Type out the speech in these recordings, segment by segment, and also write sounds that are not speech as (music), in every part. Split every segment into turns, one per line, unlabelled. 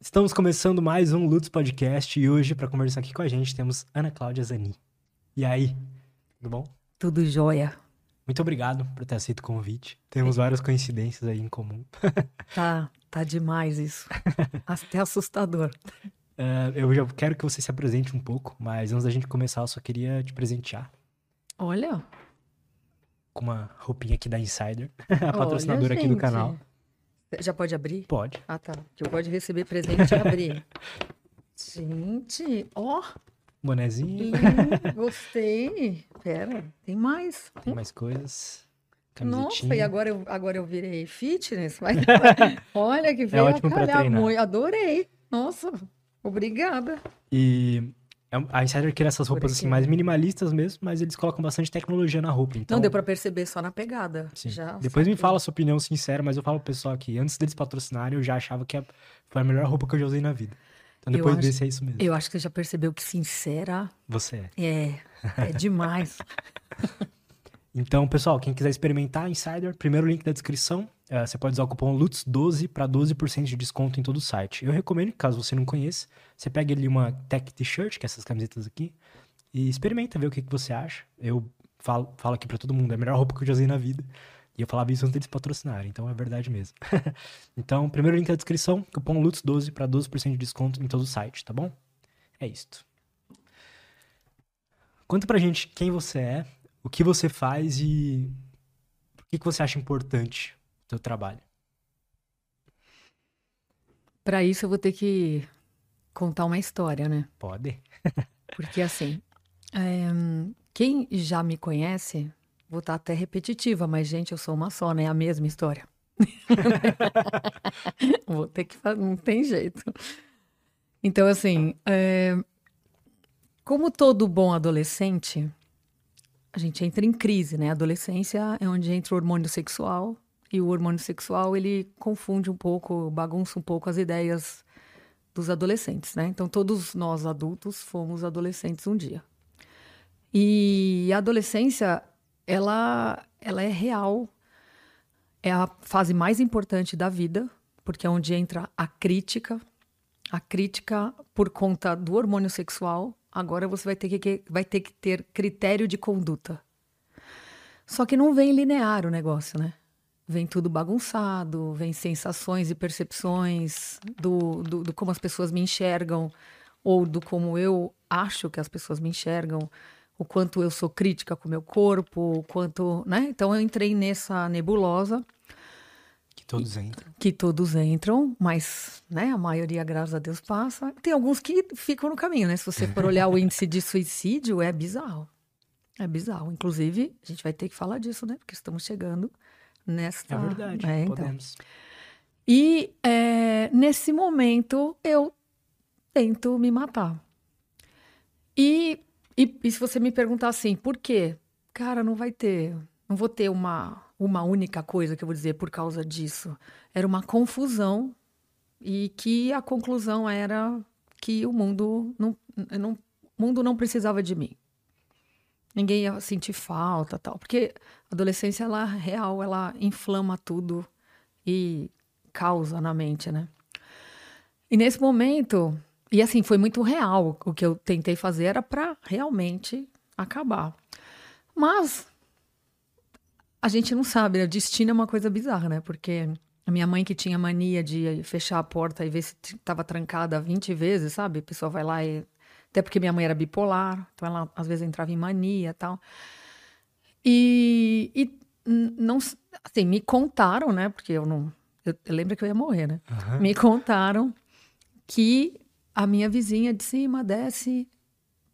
Estamos começando mais um Lutz Podcast e hoje, para conversar aqui com a gente, temos Ana Cláudia Zani. E aí, tudo bom?
Tudo jóia.
Muito obrigado por ter aceito o convite. Temos várias coincidências aí em comum. (laughs)
Tá, tá demais isso. Até assustador. (laughs)
É, eu já quero que você se apresente um pouco, mas antes da gente começar, eu só queria te presentear
Olha,
com uma roupinha aqui da Insider, (laughs) a patrocinadora
olha,
aqui do canal.
Já pode abrir?
Pode.
Ah, tá. Que eu gosto de receber presente e abrir. (laughs) Gente, ó,
Bonezinho,
hum, (laughs) gostei. Pera, tem mais.
tem mais coisas.
Nossa, e agora eu, agora eu virei fitness? Mas, (laughs) olha que veio
É ótimo
calhar muito. Adorei. Nossa, obrigada.
E a Insider quer essas roupas assim
aqui.
mais minimalistas mesmo, mas eles colocam bastante tecnologia na roupa. Então,
Não deu pra perceber só na pegada.
Sim.
Já
Depois me fala a sua opinião sincera, mas eu falo pro pessoal que antes deles patrocinarem, eu já achava que foi a melhor roupa que eu já usei na vida. Então
Eu
depois
acho-
desse é isso mesmo.
Eu acho que você já percebeu que sincera
Você é.
é, é demais. (laughs)
Então, pessoal, quem quiser experimentar Insider, primeiro link da descrição. eh, você pode usar o cupom LUTS12 para 12% de desconto em todo o site. Eu recomendo, caso você não conheça, você pega ali uma Tech T-shirt, que é essas camisetas aqui, e experimenta ver o que, que você acha. Eu falo, falo aqui para todo mundo, é a melhor roupa que eu já usei na vida. E eu falava isso antes deles patrocinarem, então é verdade mesmo. (laughs) então, primeiro link da descrição, cupom LUTS12 para 12% de desconto em todo o site, tá bom? É isto. Conta pra gente quem você é, o que você faz e por que, que você acha importante o seu trabalho.
Para isso eu vou ter que contar uma história, né?
Pode? (laughs)
Porque assim, é, quem já me conhece, vou estar até repetitiva, mas gente, eu sou uma só, né? A mesma história. (laughs) vou ter que fazer, não tem jeito. Então assim, é, como todo bom adolescente, a gente entra em crise, né? A adolescência é onde entra o hormônio sexual e o hormônio sexual ele confunde um pouco, bagunça um pouco as ideias dos adolescentes, né? Então todos nós adultos fomos adolescentes um dia. E a adolescência, ela ela é real. É a fase mais importante da vida, porque é onde entra a crítica. A crítica por conta do hormônio sexual, agora você vai ter que, vai ter que ter critério de conduta. Só que não vem linear o negócio, né? Vem tudo bagunçado, vem sensações e percepções do, do, do como as pessoas me enxergam, ou do como eu acho que as pessoas me enxergam, o quanto eu sou crítica com o meu corpo, o quanto. Né? Então eu entrei nessa nebulosa
todos entram.
que todos entram, mas né, a maioria, graças a Deus, passa. Tem alguns que ficam no caminho, né? Se você for olhar o (laughs) índice de suicídio, é bizarro. É bizarro. Inclusive, a gente vai ter que falar disso, né? Porque estamos chegando nesta.
É verdade,
É, então.
podemos.
E é, nesse momento eu tento me matar. E, e, e se você me perguntar assim, por quê? Cara, não vai ter. Não vou ter uma, uma única coisa que eu vou dizer por causa disso. Era uma confusão e que a conclusão era que o mundo não, não, o mundo não precisava de mim. Ninguém ia sentir falta tal. Porque a adolescência, ela real, ela inflama tudo e causa na mente, né? E nesse momento, e assim, foi muito real. O que eu tentei fazer era para realmente acabar. Mas a gente não sabe, né? destino é uma coisa bizarra, né? Porque a minha mãe que tinha mania de fechar a porta e ver se estava trancada 20 vezes, sabe? A pessoa vai lá e. Até porque minha mãe era bipolar, então ela às vezes entrava em mania e tal. E, e não, assim, me contaram, né? Porque eu não. Eu, eu lembro que eu ia morrer, né?
Aham.
Me contaram que a minha vizinha de cima desce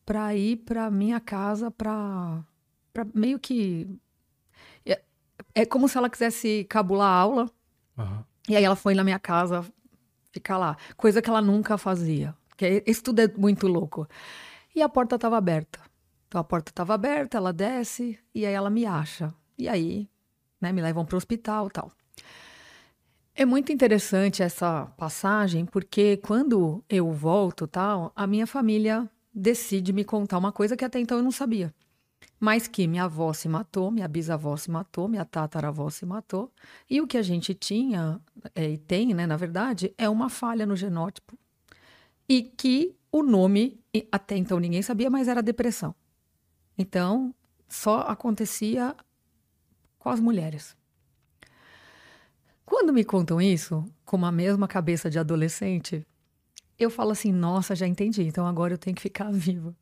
para ir para minha casa para meio que é, como se ela quisesse cabular a aula
Aham.
e aí ela foi na minha casa ficar lá, coisa que ela nunca fazia. Que isso tudo é muito louco. E a porta estava aberta. Então a porta estava aberta, ela desce e aí ela me acha. E aí, né, me levam para o hospital, tal. É muito interessante essa passagem, porque quando eu volto, tal, a minha família decide me contar uma coisa que até então eu não sabia. Mas que minha avó se matou, minha bisavó se matou, minha tataravó se matou. E o que a gente tinha, é, e tem, né, na verdade, é uma falha no genótipo. E que o nome, até então ninguém sabia, mas era depressão. Então, só acontecia com as mulheres. Quando me contam isso, com a mesma cabeça de adolescente, eu falo assim: nossa, já entendi, então agora eu tenho que ficar (laughs) viva.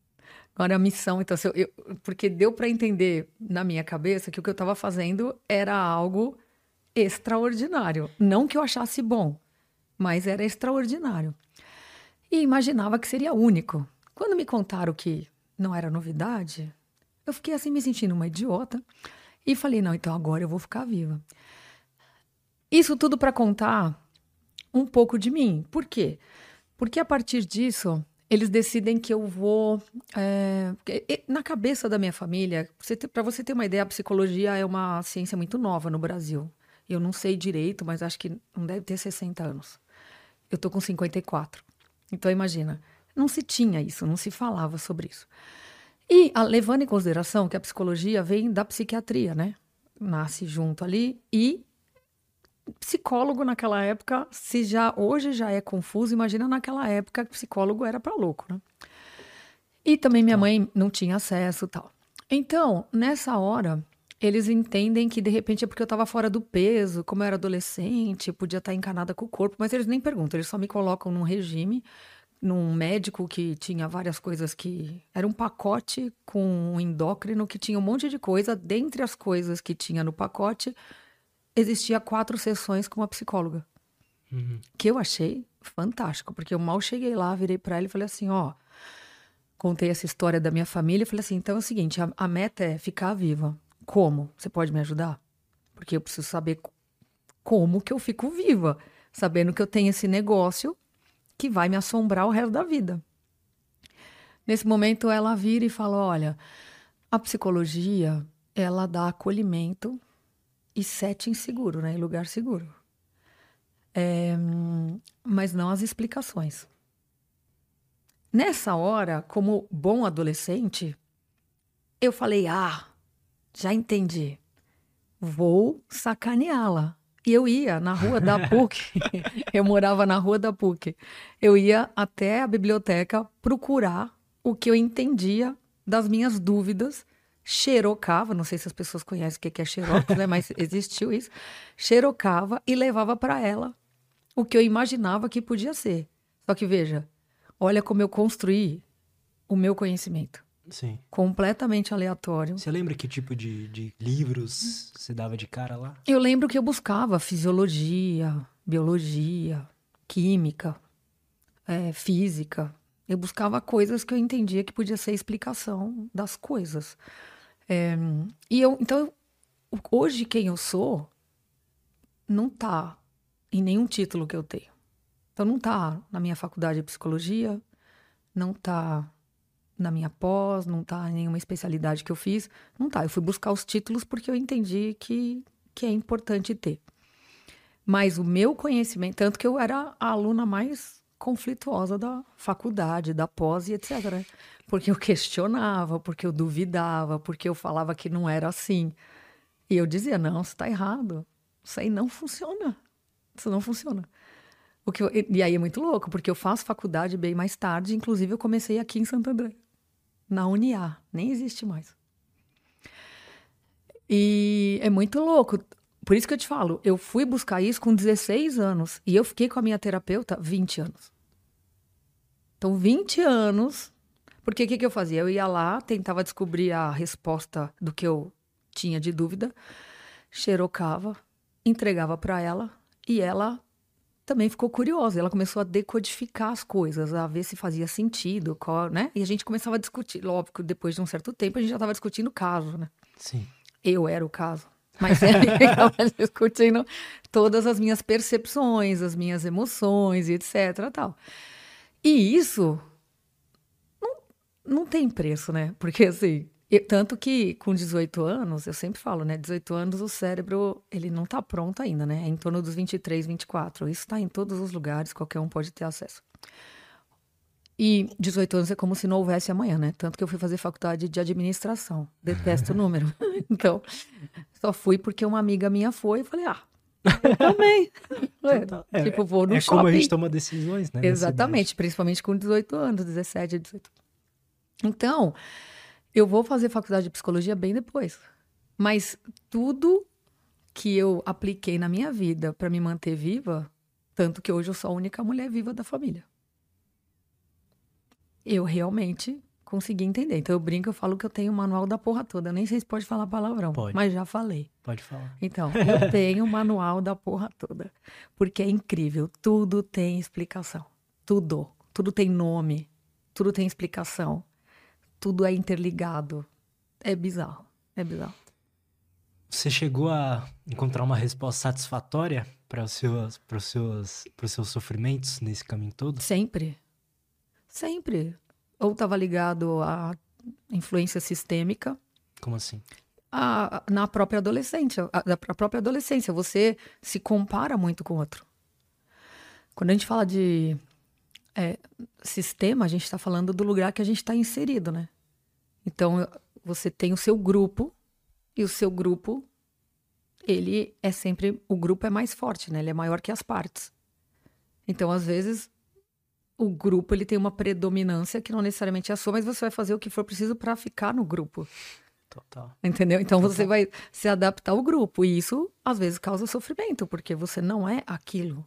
Agora a missão, então, eu, eu, porque deu para entender na minha cabeça que o que eu estava fazendo era algo extraordinário. Não que eu achasse bom, mas era extraordinário. E imaginava que seria único. Quando me contaram que não era novidade, eu fiquei assim me sentindo uma idiota e falei: não, então agora eu vou ficar viva. Isso tudo para contar um pouco de mim. Por quê? Porque a partir disso eles decidem que eu vou. É, na cabeça da minha família, para você ter uma ideia, a psicologia é uma ciência muito nova no Brasil. Eu não sei direito, mas acho que não deve ter 60 anos. Eu tô com 54. Então, imagina, não se tinha isso, não se falava sobre isso. E a, levando em consideração que a psicologia vem da psiquiatria, né? Nasce junto ali e psicólogo naquela época, se já hoje já é confuso, imagina naquela época que psicólogo era para louco, né? E também minha mãe não tinha acesso, tal. Então, nessa hora, eles entendem que de repente é porque eu estava fora do peso, como eu era adolescente, podia estar encanada com o corpo, mas eles nem perguntam, eles só me colocam num regime, num médico que tinha várias coisas que. Era um pacote com um endócrino que tinha um monte de coisa. Dentre as coisas que tinha no pacote, existia quatro sessões com uma psicóloga. Uhum. Que eu achei fantástico, porque eu mal cheguei lá, virei para ela e falei assim: ó. Contei essa história da minha família e falei assim: então é o seguinte, a, a meta é ficar viva. Como? Você pode me ajudar? Porque eu preciso saber como que eu fico viva, sabendo que eu tenho esse negócio que vai me assombrar o resto da vida. Nesse momento, ela vira e fala: olha, a psicologia ela dá acolhimento e setting seguro, né? Em lugar seguro. É, mas não as explicações. Nessa hora, como bom adolescente, eu falei: ah, já entendi. Vou sacaneá-la. E eu ia na rua da (laughs) PUC, eu morava na rua da PUC. Eu ia até a biblioteca procurar o que eu entendia das minhas dúvidas xerocava, não sei se as pessoas conhecem o que é xerox, né? Mas existiu isso. Xerocava e levava para ela o que eu imaginava que podia ser. Só que veja, olha como eu construí o meu conhecimento.
Sim.
Completamente aleatório.
Você lembra que tipo de, de livros você dava de cara lá?
Eu lembro que eu buscava fisiologia, biologia, química, é, física. Eu buscava coisas que eu entendia que podia ser explicação das coisas. É, e eu, então, hoje quem eu sou não tá em nenhum título que eu tenho. Então não tá na minha faculdade de psicologia, não tá na minha pós, não tá em nenhuma especialidade que eu fiz, não tá. Eu fui buscar os títulos porque eu entendi que, que é importante ter. Mas o meu conhecimento, tanto que eu era a aluna mais conflituosa da faculdade, da pós e etc. Porque eu questionava, porque eu duvidava, porque eu falava que não era assim. E eu dizia: não, isso está errado. Isso aí não funciona. Isso não funciona. O que eu, e aí é muito louco, porque eu faço faculdade bem mais tarde, inclusive eu comecei aqui em Santo André, na UNIA, nem existe mais. E é muito louco. Por isso que eu te falo, eu fui buscar isso com 16 anos e eu fiquei com a minha terapeuta 20 anos. Então, 20 anos porque o que, que eu fazia? Eu ia lá, tentava descobrir a resposta do que eu tinha de dúvida, xerocava, entregava para ela e ela também ficou curiosa. Ela começou a decodificar as coisas, a ver se fazia sentido, qual, né? E a gente começava a discutir. Óbvio que depois de um certo tempo a gente já estava discutindo o caso, né?
Sim.
Eu era o caso. Mas ela (laughs) estava discutindo todas as minhas percepções, as minhas emoções e etc. Tal. E isso não tem preço, né? Porque assim, eu, tanto que com 18 anos, eu sempre falo, né? 18 anos o cérebro, ele não tá pronto ainda, né? É em torno dos 23, 24. Isso tá em todos os lugares, qualquer um pode ter acesso. E 18 anos é como se não houvesse amanhã, né? Tanto que eu fui fazer faculdade de administração. Detesto o número. (laughs) então, só fui porque uma amiga minha foi e falei, ah, eu também. (laughs)
é, tipo, vou no é shopping. É como a gente toma decisões, né?
Exatamente, principalmente com 18 anos, 17, 18. Então, eu vou fazer faculdade de psicologia bem depois. Mas tudo que eu apliquei na minha vida para me manter viva, tanto que hoje eu sou a única mulher viva da família. Eu realmente consegui entender. Então eu brinco, eu falo que eu tenho o manual da porra toda. Eu nem sei se pode falar palavrão,
pode.
mas já falei.
Pode falar.
Então, eu (laughs) tenho o manual da porra toda. Porque é incrível, tudo tem explicação. Tudo. Tudo tem nome, tudo tem explicação. Tudo é interligado. É bizarro. É bizarro.
Você chegou a encontrar uma resposta satisfatória para os seus, para os seus, para os seus sofrimentos nesse caminho todo?
Sempre. Sempre ou estava ligado à influência sistêmica.
Como assim?
A, na própria adolescência, a, a própria adolescência, você se compara muito com o outro. Quando a gente fala de é, sistema, a gente está falando do lugar que a gente está inserido, né? Então, você tem o seu grupo e o seu grupo, ele é sempre, o grupo é mais forte, né? Ele é maior que as partes. Então, às vezes, o grupo ele tem uma predominância que não necessariamente é a sua, mas você vai fazer o que for preciso para ficar no grupo.
Total.
Entendeu? Então Total. você vai se adaptar ao grupo. E isso, às vezes, causa sofrimento, porque você não é aquilo.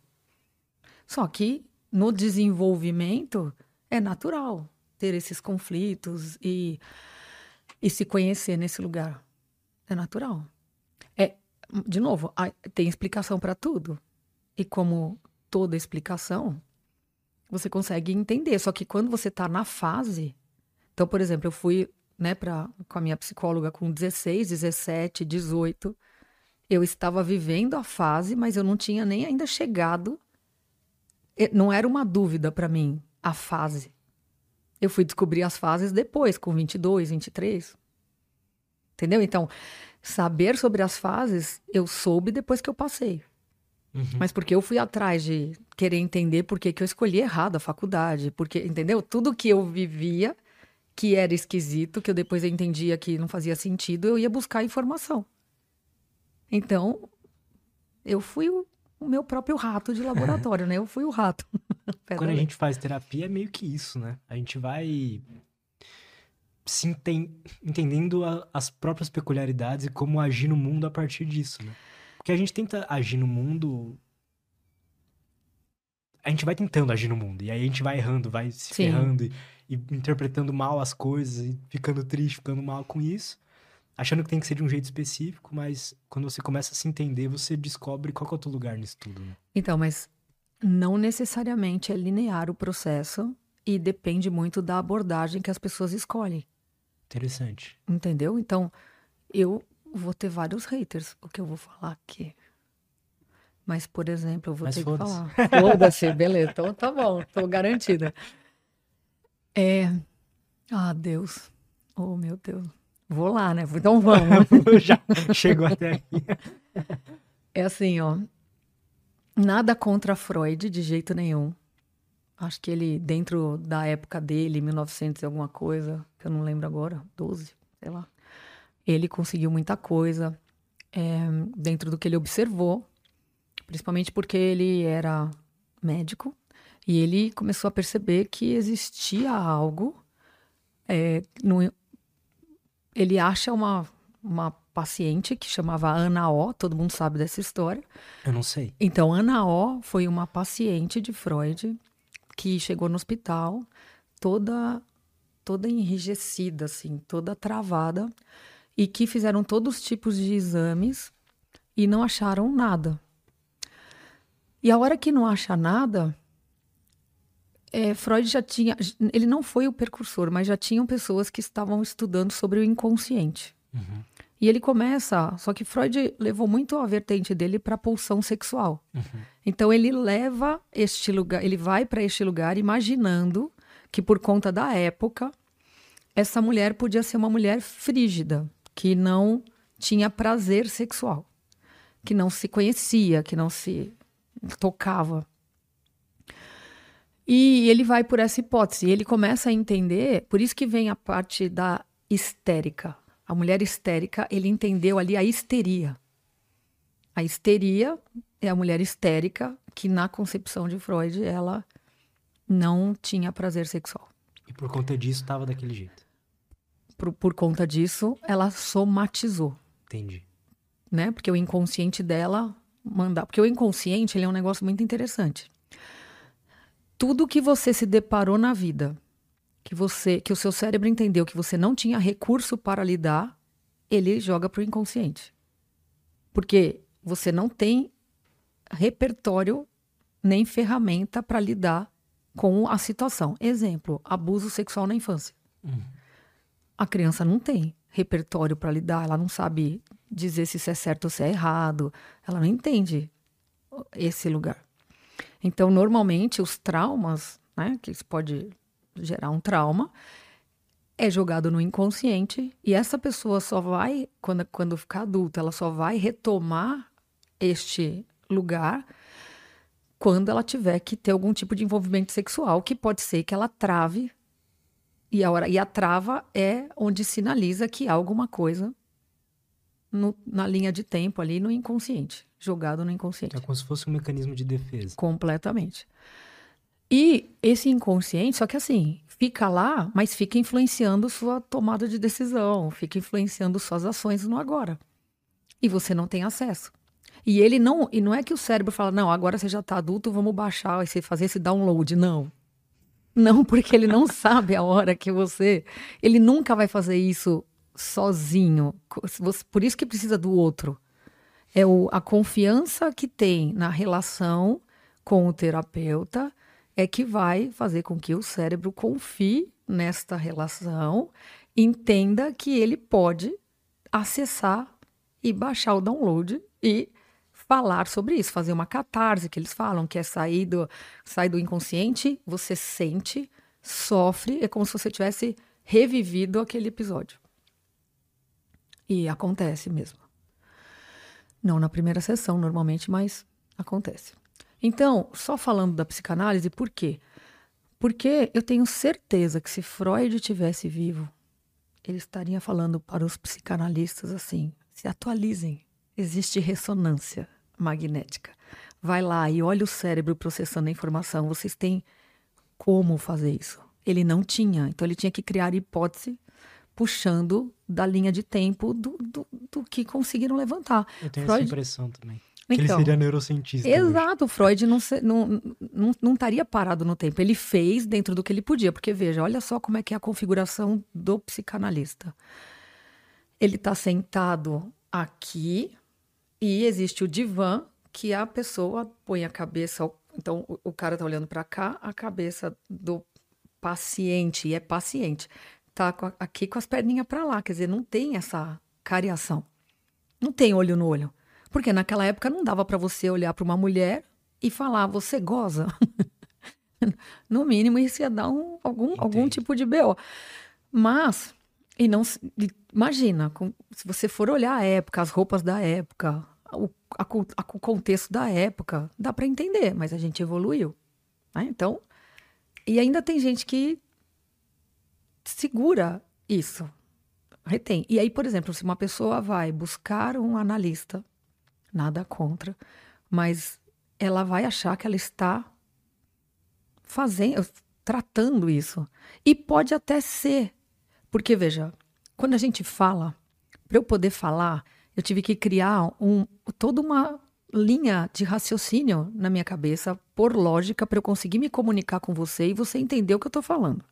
Só que no desenvolvimento é natural ter esses conflitos e, e se conhecer nesse lugar. É natural. É, de novo, tem explicação para tudo. E como toda explicação, você consegue entender. Só que quando você está na fase. Então, por exemplo, eu fui né, pra, com a minha psicóloga com 16, 17, 18. Eu estava vivendo a fase, mas eu não tinha nem ainda chegado. Não era uma dúvida para mim a fase. Eu fui descobrir as fases depois, com 22, 23. Entendeu? Então, saber sobre as fases, eu soube depois que eu passei. Uhum. Mas porque eu fui atrás de querer entender por que, que eu escolhi errado a faculdade, porque, entendeu? Tudo que eu vivia que era esquisito, que eu depois entendia que não fazia sentido, eu ia buscar informação. Então, eu fui o, o meu próprio rato de laboratório, (laughs) né? Eu fui o rato. (laughs)
Quando a gente faz terapia, é meio que isso, né? A gente vai se enten entendendo a, as próprias peculiaridades e como agir no mundo a partir disso, né? Porque a gente tenta agir no mundo. A gente vai tentando agir no mundo. E aí a gente vai errando, vai se Sim. ferrando e, e interpretando mal as coisas e ficando triste, ficando mal com isso. Achando que tem que ser de um jeito específico, mas quando você começa a se entender, você descobre qual é o teu lugar nisso tudo. Né?
Então, mas não necessariamente é linear o processo e depende muito da abordagem que as pessoas escolhem.
Interessante.
Entendeu? Então, eu vou ter vários haters, o que eu vou falar aqui. Mas, por exemplo, eu vou Mas ter que falar. Foda-se, beleza. Então tá bom, tô garantida. É. Ah, Deus. Oh, meu Deus. Vou lá, né? Então vamos. (laughs)
Já chegou até aqui.
É assim, ó. Nada contra Freud, de jeito nenhum. Acho que ele, dentro da época dele, 1900 e alguma coisa, que eu não lembro agora, 12, sei lá. Ele conseguiu muita coisa é, dentro do que ele observou, principalmente porque ele era médico e ele começou a perceber que existia algo. É, no, ele acha uma, uma paciente que chamava Ana O, todo mundo sabe dessa história.
Eu não sei.
Então, Ana O foi uma paciente de Freud que chegou no hospital toda toda enrijecida assim, toda travada, e que fizeram todos os tipos de exames e não acharam nada. E a hora que não acha nada, é, Freud já tinha. Ele não foi o precursor, mas já tinham pessoas que estavam estudando sobre o inconsciente. Uhum. E ele começa. Só que Freud levou muito a vertente dele para a pulsão sexual. Uhum. Então ele leva este lugar, ele vai para este lugar imaginando que por conta da época essa mulher podia ser uma mulher frígida, que não tinha prazer sexual, que não se conhecia, que não se tocava. E ele vai por essa hipótese. Ele começa a entender, por isso que vem a parte da histérica. A mulher histérica, ele entendeu ali a histeria. A histeria é a mulher histérica que, na concepção de Freud, ela não tinha prazer sexual.
E por conta disso estava daquele jeito.
Por, por conta disso, ela somatizou.
Entendi.
Né? Porque o inconsciente dela mandar. Porque o inconsciente ele é um negócio muito interessante. Tudo que você se deparou na vida, que você, que o seu cérebro entendeu que você não tinha recurso para lidar, ele joga para o inconsciente. Porque você não tem repertório nem ferramenta para lidar com a situação. Exemplo, abuso sexual na infância. Uhum. A criança não tem repertório para lidar, ela não sabe dizer se isso é certo ou se é errado, ela não entende esse lugar. Então, normalmente, os traumas, né, que isso pode gerar um trauma, é jogado no inconsciente e essa pessoa só vai, quando, quando ficar adulta, ela só vai retomar este lugar quando ela tiver que ter algum tipo de envolvimento sexual, que pode ser que ela trave. E a, hora, e a trava é onde sinaliza que há alguma coisa no, na linha de tempo ali no inconsciente, jogado no inconsciente.
É como se fosse um mecanismo de defesa.
Completamente. E esse inconsciente, só que assim, fica lá, mas fica influenciando sua tomada de decisão, fica influenciando suas ações no agora. E você não tem acesso. E ele não, e não é que o cérebro fala, não, agora você já está adulto, vamos baixar e fazer esse download. Não. Não, porque ele não sabe a hora que você. Ele nunca vai fazer isso sozinho. Por isso que precisa do outro. É o, a confiança que tem na relação com o terapeuta é que vai fazer com que o cérebro confie nesta relação, entenda que ele pode acessar e baixar o download e falar sobre isso, fazer uma catarse, que eles falam, que é sair do, sair do inconsciente, você sente, sofre, é como se você tivesse revivido aquele episódio. E acontece mesmo. Não na primeira sessão, normalmente, mas acontece. Então, só falando da psicanálise, por quê? Porque eu tenho certeza que se Freud tivesse vivo, ele estaria falando para os psicanalistas assim: se atualizem, existe ressonância magnética. Vai lá e olha o cérebro processando a informação. Vocês têm como fazer isso? Ele não tinha, então ele tinha que criar hipótese puxando da linha de tempo do, do, do que conseguiram levantar.
Eu tenho Freud... essa impressão também. Então, ele seria neurocientista.
Exato, hoje. Freud não, não, não, não estaria parado no tempo. Ele fez dentro do que ele podia, porque veja, olha só como é que é a configuração do psicanalista. Ele está sentado aqui, e existe o divã, que a pessoa põe a cabeça. Então, o, cara tá olhando para cá, a cabeça do paciente, e é paciente, tá aqui com as perninhas para lá. Quer dizer, não tem essa cariação. Não tem olho no olho. Porque naquela época não dava para você olhar para uma mulher e falar, você goza. (laughs) no mínimo, isso ia dar um, algum, algum tipo de BO. Mas, e não imagina, se você for olhar a época, as roupas da época, o, a, o contexto da época, dá para entender, mas a gente evoluiu. Né? Então, e ainda tem gente que segura isso, retém. E aí, por exemplo, se uma pessoa vai buscar um analista, nada contra, mas ela vai achar que ela está fazendo, tratando isso. E pode até ser, porque veja, quando a gente fala, para eu poder falar, eu tive que criar um, toda uma linha de raciocínio na minha cabeça, por lógica, para eu conseguir me comunicar com você e você entender o que eu estou falando.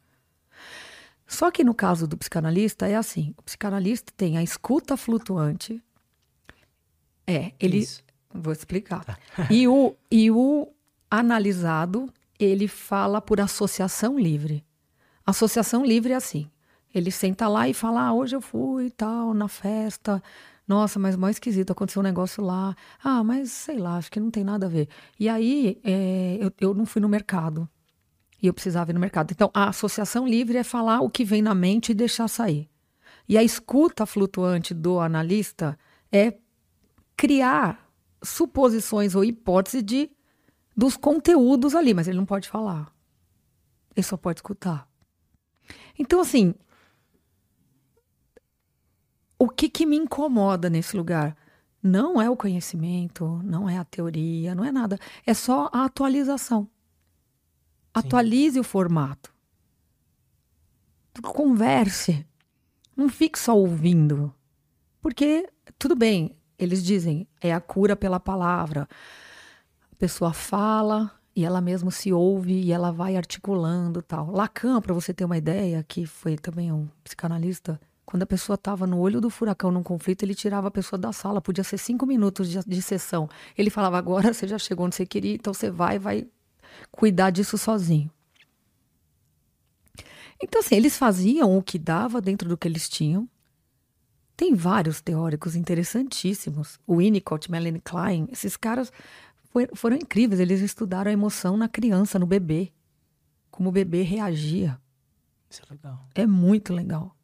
Só que no caso do psicanalista é assim: o psicanalista tem a escuta flutuante. É, ele. Isso. Vou explicar. Tá. e, o, e o analisado, ele fala por associação livre. Associação livre é assim: ele senta lá e fala: ah, hoje eu fui e tal, na festa, nossa, mas mais esquisito, aconteceu um negócio lá. Ah, mas sei lá, acho que não tem nada a ver. E aí é, eu, eu não fui no mercado. E eu precisava ir no mercado. Então, a associação livre é falar o que vem na mente e deixar sair. E a escuta flutuante do analista é criar suposições ou hipóteses de, dos conteúdos ali, mas ele não pode falar. ele só pode escutar. Então, assim, o que, que me incomoda nesse lugar? Não é o conhecimento, não é a teoria, não é nada. É só a atualização. Atualize o formato. Converse. Não fique só ouvindo. Porque, tudo bem, eles dizem, é a cura pela palavra. A pessoa fala e ela mesmo se ouve e ela vai articulando tal. Lacan, para você ter uma ideia, que foi também um psicanalista, quando a pessoa estava no olho do furacão num conflito, ele tirava a pessoa da sala, podia ser cinco minutos de, de sessão. Ele falava: agora você já chegou onde você queria, então você vai vai cuidar disso sozinho. Então, assim, eles faziam o que dava dentro do que eles tinham. Tem vários teóricos interessantíssimos. O Winnicott, Melanie Klein, esses caras foram incríveis. Eles estudaram a emoção na criança, no bebê. Como o bebê reagia.
Isso é legal.
É muito legal.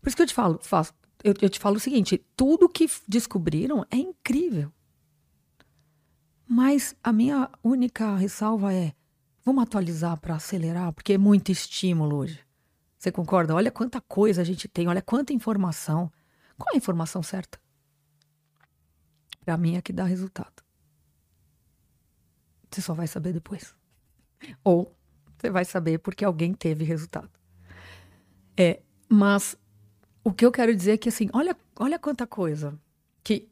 Por isso que eu te falo, faço, eu, eu te falo o seguinte: tudo que descobriram é incrível. Mas a minha única ressalva é: vamos atualizar para acelerar, porque é muito estímulo hoje. Você concorda? Olha quanta coisa a gente tem, olha quanta informação. Qual é a informação certa? Para mim é que dá resultado. Você só vai saber depois. Ou você vai saber porque alguém teve resultado. É, mas o que eu quero dizer é que, assim, olha, olha quanta coisa que,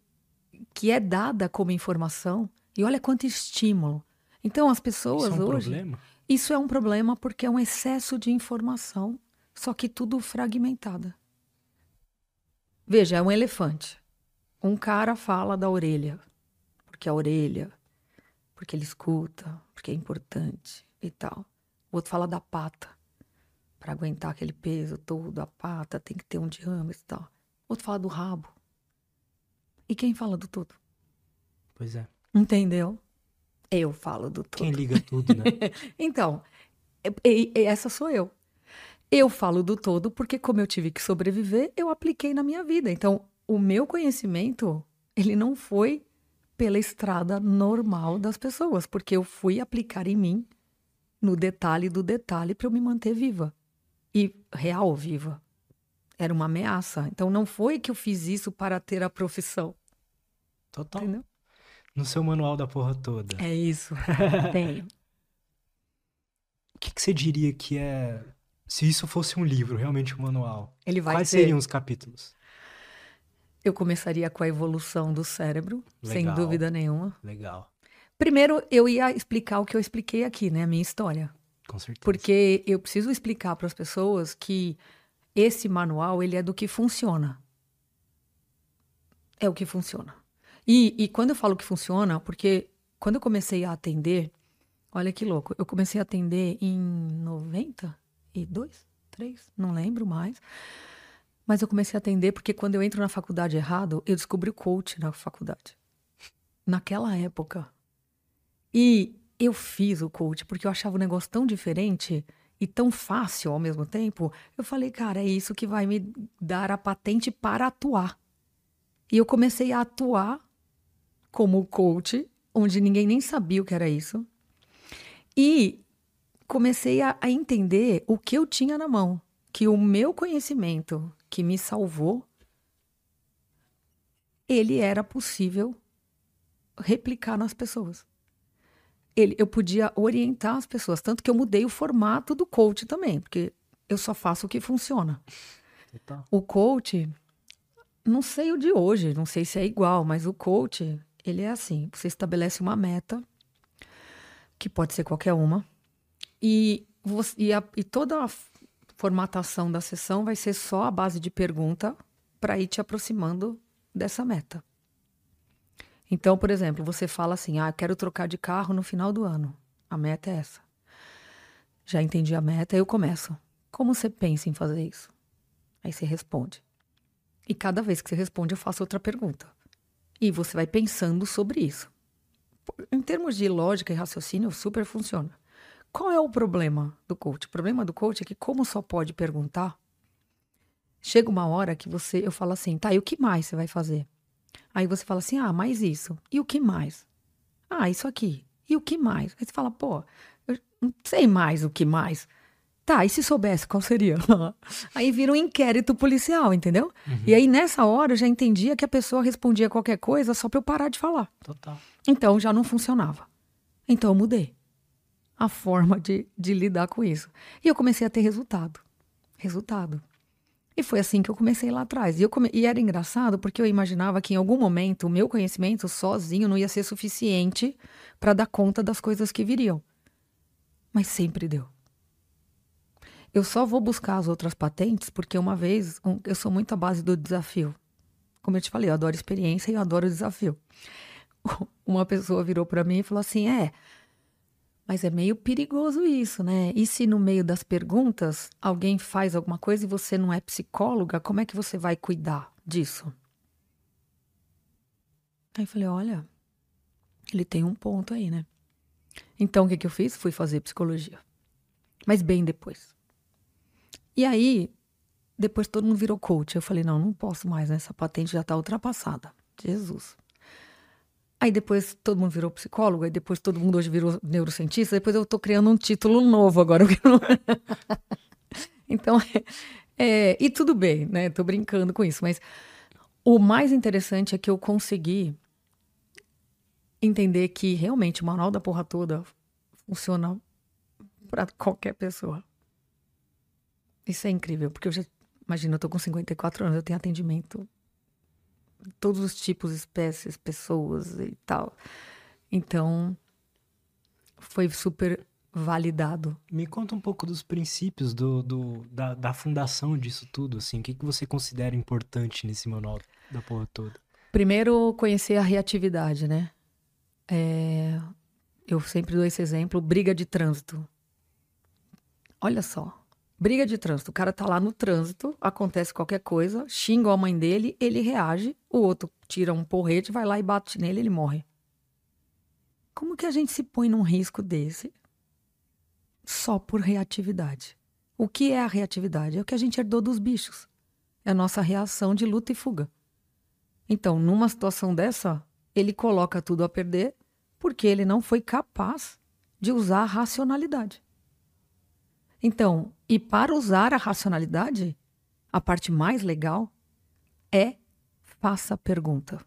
que é dada como informação e olha quanto estímulo. Então, as pessoas
isso é um
hoje.
Problema?
Isso é um problema porque é um excesso de informação, só que tudo fragmentada. Veja, é um elefante. Um cara fala da orelha, porque a orelha, porque ele escuta, porque é importante e tal. O outro fala da pata, para aguentar aquele peso todo, a pata tem que ter um diâmetro e tal. Outro fala do rabo. E quem fala do todo?
Pois é.
Entendeu? Eu falo do todo.
Quem liga tudo, né? (laughs)
então, essa sou eu. Eu falo do todo porque, como eu tive que sobreviver, eu apliquei na minha vida. Então, o meu conhecimento, ele não foi pela estrada normal das pessoas, porque eu fui aplicar em mim, no detalhe do detalhe, para eu me manter viva e real viva. Era uma ameaça. Então não foi que eu fiz isso para ter a profissão.
Total. Entendeu? No seu manual da porra toda.
É isso. (laughs) Tenho.
O que, que, você diria que é. Se isso fosse um livro, realmente um manual?
Ele vai
Quais
ser...
seriam os capítulos?
Eu começaria com a evolução do cérebro, Legal. sem dúvida nenhuma.
Legal.
Primeiro, eu ia explicar o que eu expliquei aqui, né? A minha história.
Com certeza.
Porque eu preciso explicar para as pessoas que esse manual ele é do que funciona. É o que funciona. E, e quando eu falo que funciona, porque quando eu comecei a atender, olha que louco, eu comecei a atender em 92, 3, não lembro mais. Mas eu comecei a atender porque quando eu entro na faculdade errado, eu descobri o coach na faculdade. Naquela época. E eu fiz o coach porque eu achava o negócio tão diferente e tão fácil ao mesmo tempo. Eu falei, cara, é isso que vai me dar a patente para atuar. E eu comecei a atuar como coach, onde ninguém nem sabia o que era isso. E comecei a, a entender o que eu tinha na mão, que o meu conhecimento que me salvou, ele era possível replicar nas pessoas ele, eu podia orientar as pessoas. Tanto que eu mudei o formato do coach também, porque eu só faço o que funciona. Então. O coach, não sei o de hoje, não sei se é igual, mas o coach, ele é assim: você estabelece uma meta, que pode ser qualquer uma, e, você, e, a, e toda a formatação da sessão vai ser só a base de pergunta para ir te aproximando dessa meta. Então, por exemplo, você fala assim: ah, quero trocar de carro no final do ano. A meta é essa. Já entendi a meta, eu começo. Como você pensa em fazer isso? Aí você responde. E cada vez que você responde, eu faço outra pergunta. E você vai pensando sobre isso. Em termos de lógica e raciocínio, super funciona. Qual é o problema do coach? O problema do coach é que, como só pode perguntar, chega uma hora que você, eu falo assim, tá, e o que mais você vai fazer? Aí você fala assim: ah, mais isso. E o que mais? Ah, isso aqui. E o que mais? Aí você fala: pô, eu não sei mais o que mais. Tá, e se soubesse, qual seria? (laughs) aí vira um inquérito policial, entendeu? Uhum. E aí, nessa hora, eu já entendia que a pessoa respondia qualquer coisa só pra eu parar de falar.
Total.
Então, já não funcionava. Então, eu mudei a forma de, de lidar com isso. E eu comecei a ter resultado. Resultado. E foi assim que eu comecei lá atrás. E, eu come... e era engraçado porque eu imaginava que em algum momento o meu conhecimento sozinho não ia ser suficiente para dar conta das coisas que viriam. Mas sempre deu. Eu só vou buscar as outras patentes porque uma vez um, eu sou muito à base do desafio. Como eu te falei, eu adoro experiência e eu adoro desafio. (laughs) Uma pessoa virou para mim e falou assim: "É, mas é meio perigoso isso, né? E se no meio das perguntas alguém faz alguma coisa e você não é psicóloga, como é que você vai cuidar disso?" Aí eu falei: "Olha, ele tem um ponto aí, né?" Então o que, que eu fiz? Fui fazer psicologia. Mas bem depois. E aí, depois todo mundo virou coach. Eu falei, não, não posso mais, né? Essa patente já está ultrapassada. Jesus. Aí depois todo mundo virou psicólogo, aí depois todo mundo hoje virou neurocientista, depois eu estou criando um título novo agora. (laughs) então, é, e tudo bem, né? Tô brincando com isso, mas o mais interessante é que eu consegui entender que realmente o manual da porra toda funciona para qualquer pessoa. Isso é incrível, porque eu já. Imagina, eu tô com 54 anos, eu tenho atendimento todos os tipos, espécies, pessoas e tal. Então, foi super validado.
Me conta um pouco dos princípios do, do da, da, fundação disso tudo, assim. O que, que você considera importante nesse manual da porra toda?
Primeiro, conhecer a reatividade, né? É, eu sempre dou esse exemplo, briga de trânsito. Olha só, Briga de trânsito. O cara tá lá no trânsito, acontece qualquer coisa, xinga a mãe dele, ele reage, o outro tira um porrete, vai lá e bate nele, ele morre. Como que a gente se põe num risco desse só por reatividade? O que é a reatividade? É o que a gente herdou dos bichos. É a nossa reação de luta e fuga. Então, numa situação dessa, ele coloca tudo a perder porque ele não foi capaz de usar a racionalidade. Então, e para usar a racionalidade, a parte mais legal é faça a pergunta.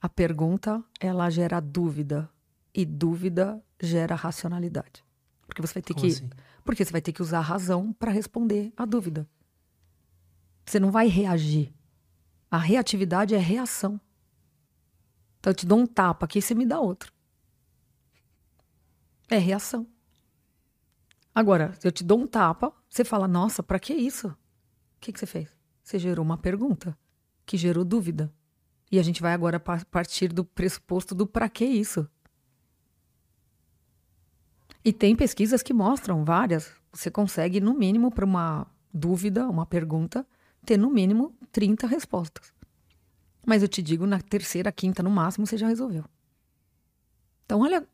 A pergunta, ela gera dúvida e dúvida gera racionalidade. Porque você vai ter Como que assim? porque você vai ter que usar a razão para responder a dúvida. Você não vai reagir. A reatividade é reação. Então eu te dou um tapa aqui, você me dá outro. É reação. Agora, se eu te dou um tapa, você fala, nossa, para que isso? O que, que você fez? Você gerou uma pergunta que gerou dúvida. E a gente vai agora partir do pressuposto do para que isso. E tem pesquisas que mostram várias. Você consegue, no mínimo, para uma dúvida, uma pergunta, ter no mínimo 30 respostas. Mas eu te digo, na terceira, quinta, no máximo, você já resolveu. Então, olha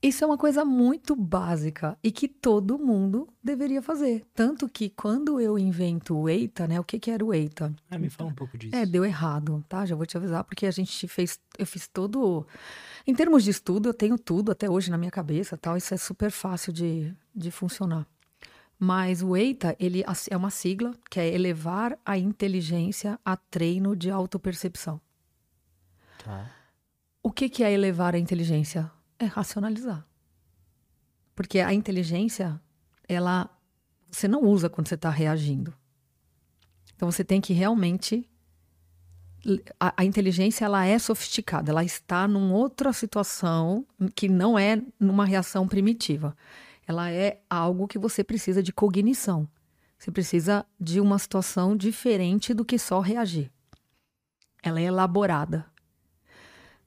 isso é uma coisa muito básica e que todo mundo deveria fazer. Tanto que quando eu invento o EITA, né? O que, que era o EITA?
É, me fala um pouco disso.
É, deu errado, tá? Já vou te avisar, porque a gente fez. Eu fiz todo. Em termos de estudo, eu tenho tudo até hoje na minha cabeça tal. Isso é super fácil de, de funcionar. Mas o EITA, ele é uma sigla que é elevar a inteligência a treino de autopercepção. Tá. O que, que é elevar a inteligência? É racionalizar. Porque a inteligência, ela você não usa quando você está reagindo. Então você tem que realmente a, a, inteligência ela é sofisticada, ela está numa outra situação que não é numa reação primitiva. Ela é algo que você precisa de cognição. Você precisa de uma situação diferente do que só reagir. Ela é elaborada.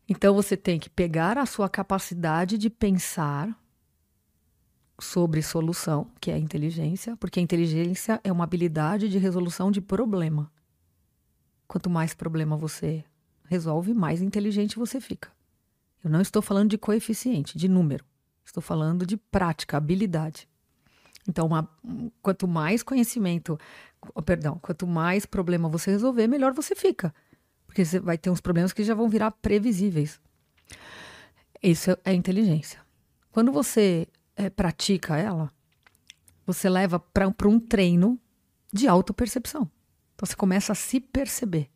Então você tem que pegar a sua capacidade de pensar sobre solução, que é a inteligência, porque a inteligência é uma habilidade de resolução de problema. Quanto mais problema você resolve, mais inteligente você fica. Eu não estou falando de coeficiente, de número. Estou falando de prática, habilidade. Então, uma, quanto mais conhecimento, oh, perdão, quanto mais problema você resolver, melhor você fica. Porque você vai ter uns problemas que já vão virar previsíveis. Isso é inteligência. Quando você é, pratica ela, você leva para um treino de autopercepção. Então você começa a se perceber,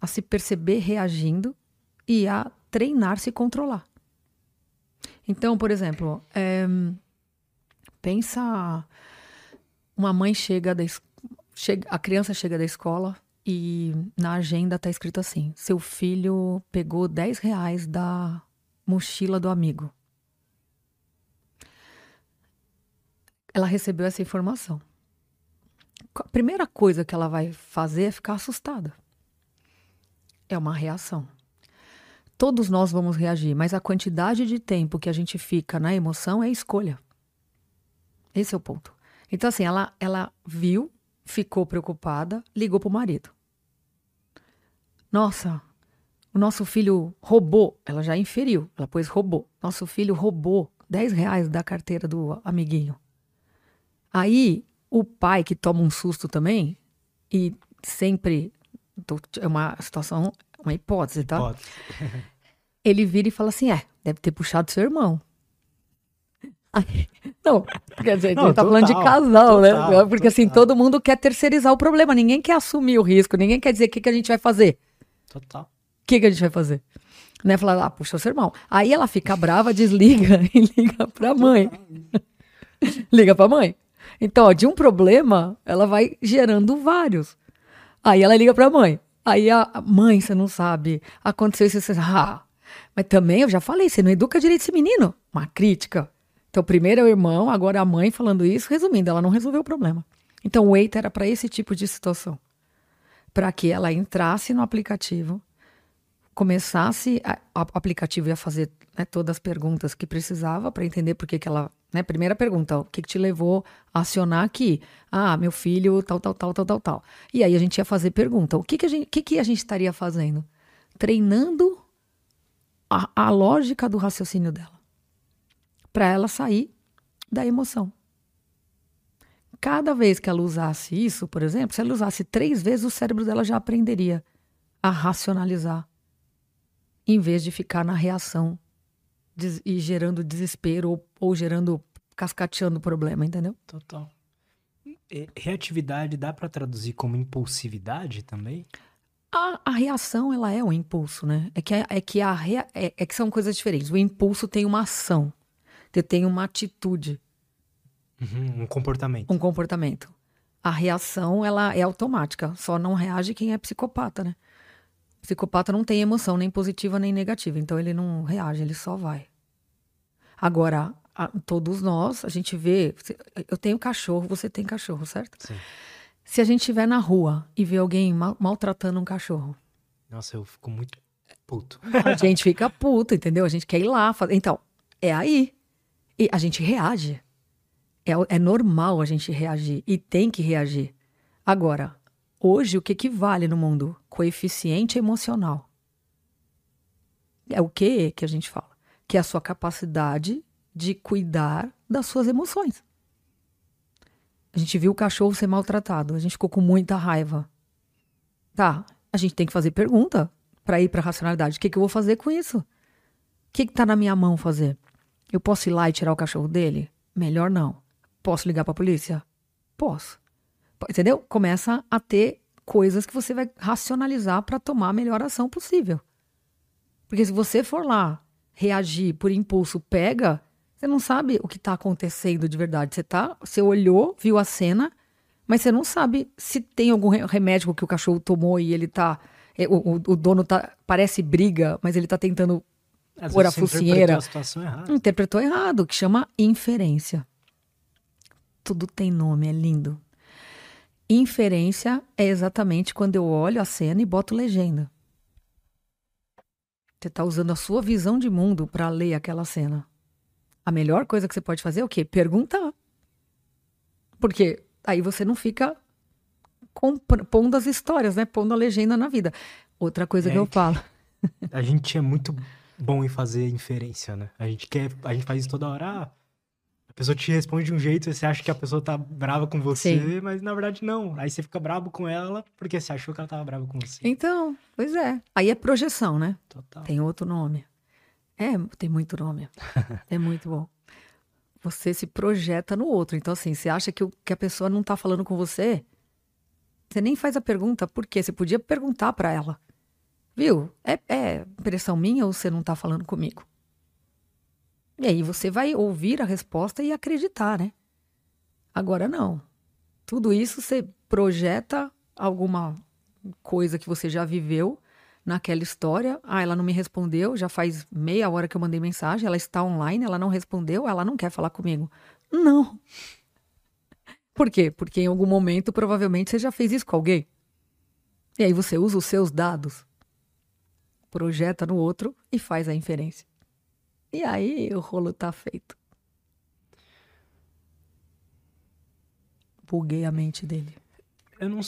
a se perceber reagindo e a treinar se controlar. Então, por exemplo, é, pensa uma mãe chega da chega, a criança chega da escola e na agenda está escrito assim: seu filho pegou 10 reais da mochila do amigo. Ela recebeu essa informação. A primeira coisa que ela vai fazer é ficar assustada. É uma reação. Todos nós vamos reagir, mas a quantidade de tempo que a gente fica na emoção é escolha. Esse é o ponto. Então, assim, ela, ela viu, ficou preocupada, ligou pro marido. Nossa, o nosso filho roubou. Ela já inferiu, ela pôs roubou. Nosso filho roubou 10 reais da carteira do amiguinho. Aí, o pai que toma um susto também, e sempre. É uma situação, uma hipótese, tá? Hipótese. (laughs) Ele vira e fala assim: é, deve ter puxado seu irmão. (laughs) Não, quer dizer, não, a gente tá total, falando de casal, né? total, né? Porque assim, total. assim, todo mundo quer terceirizar o problema, ninguém quer assumir o risco, ninguém quer dizer o que, que a gente vai fazer.
Total. O
que, que a gente vai fazer? Né? Falar, ah, puxa seu irmão. Aí ela fica brava, desliga (laughs) e liga pra mãe. (laughs) liga pra mãe. Então, ó, de um problema, ela vai gerando vários. Aí ela liga pra mãe. Aí a mãe, você não sabe, aconteceu isso, você, ah, mas também eu já falei, você não educa direito esse menino. Uma crítica. Então, primeiro é o irmão, agora a mãe falando isso. Resumindo, ela não resolveu o problema. Então, o EITA era para esse tipo de situação. Para que ela entrasse no aplicativo, começasse, a, o aplicativo ia fazer né, todas as perguntas que precisava para entender por que, que ela. Né, primeira pergunta, o que, que te levou a acionar aqui? Ah, meu filho, tal, tal, tal, tal, tal, tal. E aí a gente ia fazer pergunta: o que, que, a, gente, que, que a gente estaria fazendo? Treinando a, a lógica do raciocínio dela para ela sair da emoção. Cada vez que ela usasse isso, por exemplo, se ela usasse três vezes, o cérebro dela já aprenderia a racionalizar, em vez de ficar na reação e gerando desespero ou, ou gerando, cascateando o problema, entendeu?
Total. Reatividade dá para traduzir como impulsividade também?
A, a, reação, ela é um impulso, né? É que, é, que a rea, é, é que são coisas diferentes. O impulso tem uma ação. Tem uma atitude.
Uhum, um comportamento.
Um comportamento. A reação, ela é automática. Só não reage quem é psicopata, né? O psicopata não tem emoção nem positiva nem negativa. Então ele não reage, ele só vai. Agora, a, todos nós, a gente vê. Eu tenho cachorro, você tem cachorro, certo?
Sim.
Se a gente estiver na rua e vê alguém mal, maltratando um cachorro.
Nossa, eu fico muito puto.
A gente fica puto, entendeu? A gente quer ir lá. Então, é aí. E a gente reage. É, é normal a gente reagir e tem que reagir. Agora, hoje o que, que vale no mundo? Coeficiente emocional. É o que que a gente fala? Que é a sua capacidade de cuidar das suas emoções. A gente viu o cachorro ser maltratado, a gente ficou com muita raiva. Tá, a gente tem que fazer pergunta para ir para a racionalidade. O que, que eu vou fazer com isso? O que está na minha mão fazer? Eu posso ir lá e tirar o cachorro dele? Melhor não. Posso ligar para a polícia? Posso. Entendeu? Começa a ter coisas que você vai racionalizar para tomar a melhor ação possível. Porque se você for lá reagir por impulso, pega, você não sabe o que está acontecendo de verdade. Você tá, você olhou, viu a cena, mas você não sabe se tem algum remédio que o cachorro tomou e ele tá é, o, o, dono tá parece briga, mas ele tá tentando às por a focinheira.
Interpretou, a
interpretou errado, que chama inferência. Tudo tem nome, é lindo. Inferência é exatamente quando eu olho a cena e boto legenda. Você está usando a sua visão de mundo para ler aquela cena. A melhor coisa que você pode fazer é o quê? Perguntar. Porque aí você não fica pondo as histórias, né? Pondo a legenda na vida. Outra coisa é, que eu falo.
A gente é muito bom em fazer inferência, né? A gente quer, a gente faz isso toda hora. Ah, pessoa te responde de um jeito, você acha que a pessoa tá brava com você, Sim. mas na verdade não. Aí você fica bravo com ela porque você achou que ela tava brava com você.
Então, pois é. Aí é projeção, né?
Total.
Tem outro nome. É, tem muito nome. (laughs) é muito bom. Você se projeta no outro. Então, assim, você acha que, o, que a pessoa não tá falando com você? Você nem faz a pergunta, por quê? Você podia perguntar para ela. Viu? É, é impressão minha ou você não tá falando comigo? E aí você vai ouvir a resposta e acreditar, né? Agora não. Tudo isso você projeta alguma coisa que você já viveu naquela história. Ah, ela não me respondeu, já faz meia hora que eu mandei mensagem, ela está online, ela não respondeu, ela não quer falar comigo. Não. (laughs) Por quê? Porque em algum momento provavelmente você já fez isso com alguém. E aí você usa os seus dados, projeta no outro e faz a inferência. E aí o rolo tá feito. Buguei a mente dele.
Eu não.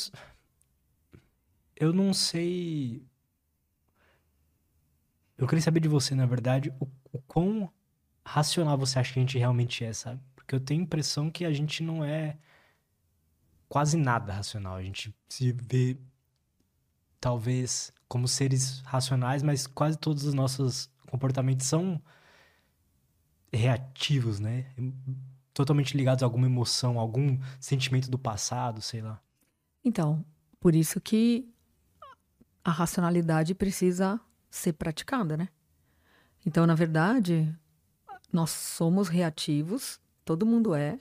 Eu não sei. Eu queria saber de você, na verdade, o, o quão racional você acha que a gente realmente é, sabe? Porque eu tenho a impressão que a gente não é quase nada racional. A gente se vê, talvez, como seres racionais, mas quase todos os nossos comportamentos são reativos, né? Totalmente ligados a alguma emoção, algum sentimento do passado, sei lá.
Então, por isso que a racionalidade precisa ser praticada, né? Então, na verdade, nós somos reativos, todo mundo é,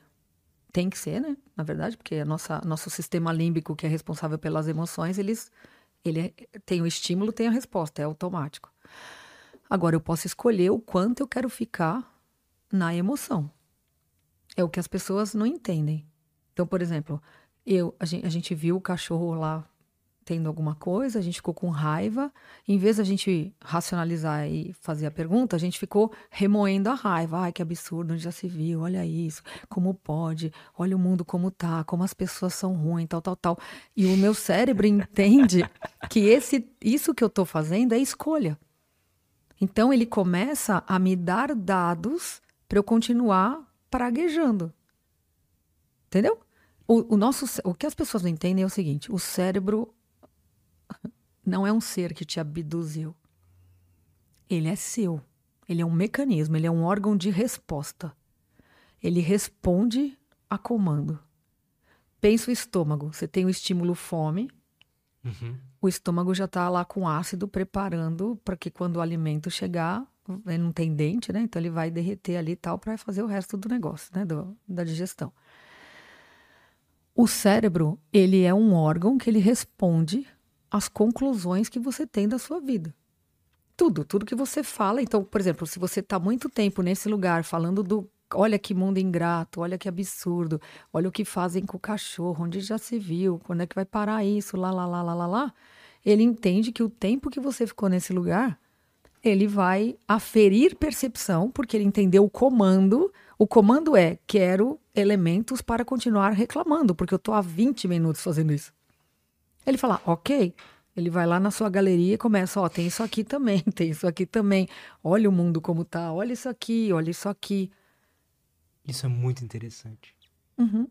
tem que ser, né? Na verdade, porque a nossa, nosso sistema límbico, que é responsável pelas emoções, eles, ele tem o estímulo, tem a resposta, é automático. Agora, eu posso escolher o quanto eu quero ficar na emoção. É o que as pessoas não entendem. Então, por exemplo, eu, a gente, a gente viu o cachorro lá tendo alguma coisa, a gente ficou com raiva. Em vez da gente racionalizar e fazer a pergunta, a gente ficou remoendo a raiva. Ai, que absurdo, onde já se viu, olha isso, como pode, olha o mundo como tá, como as pessoas são ruins, tal, tal, tal. E o meu cérebro entende (laughs) que esse, isso que eu estou fazendo é escolha. Então ele começa a me dar dados para eu continuar praguejando. Entendeu? O, o, nosso, o que as pessoas não entendem é o seguinte: o cérebro (laughs) não é um ser que te abduziu. Ele é seu. Ele é um mecanismo, ele é um órgão de resposta. Ele responde a comando. Pensa o estômago. Você tem o estímulo fome. Uhum. O estômago já está lá com ácido preparando para que quando o alimento chegar, ele não tem dente, né? Então ele vai derreter ali e tal para fazer o resto do negócio, né? Do, da digestão. O cérebro, ele é um órgão que ele responde as conclusões que você tem da sua vida. Tudo, tudo que você fala. Então, por exemplo, se você está muito tempo nesse lugar falando do olha que mundo ingrato, olha que absurdo, olha o que fazem com o cachorro, onde já se viu, quando é que vai parar isso, lá, lá, lá, lá, lá, lá. Ele entende que o tempo que você ficou nesse lugar, ele vai aferir percepção, porque ele entendeu o comando. O comando é: quero elementos para continuar reclamando, porque eu estou há 20 minutos fazendo isso. Ele fala, ok. Ele vai lá na sua galeria e começa, ó, tem isso aqui também, (laughs) tem isso aqui também. Olha o mundo como tá, olha isso aqui, olha isso aqui.
Isso é muito interessante.
Uhum.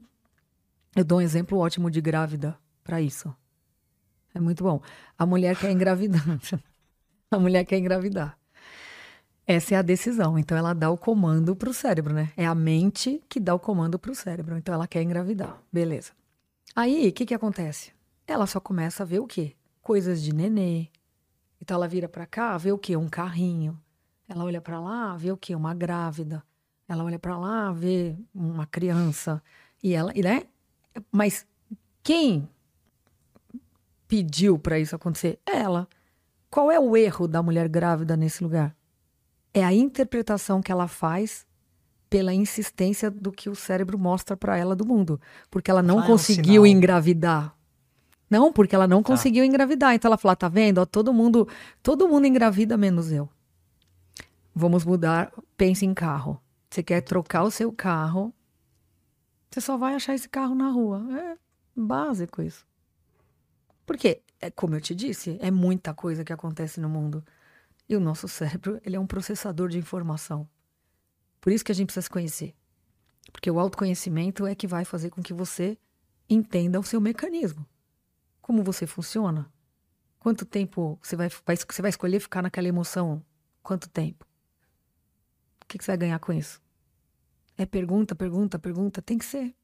Eu dou um exemplo ótimo de grávida para isso. É muito bom. A mulher quer engravidar. (laughs) (laughs) a mulher quer engravidar. Essa é a decisão. Então ela dá o comando para o cérebro, né? É a mente que dá o comando para o cérebro. Então ela quer engravidar. Beleza. Aí, o que que acontece? ela só começa a ver o quê? Coisas de nenê. Então ela vira para cá, vê o quê? Um carrinho. Ela olha para lá, vê o quê? Uma grávida. Ela olha para lá, vê uma criança. E ela, né? Mas quem pediu para isso acontecer? Ela. Qual é o erro da mulher grávida nesse lugar? É a interpretação que ela faz pela insistência do que o cérebro mostra para ela do mundo, porque ela não conseguiu um engravidar não, porque ela não tá. conseguiu engravidar. Então ela falou: tá vendo? Ó, todo mundo, todo mundo engravida menos eu. Vamos mudar. Pense em carro. Você quer trocar o seu carro? Você só vai achar esse carro na rua. É básico isso. Porque, é, como eu te disse, é muita coisa que acontece no mundo. E o nosso cérebro, ele é um processador de informação. Por isso que a gente precisa se conhecer. Porque o autoconhecimento é que vai fazer com que você entenda o seu mecanismo como você funciona? Quanto tempo você vai, vai, você vai escolher ficar naquela emoção? Quanto tempo? O que, que você vai ganhar com isso? É pergunta, pergunta, pergunta. Tem que ser.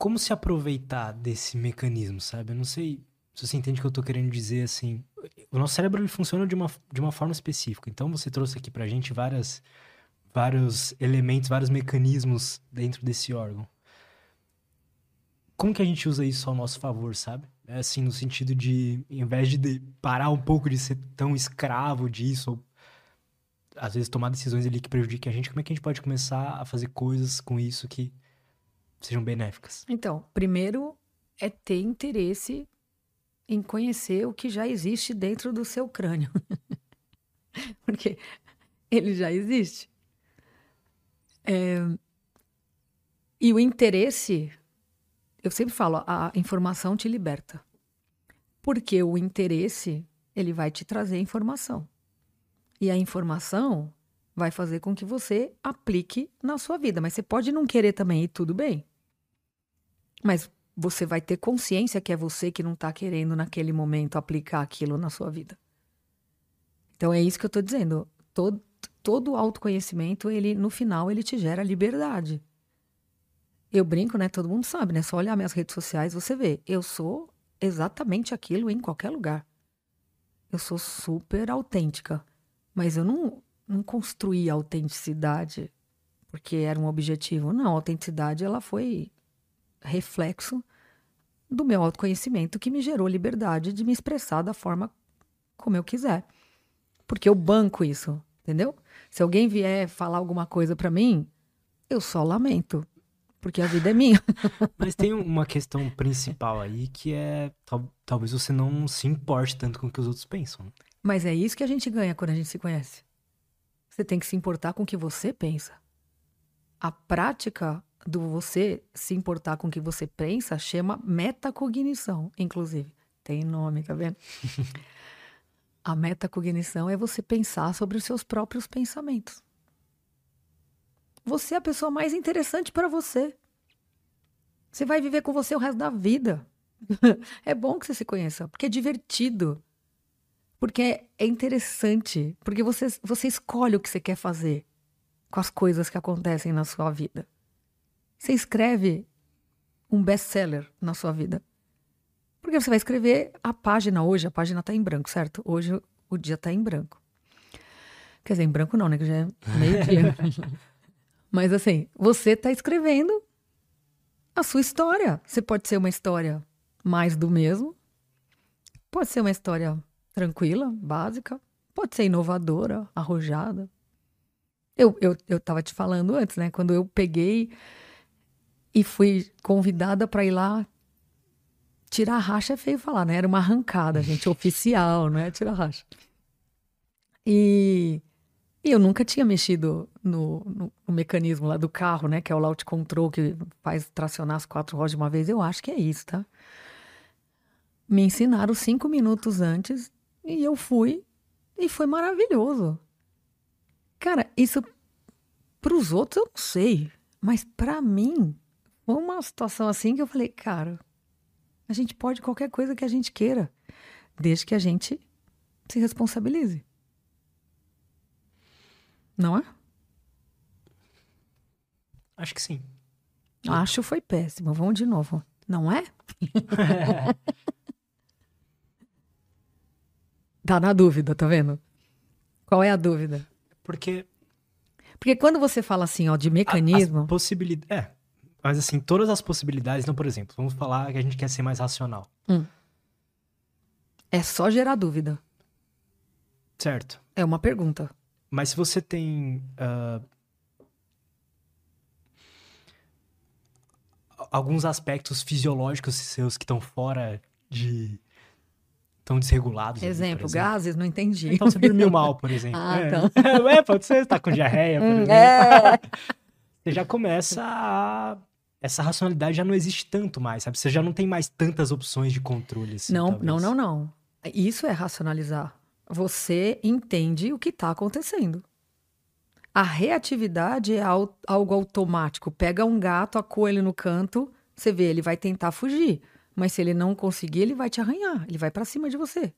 Como se aproveitar desse mecanismo, sabe? Eu não sei se você entende o que eu tô querendo dizer, assim. O nosso cérebro ele funciona de uma, de uma forma específica. Então você trouxe aqui pra gente várias, vários elementos, vários mecanismos dentro desse órgão. Como que a gente usa isso ao nosso favor, sabe? É assim, no sentido de, em vez de parar um pouco de ser tão escravo disso, ou às vezes tomar decisões ali que prejudiquem a gente, como é que a gente pode começar a fazer coisas com isso que sejam benéficas?
Então, primeiro é ter interesse em conhecer o que já existe dentro do seu crânio. (laughs) Porque ele já existe. É... E o interesse, eu sempre falo, a informação te liberta. Porque o interesse, ele vai te trazer informação. E a informação vai fazer com que você aplique na sua vida. Mas você pode não querer também, e tudo bem. Mas você vai ter consciência que é você que não está querendo naquele momento aplicar aquilo na sua vida. Então é isso que eu estou dizendo. Todo, todo autoconhecimento, ele no final, ele te gera liberdade. Eu brinco, né? Todo mundo sabe, né? Só olhar minhas redes sociais, você vê. Eu sou exatamente aquilo em qualquer lugar. Eu sou super autêntica. Mas eu não, não construí a autenticidade porque era um objetivo. Não, a autenticidade ela foi reflexo do meu autoconhecimento que me gerou liberdade de me expressar da forma como eu quiser. Porque eu banco isso, entendeu? Se alguém vier falar alguma coisa para mim, eu só lamento, porque a vida é minha. (laughs)
Mas tem uma questão principal aí que é tal, talvez você não se importe tanto com o que os outros pensam. Né?
Mas é isso que a gente ganha quando a gente se conhece. Você tem que se importar com o que você pensa. A prática do você se importar com o que você pensa chama metacognição, inclusive. Tem nome, tá vendo? (laughs) a metacognição é você pensar sobre os seus próprios pensamentos. Você é a pessoa mais interessante para você. Você vai viver com você o resto da vida. (laughs) é bom que você se conheça, porque é divertido. Porque é interessante. Porque você, você escolhe o que você quer fazer com as coisas que acontecem na sua vida. Você escreve um best-seller na sua vida. Porque você vai escrever a página hoje, a página está em branco, certo? Hoje o dia está em branco. Quer dizer, em branco não, né? Que já é meio-dia. (laughs) Mas assim, você está escrevendo a sua história. Você pode ser uma história mais do mesmo, pode ser uma história tranquila, básica, pode ser inovadora, arrojada. Eu, eu, eu tava te falando antes, né? Quando eu peguei e fui convidada para ir lá tirar racha é feio falar, né? Era uma arrancada, gente, (laughs) oficial, não é tirar racha. E, e eu nunca tinha mexido no, no, no, mecanismo lá do carro, né? Que é o launch control que faz tracionar as quatro rodas de uma vez. Eu acho que é isso, tá? Me ensinaram cinco minutos antes e eu fui e foi maravilhoso. Cara, isso para os outros eu não sei, mas para mim foi uma situação assim que eu falei, cara, a gente pode qualquer coisa que a gente queira, desde que a gente se responsabilize. Não é?
Acho que sim.
Acho foi péssimo. Vamos de novo. Não é? (laughs) tá na dúvida, tá vendo? Qual é a dúvida?
Porque.
Porque quando você fala assim, ó, de mecanismo.
possibilidade. É. Mas assim, todas as possibilidades. Então, por exemplo, vamos falar que a gente quer ser mais racional. Hum.
É só gerar dúvida.
Certo.
É uma pergunta.
Mas se você tem. Uh, alguns aspectos fisiológicos seus que estão fora de. estão desregulados.
Exemplo, ali, gases, não entendi.
Então você dormiu mal, por (laughs) exemplo.
Ah,
é.
então. (laughs)
é, pode ser, você tá com diarreia, por hum, exemplo. É. Você já começa a essa racionalidade já não existe tanto mais, sabe? Você já não tem mais tantas opções de controle. Assim,
não,
talvez.
não, não, não. Isso é racionalizar. Você entende o que está acontecendo. A reatividade é algo automático. Pega um gato, acua ele no canto, você vê, ele vai tentar fugir. Mas se ele não conseguir, ele vai te arranhar, ele vai para cima de você.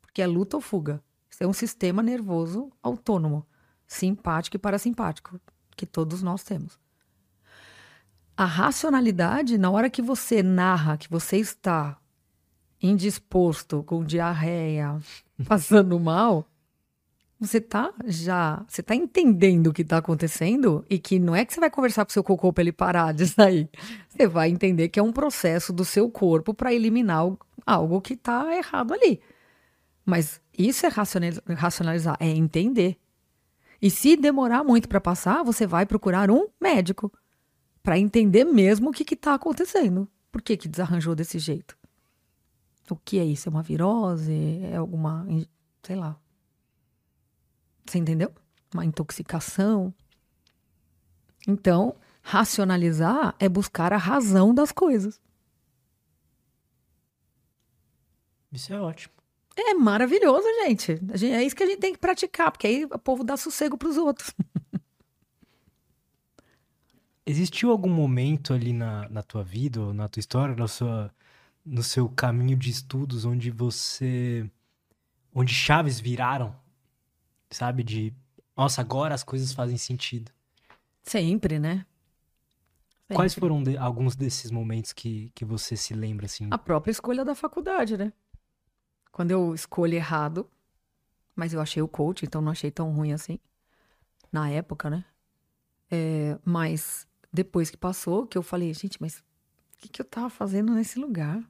Porque é luta ou fuga. Isso é um sistema nervoso autônomo. simpático e parasimpático, que todos nós temos. A racionalidade, na hora que você narra que você está indisposto, com diarreia, (laughs) passando mal, você tá já, você tá entendendo o que tá acontecendo e que não é que você vai conversar com seu cocô para ele parar de sair. Você vai entender que é um processo do seu corpo para eliminar algo que tá errado ali. Mas isso é racionalizar, é entender. E se demorar muito para passar, você vai procurar um médico para entender mesmo o que está acontecendo. Por que, que desarranjou desse jeito? O que é isso? É uma virose? É alguma. sei lá. Você entendeu? Uma intoxicação. Então, racionalizar é buscar a razão das coisas.
Isso é ótimo.
É maravilhoso, gente. É isso que a gente tem que praticar, porque aí o povo dá sossego para os outros. (laughs)
Existiu algum momento ali na, na tua vida, ou na tua história, na sua, no seu caminho de estudos, onde você. onde chaves viraram? Sabe? De. Nossa, agora as coisas fazem sentido.
Sempre, né?
Sempre. Quais foram de, alguns desses momentos que, que você se lembra, assim?
A própria escolha da faculdade, né? Quando eu escolho errado, mas eu achei o coach, então não achei tão ruim assim. Na época, né? É, mas depois que passou, que eu falei, gente, mas o que, que eu tava fazendo nesse lugar?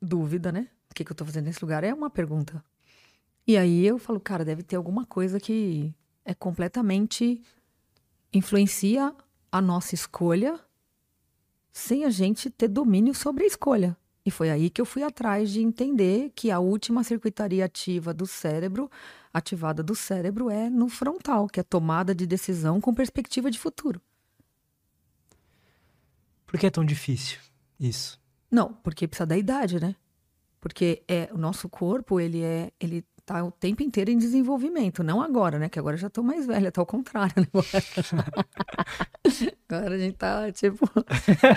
Dúvida, né? O que, que eu tô fazendo nesse lugar? É uma pergunta. E aí eu falo, cara, deve ter alguma coisa que é completamente influencia a nossa escolha sem a gente ter domínio sobre a escolha. E foi aí que eu fui atrás de entender que a última circuitaria ativa do cérebro, ativada do cérebro, é no frontal, que é tomada de decisão com perspectiva de futuro.
Por que é tão difícil isso?
Não, porque precisa da idade, né? Porque é o nosso corpo, ele é, ele tá o tempo inteiro em desenvolvimento, não agora, né? Que agora eu já tô mais velha, tá ao contrário, né? (laughs) agora a gente tá, tipo,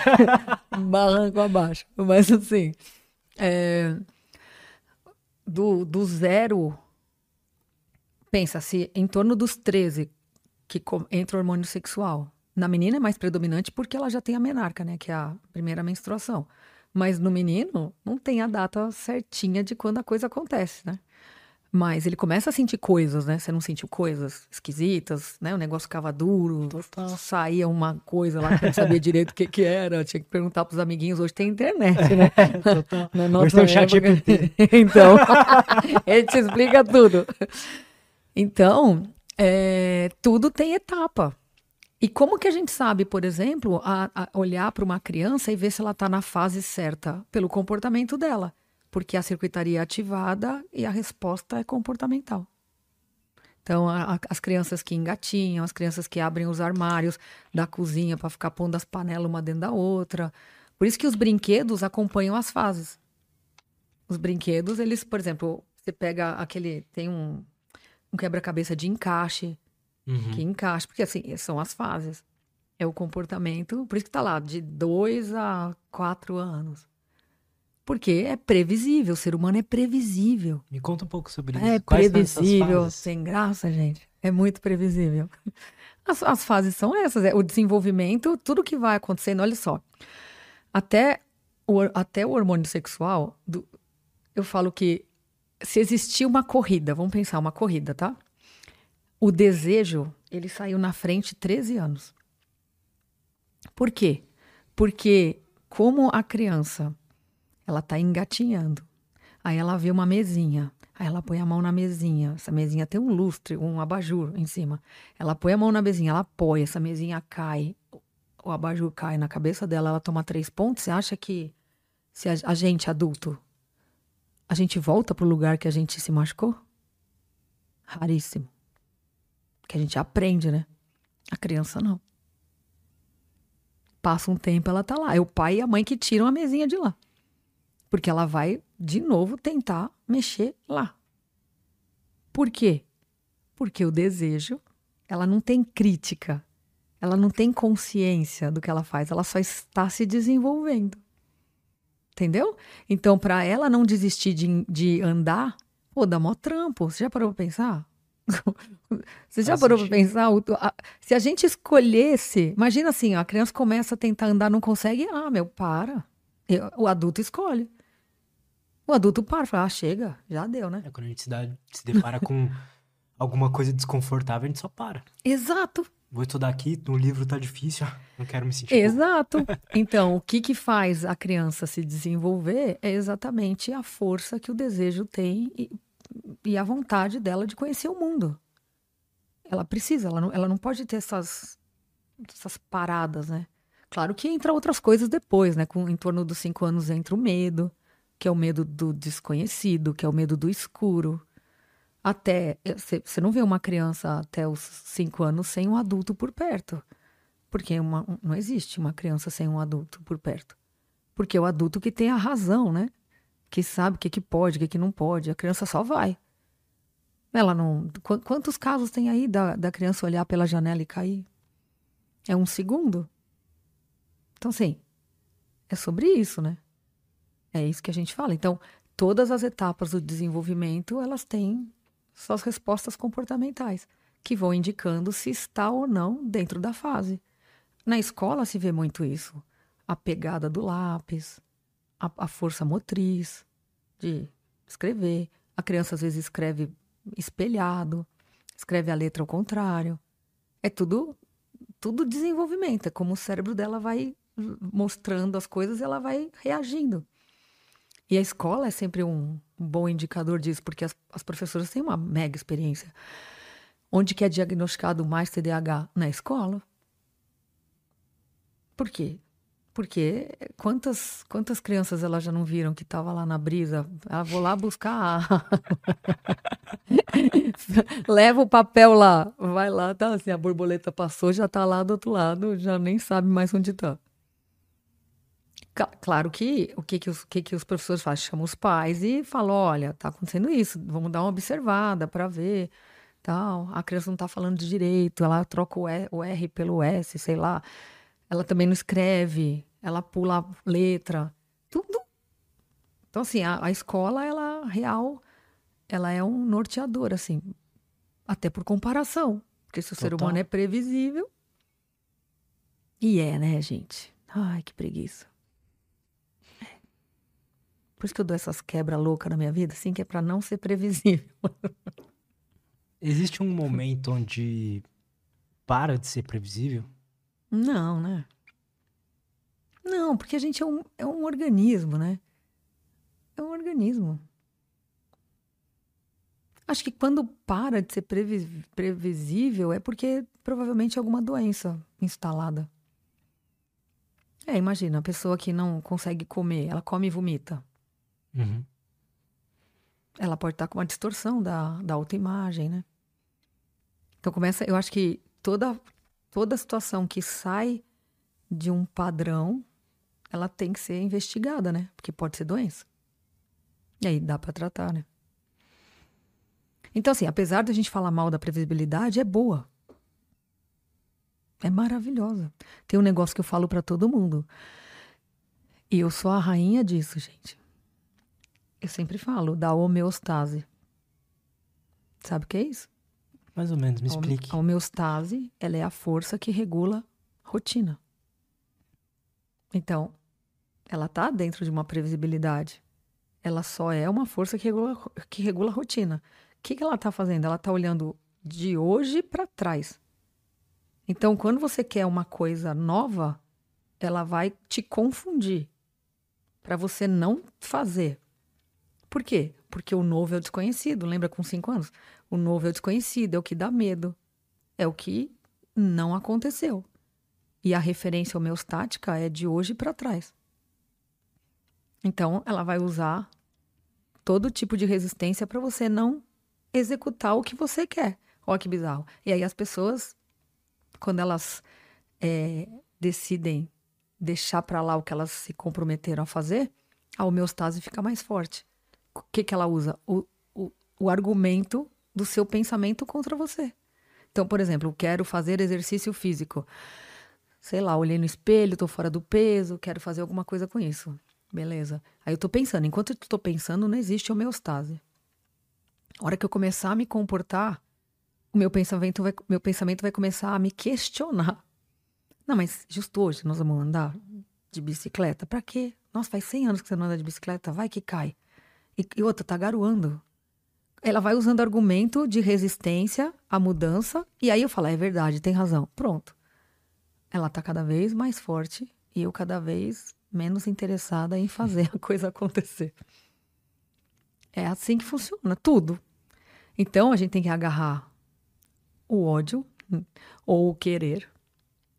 (laughs) barranco abaixo. Mas assim, é, do, do zero, pensa, se em torno dos 13 que entra o hormônio sexual, na menina é mais predominante porque ela já tem a menarca, né? Que é a primeira menstruação. Mas no menino, não tem a data certinha de quando a coisa acontece, né? Mas ele começa a sentir coisas, né? Você não sentiu coisas esquisitas, né? O negócio ficava duro, Total. saía uma coisa lá que não sabia (laughs) direito o que, que era. Tinha que perguntar pros amiguinhos. Hoje tem internet, né?
Total. Hoje tem chat (laughs)
então, (laughs) ele te explica tudo. Então, é, tudo tem etapa. E como que a gente sabe, por exemplo, a, a olhar para uma criança e ver se ela está na fase certa? Pelo comportamento dela porque a circuitaria é ativada e a resposta é comportamental. Então, a, a, as crianças que engatinham, as crianças que abrem os armários da cozinha para ficar pondo as panelas uma dentro da outra. Por isso que os brinquedos acompanham as fases. Os brinquedos, eles, por exemplo, você pega aquele. Tem um, um quebra-cabeça de encaixe, uhum. que encaixa, porque assim, são as fases. É o comportamento, por isso que está lá, de dois a quatro anos. Porque é previsível, o ser humano é previsível.
Me conta um pouco sobre
isso. É Quais previsível, sem graça, gente. É muito previsível. (laughs) As, as fases são essas, é o desenvolvimento, tudo que vai acontecendo, olha só. Até o, até o hormônio sexual, do, eu falo que se existir uma corrida, vamos pensar uma corrida, tá? O desejo, ele saiu na frente 13 anos. Por quê? Porque como a criança ela está engatinhando. Aí ela vê uma mesinha. Aí ela põe a mão na mesinha. Essa mesinha tem um lustre, um abajur em cima. Ela põe a mão na mesinha, ela apoia, essa mesinha cai. O abajur cai na cabeça dela, ela toma três pontos. Você acha que se a, a gente, adulto, a gente volta pro lugar que a gente se machucou? Raríssimo. Que a gente aprende, né? A criança não. Passa um tempo, ela tá lá. É o pai e a mãe que tiram a mesinha de lá. Porque ela vai, de novo, tentar mexer lá. Por quê? Porque o desejo, ela não tem crítica, ela não tem consciência do que ela faz, ela só está se desenvolvendo. Entendeu? Então, para ela não desistir de, de andar, pô, dá mó trampo. Você já parou pra pensar? (laughs) Você já parou para pensar? Se a gente escolhesse, imagina assim, a criança começa a tentar andar, não consegue, ah, meu, para. Eu, o adulto escolhe. O adulto para, fala, ah, chega, já deu, né?
É quando a gente se, dá, se depara com (laughs) alguma coisa desconfortável, a gente só para.
Exato.
Vou estudar aqui, no livro tá difícil, (laughs) não quero me sentir.
Exato. então, o que que faz a criança se desenvolver é exatamente a força que o desejo tem e, e a vontade dela de conhecer o mundo. Ela precisa, ela não, ela não pode ter essas, essas paradas, né? Claro que entra outras coisas depois, né? Com, em torno dos cinco anos entra o medo, que é o medo do desconhecido, que é o medo do escuro. Até. Você não vê uma criança até os cinco anos sem um adulto por perto. Porque uma, não existe uma criança sem um adulto por perto. Porque é o adulto que tem a razão, né? Que sabe o que, que pode, o que, que não pode. A criança só vai. Ela não. Quantos casos tem aí da, da criança olhar pela janela e cair? É um segundo? Então, assim, é sobre isso, né? É isso que a gente fala. Então, todas as etapas do desenvolvimento, elas têm suas respostas comportamentais, que vão indicando se está ou não dentro da fase. Na escola se vê muito isso. A pegada do lápis, a, a força motriz de escrever. A criança às vezes escreve espelhado, escreve a letra ao contrário. É tudo tudo desenvolvimento, é como o cérebro dela vai mostrando as coisas, ela vai reagindo. E a escola é sempre um, bom indicador disso, porque as, as professoras têm uma mega experiência. Onde que é diagnosticado mais TDAH? Na escola. Por quê? Porque quantas, quantas crianças elas já não viram que estava lá na brisa? Ah, vou lá buscar. (laughs) Leva o papel lá, vai lá, tá assim, a borboleta passou, já tá lá do outro lado, já nem sabe mais onde tá. Claro que o que, que, os, que, que os professores fazem? Chamam os pais e falam: olha, tá acontecendo isso, vamos dar uma observada para ver. tal. A criança não tá falando direito, ela troca o, o R pelo S, sei lá. Ela também não escreve, ela pula letra, tudo. Então, assim, a, a escola, ela real, ela é um norteador, assim, até por comparação. Porque se o Total. ser humano é previsível. E é, né, gente? Ai, que preguiça. Por isso que eu dou essas quebras loucas na minha vida, assim, que é para não ser previsível. (laughs)
Existe um momento onde para de ser previsível?
Não, né? Não, porque a gente é um, é um organismo, né? É um organismo. Acho que quando para de ser previsível é porque provavelmente é alguma doença instalada. É, imagina, a pessoa que não consegue comer, ela come e vomita. Uhum. Ela pode estar com uma distorção da, da autoimagem, né? Então começa, eu acho que toda toda situação que sai de um padrão, ela tem que ser investigada, né? Porque pode ser doença. E aí dá para tratar, né? Então assim, apesar da gente falar mal da previsibilidade, é boa. É maravilhosa. Tem um negócio que eu falo para todo mundo. E eu sou a rainha disso, gente. Eu sempre falo da homeostase. Sabe o que é isso?
Mais ou menos, me explique.
A homeostase, ela é a força que regula rotina. Então, ela está dentro de uma previsibilidade. Ela só é uma força que regula, que regula a rotina. O que, que ela está fazendo? Ela está olhando de hoje para trás. Então, quando você quer uma coisa nova, ela vai te confundir para você não fazer. Por quê? Porque o novo é o desconhecido. Lembra com cinco anos? O novo é o desconhecido, é o que dá medo. É o que não aconteceu. E a referência homeostática é de hoje para trás. Então, ela vai usar todo tipo de resistência para você não executar o que você quer. Olha que bizarro. E aí as pessoas, quando elas é, decidem deixar para lá o que elas se comprometeram a fazer, a homeostase fica mais forte o que, que ela usa? O, o, o argumento do seu pensamento contra você. Então, por exemplo, quero fazer exercício físico. Sei lá, olhei no espelho, tô fora do peso, quero fazer alguma coisa com isso. Beleza. Aí eu tô pensando, enquanto eu tô pensando, não existe homeostase. A hora que eu começar a me comportar, o meu pensamento vai, meu pensamento vai começar a me questionar. Não, mas justo hoje nós vamos andar de bicicleta. Pra quê? Nossa, faz 100 anos que você não anda de bicicleta. Vai que cai. E, e outra, tá garoando. Ela vai usando argumento de resistência à mudança. E aí eu falo, é verdade, tem razão. Pronto. Ela tá cada vez mais forte e eu cada vez menos interessada em fazer a (laughs) coisa acontecer. É assim que funciona tudo. Então a gente tem que agarrar o ódio ou o querer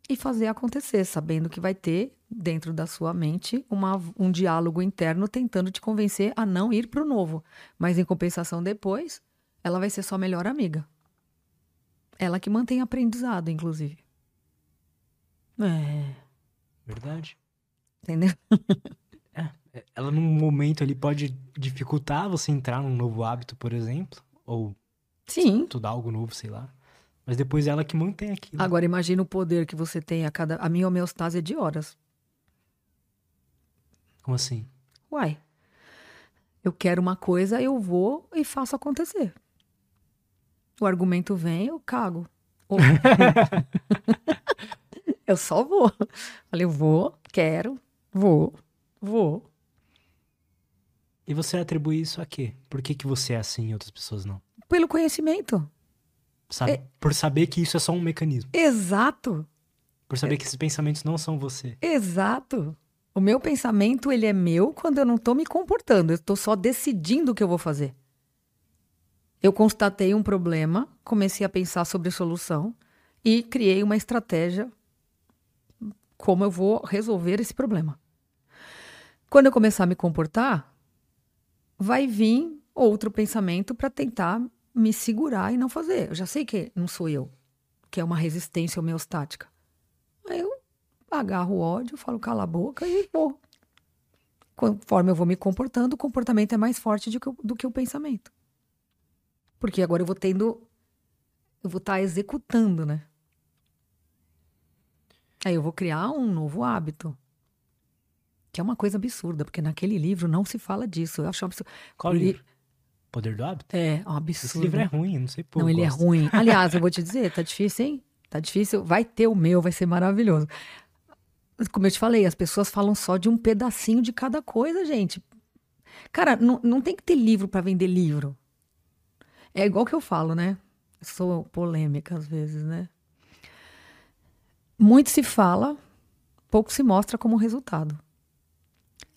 e fazer acontecer, sabendo que vai ter dentro da sua mente uma, um diálogo interno tentando te convencer a não ir para o novo. Mas em compensação, depois, ela vai ser sua melhor amiga. Ela que mantém aprendizado, inclusive.
É. Verdade.
Entendeu? (laughs)
É, é. Ela, num momento ali, pode dificultar você entrar num novo hábito, por exemplo. Ou
Sim.
estudar algo novo, sei lá. Mas depois ela que mantém aquilo.
Agora imagina o poder que você tem a cada. A minha homeostase é de horas.
Como assim?
Uai. Eu quero uma coisa, eu vou e faço acontecer. O argumento vem, eu cago. (laughs) Eu só vou. Falei, vou, quero, vou, vou.
E você atribui isso a quê? Por que, que você é assim e outras pessoas não?
Pelo conhecimento.
Sabe?
É.
Por saber que isso é só um mecanismo.
Exato,
Por saber que esses pensamentos não são você.
exato. O meu pensamento, ele é meu quando eu não tô me comportando. Eu tô só decidindo o que eu vou fazer. Eu constatei um problema, comecei a pensar sobre solução e criei uma estratégia como eu vou resolver esse problema. Quando eu começar a me comportar, vai vir outro pensamento para tentar me segurar e não fazer. Eu já sei que não sou eu, que é uma resistência homeostática. Agarro o ódio, falo cala a boca e vou. Conforme eu vou me comportando, o comportamento é mais forte do que o, do que o pensamento. Porque agora eu vou tendo. Eu vou estar executando, né? Aí eu vou criar um novo hábito. Que é uma coisa absurda, porque naquele livro não se fala disso. Eu acho um absurdo.
Qual
Li-
livro? Poder do hábito?
É, um
Esse
absurdo.
livro é ruim, não sei por
Não, ele é ruim. (laughs) Aliás, eu vou te dizer, tá difícil, hein? Tá difícil. Vai ter o meu, vai ser maravilhoso. Como eu te falei, as pessoas falam só de um pedacinho de cada coisa, gente. Cara, não, não tem que ter livro para vender livro. É igual que eu falo, né? Sou polêmica às vezes, né? Muito se fala, pouco se mostra como resultado.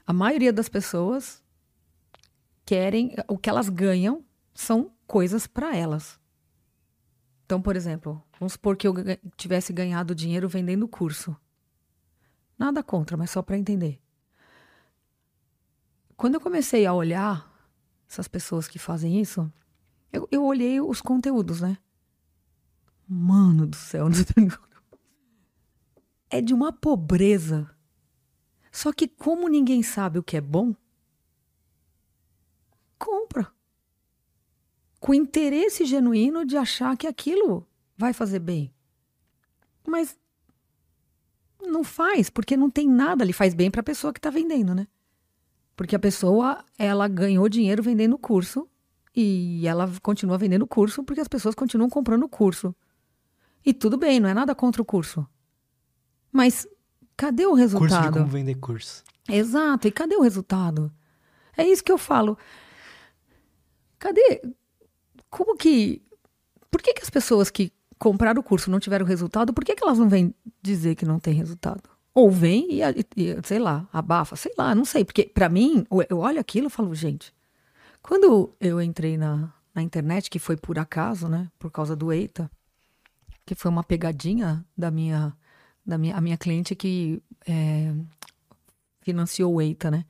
A maioria das pessoas querem, o que elas ganham são coisas para elas. Então, por exemplo, vamos supor que eu tivesse ganhado dinheiro vendendo curso. Nada contra, mas só para entender. Quando eu comecei a olhar essas pessoas que fazem isso, eu, eu olhei os conteúdos, né? Mano do céu, (laughs) é de uma pobreza. Só que como ninguém sabe o que é bom, compra. Com interesse genuíno de achar que aquilo vai fazer bem. Mas não faz, porque não tem nada ali. Faz bem para a pessoa que está vendendo, né? Porque a pessoa, ela ganhou dinheiro vendendo o curso e ela continua vendendo o curso porque as pessoas continuam comprando o curso. E tudo bem, não é nada contra o curso. Mas cadê o
Curso de
resultado?
como vender curso.
Exato, e cadê o resultado? É isso que eu falo. Cadê? Como que. Por que, que as pessoas que compraram o curso não tiveram resultado, por que, que elas não vêm dizer que não tem resultado? Ou vem e, e- sei lá, abafa, sei lá, não sei. Porque, pra mim, eu- olho aquilo e falo, gente. Quando eu entrei na, na internet, que foi por acaso, né? Por causa do EITA, que foi uma pegadinha da minha, da minha, a minha cliente que é, financiou o EITA, né?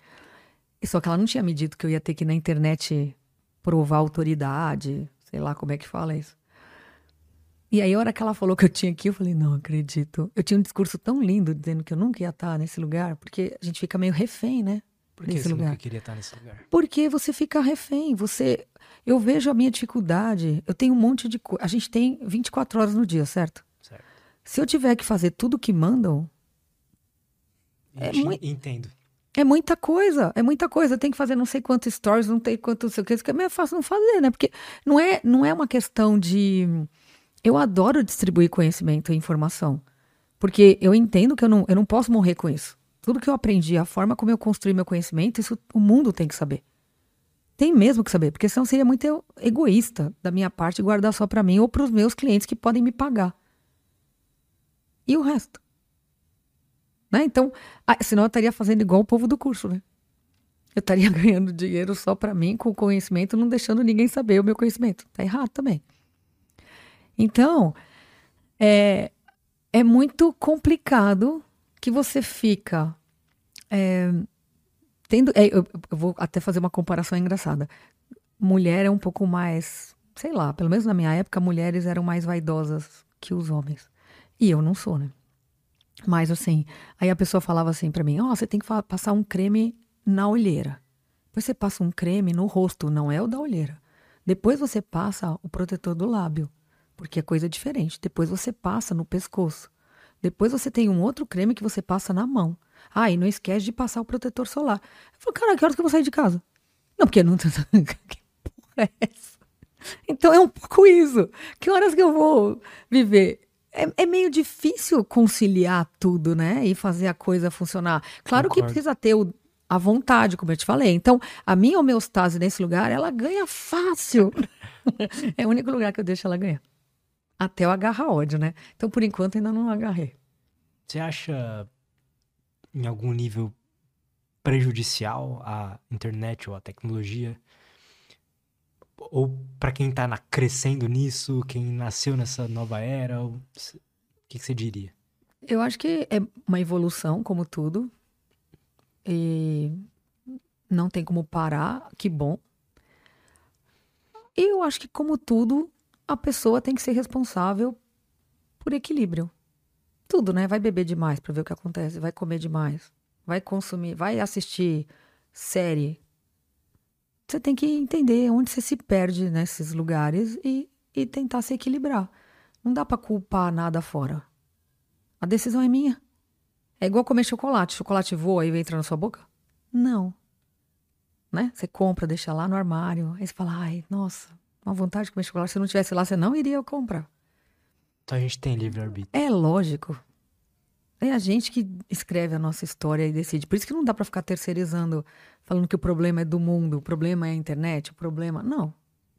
Só que ela não tinha me dito que eu ia ter que ir na internet provar autoridade, sei lá como é que fala isso. E aí, a hora que ela falou que eu tinha aqui, eu falei, não acredito. Eu tinha um discurso tão lindo dizendo que eu nunca ia estar nesse lugar, porque a gente fica meio refém, né?
Por que você
lugar.
nunca queria estar nesse lugar?
Porque você fica refém, você... Eu vejo a minha dificuldade, eu tenho um monte de coisa. A gente tem 24 horas no dia, certo?
Certo.
Se eu tiver que fazer tudo o que mandam, É
Entendo.
É muita coisa, é muita coisa. Tem que fazer não sei quantos stories, não tem quanto não sei o que. É meio fácil não fazer, né? Porque não é, não é uma questão de, Eu adoro distribuir conhecimento e informação. Porque eu entendo que eu não, eu não posso morrer com isso. Tudo que eu aprendi, a forma como eu construí meu conhecimento, isso o mundo tem que saber. Tem mesmo que saber, porque senão seria muito egoísta da minha parte guardar só para mim ou para os meus clientes que podem me pagar. E o resto? Né? Então, senão eu estaria fazendo igual o povo do curso, né? Eu estaria (laughs) ganhando dinheiro só para mim com conhecimento, não deixando ninguém saber o meu conhecimento. Tá errado também. Então, é, é muito complicado que você fica é, tendo. É, eu, eu, vou até fazer uma comparação engraçada. Mulher é um pouco mais, sei lá, pelo menos na minha época, mulheres eram mais vaidosas que os homens. E eu não sou, né? Mas assim, aí a pessoa falava assim para mim: Ó, oh, você tem que passar um creme na olheira. Depois você passa um creme no rosto, não é o da olheira. Depois você passa o protetor do lábio, porque é coisa diferente. Depois você passa no pescoço. Depois você tem um outro creme que você passa na mão. Ah, e não esquece de passar o protetor solar. Eu falei, cara, que horas que eu vou sair de casa? Não, porque não. (laughs) que porra é essa? Então é um pouco isso. Que horas que eu vou viver? É, é, meio difícil conciliar tudo, né? E fazer a coisa funcionar. Claro Concordo. que precisa ter o, a vontade, como eu te falei. Então, a minha homeostase nesse lugar, ela ganha fácil. (laughs) é o único lugar que eu deixo ela ganhar. Até eu agarrar ódio, né? Então, por enquanto, ainda não agarrei.
Você acha, em algum nível, prejudicial a internet ou a tecnologia? Ou para quem tá na, crescendo nisso, quem nasceu nessa nova era? O que, que você diria?
Eu acho que é uma evolução, como tudo. E não tem como parar, que bom. E eu acho que, como tudo, a pessoa tem que ser responsável por equilíbrio. Tudo, né? Vai beber demais para ver o que acontece, vai comer demais, vai consumir, vai assistir série. Você tem que entender onde você se perde nesses lugares e, e tentar se equilibrar. Não dá para culpar nada fora. A decisão é minha. É igual comer chocolate. Chocolate voa e entra na sua boca? Não. Né? Você compra, deixa lá no armário. Aí você fala, ai, nossa, uma vontade de comer chocolate. Se não tivesse lá, você não iria comprar.
Então a gente tem livre-arbítrio.
É lógico. É a gente que escreve a nossa história e decide. Por isso que não dá para ficar terceirizando, falando que o problema é do mundo, o problema é a internet, o problema. Não.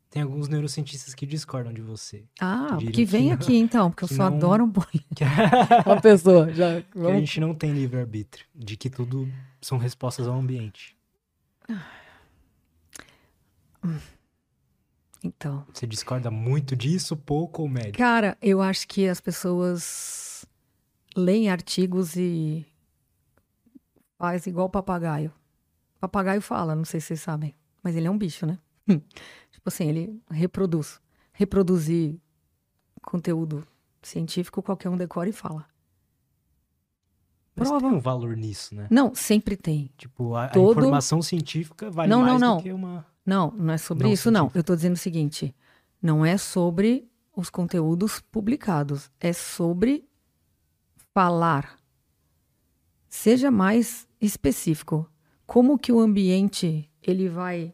Tem alguns neurocientistas que discordam de você.
Ah, que, que vem aqui então, porque eu só não... adoro um (laughs) Uma pessoa. Já... (laughs)
Que a gente não tem livre-arbítrio, de que tudo são respostas ao ambiente.
Hum. Então.
Você discorda muito disso, pouco ou médio?
Cara, eu acho que as pessoas leem artigos e faz igual papagaio. Papagaio fala, não sei se vocês sabem, mas ele é um bicho, né? (laughs) tipo assim, ele reproduz. Reproduzir conteúdo científico, qualquer um decora e fala.
Mas Prova. tem um valor nisso, né?
Não, sempre tem.
Tipo, a, Todo... a informação científica vale não, mais não, não. do que uma...
Não, não é sobre não isso, não. Eu estou dizendo o seguinte: não é sobre os conteúdos publicados, é sobre falar. Seja mais específico. Como que o ambiente ele vai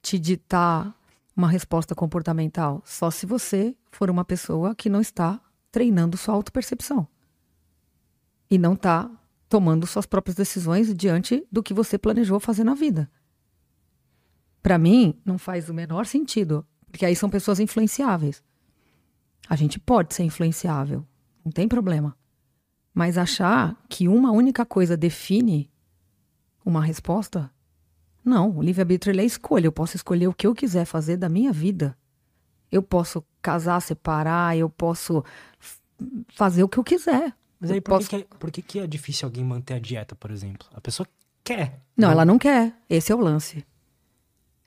te ditar uma resposta comportamental? Só se você for uma pessoa que não está treinando sua autopercepção e não está tomando suas próprias decisões diante do que você planejou fazer na vida. Para mim, não faz o menor sentido, porque aí são pessoas influenciáveis. A gente pode ser influenciável, não tem problema. Mas achar que uma única coisa define uma resposta? Não, o livre-arbítrio é escolha. Eu posso escolher o que eu quiser fazer da minha vida. Eu posso casar, separar, eu posso fazer o que eu quiser.
Mas aí, por, posso... que, por que, que é difícil alguém manter a dieta, por exemplo? A pessoa quer.
Não, não, ela não quer. Esse é o lance.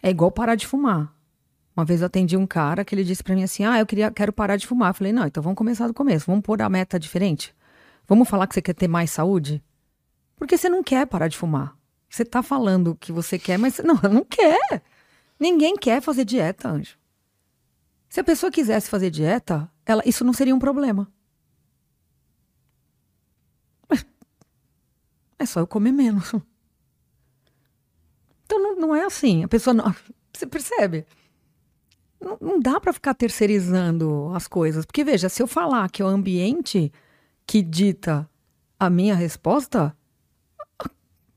É igual parar de fumar. Uma vez eu atendi um cara que ele disse para mim assim: "Ah, eu queria quero parar de fumar". Eu falei: "Não, então vamos começar do começo. Vamos pôr a meta diferente. Vamos falar que você quer ter mais saúde? Porque você não quer parar de fumar. Você tá falando que você quer, mas (laughs) não, não quer. Ninguém quer fazer dieta, anjo. Se a pessoa quisesse fazer dieta, ela, isso não seria um problema. (laughs) É só eu comer menos. Então não, não é assim. A pessoa não. (laughs) Você percebe? não, não dá para ficar terceirizando as coisas. Porque, veja, se eu falar que é o ambiente que dita a minha resposta,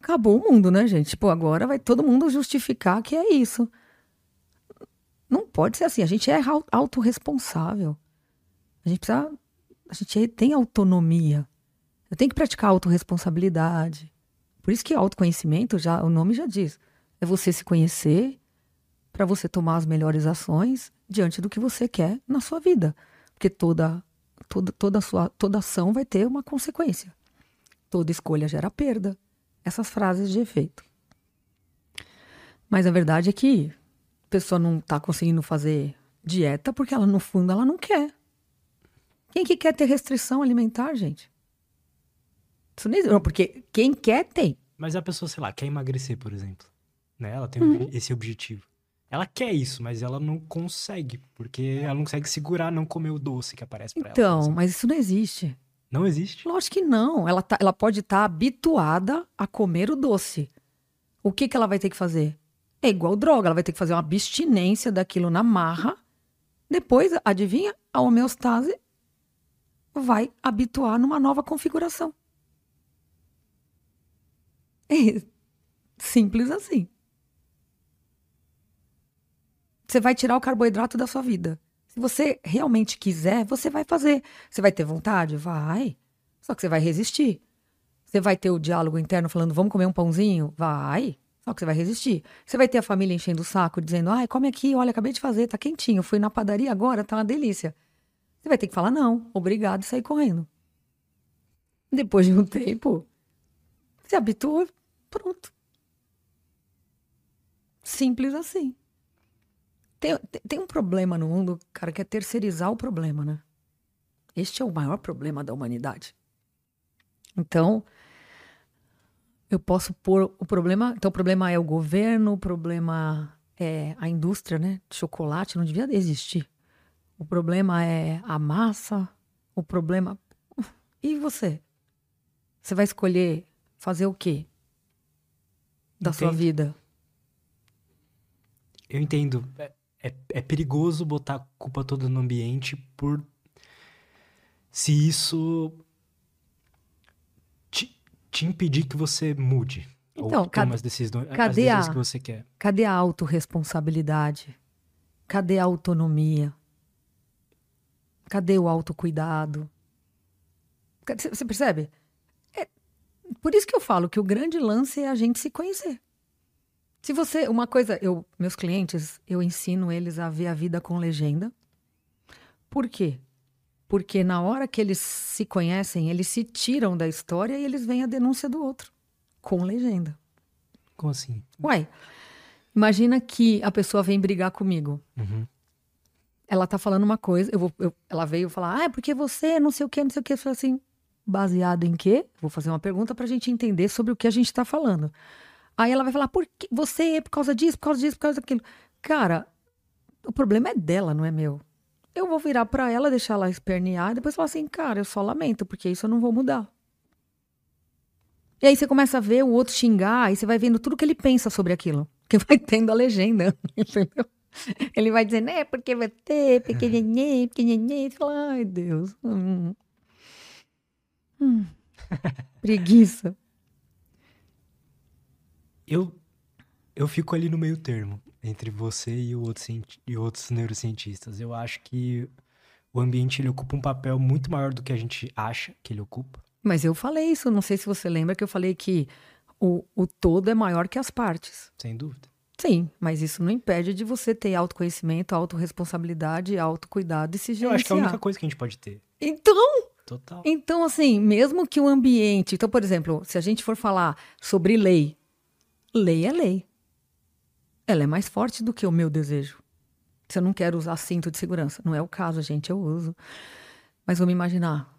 acabou o mundo, né, gente? Tipo, agora vai todo mundo justificar que é isso. Não pode ser assim. A gente é autorresponsável. A gente precisa. A gente tem autonomia. Eu tenho que praticar autorresponsabilidade. Por isso que autoconhecimento, já, o nome já diz, é você se conhecer para você tomar as melhores ações diante do que você quer na sua vida. Porque toda, toda, toda, sua, toda ação vai ter uma consequência. Toda escolha gera perda. Essas frases de efeito. Mas a verdade é que a pessoa não está conseguindo fazer dieta porque ela, no fundo, ela não quer. Quem que quer ter restrição alimentar, gente? Isso não, porque quem quer tem.
Mas a pessoa, sei lá, quer emagrecer, por exemplo. Né? Ela tem uhum. esse objetivo. Ela quer isso, mas ela não consegue, porque ela não consegue segurar não comer o doce que aparece pra
então,
ela.
Então, mas isso não existe.
Não existe?
Lógico que não. Ela, tá, ela pode estar tá habituada a comer o doce. O que, que ela vai ter que fazer? É igual droga, ela vai ter que fazer uma abstinência daquilo na marra. Depois, adivinha? A homeostase vai habituar numa nova configuração. É simples assim. Você vai tirar o carboidrato da sua vida. Se você realmente quiser, você vai fazer. Você vai ter vontade? Vai. Só que você vai resistir. Você vai ter o diálogo interno falando, vamos comer um pãozinho? Vai. Só que você vai resistir. Você vai ter a família enchendo o saco, dizendo, ai, come aqui, olha, acabei de fazer, tá quentinho. Fui na padaria agora, tá uma delícia. Você vai ter que falar não, obrigado e sair correndo. Depois de um tempo, se habitua, pronto. Simples assim. Tem, tem um problema no mundo, cara, que é terceirizar o problema, né? Este é o maior problema da humanidade. Então, eu posso pôr o problema. Então, o problema é o governo, o problema é a indústria, né? De chocolate não devia existir. O problema é a massa, o problema. E você? Você vai escolher fazer o quê da Entendo. sua vida?
Eu entendo. É, é, perigoso botar a culpa toda no ambiente por se isso te, te impedir que você mude. Então, ou cadê, as decisões, cadê as decisões a, que você quer.
Cadê a autorresponsabilidade? Cadê a autonomia? Cadê o autocuidado? Você percebe? É, por isso que eu falo que o grande lance é a gente se conhecer. Se você, uma coisa, eu, meus clientes, eu ensino eles a ver a vida com legenda. Por quê? Porque na hora que eles se conhecem, eles se tiram da história e eles veem a denúncia do outro com legenda.
Como assim?
Uai, imagina que a pessoa vem brigar comigo. Uhum. Ela tá falando uma coisa, eu vou, eu, ela veio falar, ah, é porque você não sei o que, não sei o que. Eu falei assim, baseado em quê? Vou fazer uma pergunta pra gente entender sobre o que a gente tá falando. Aí ela vai falar, por que você, por causa disso, por causa disso, por causa daquilo. Cara, o problema é dela, não é meu. Eu vou virar para ela, deixar ela espernear e depois falar assim, cara, eu só lamento, porque isso eu não vou mudar. E aí você começa a ver o outro xingar, e você vai vendo tudo que ele pensa sobre aquilo. Que vai tendo a legenda, (laughs) entendeu? Ele vai dizendo, é porque porque neném. Você fala, ai Deus. Hum. Hum. (laughs) Preguiça
eu, eu fico ali no meio termo entre você e, o outro, e outros neurocientistas. Eu acho que o ambiente ele ocupa um papel muito maior do que a gente acha que ele ocupa.
Mas eu falei isso, não sei se você lembra que eu falei que o, o todo é maior que as partes.
Sem dúvida.
Sim, mas isso não impede de você ter autoconhecimento, autorresponsabilidade, autocuidado e se gerenciar.
Eu acho que é a única coisa que a gente pode ter.
Então,
Total.
Então, assim, mesmo que o ambiente. Então, por exemplo, se a gente for falar sobre lei, lei é lei. Ela é mais forte do que o meu desejo. Se eu não quero usar cinto de segurança, não é o caso, gente, eu uso. Mas vamos imaginar.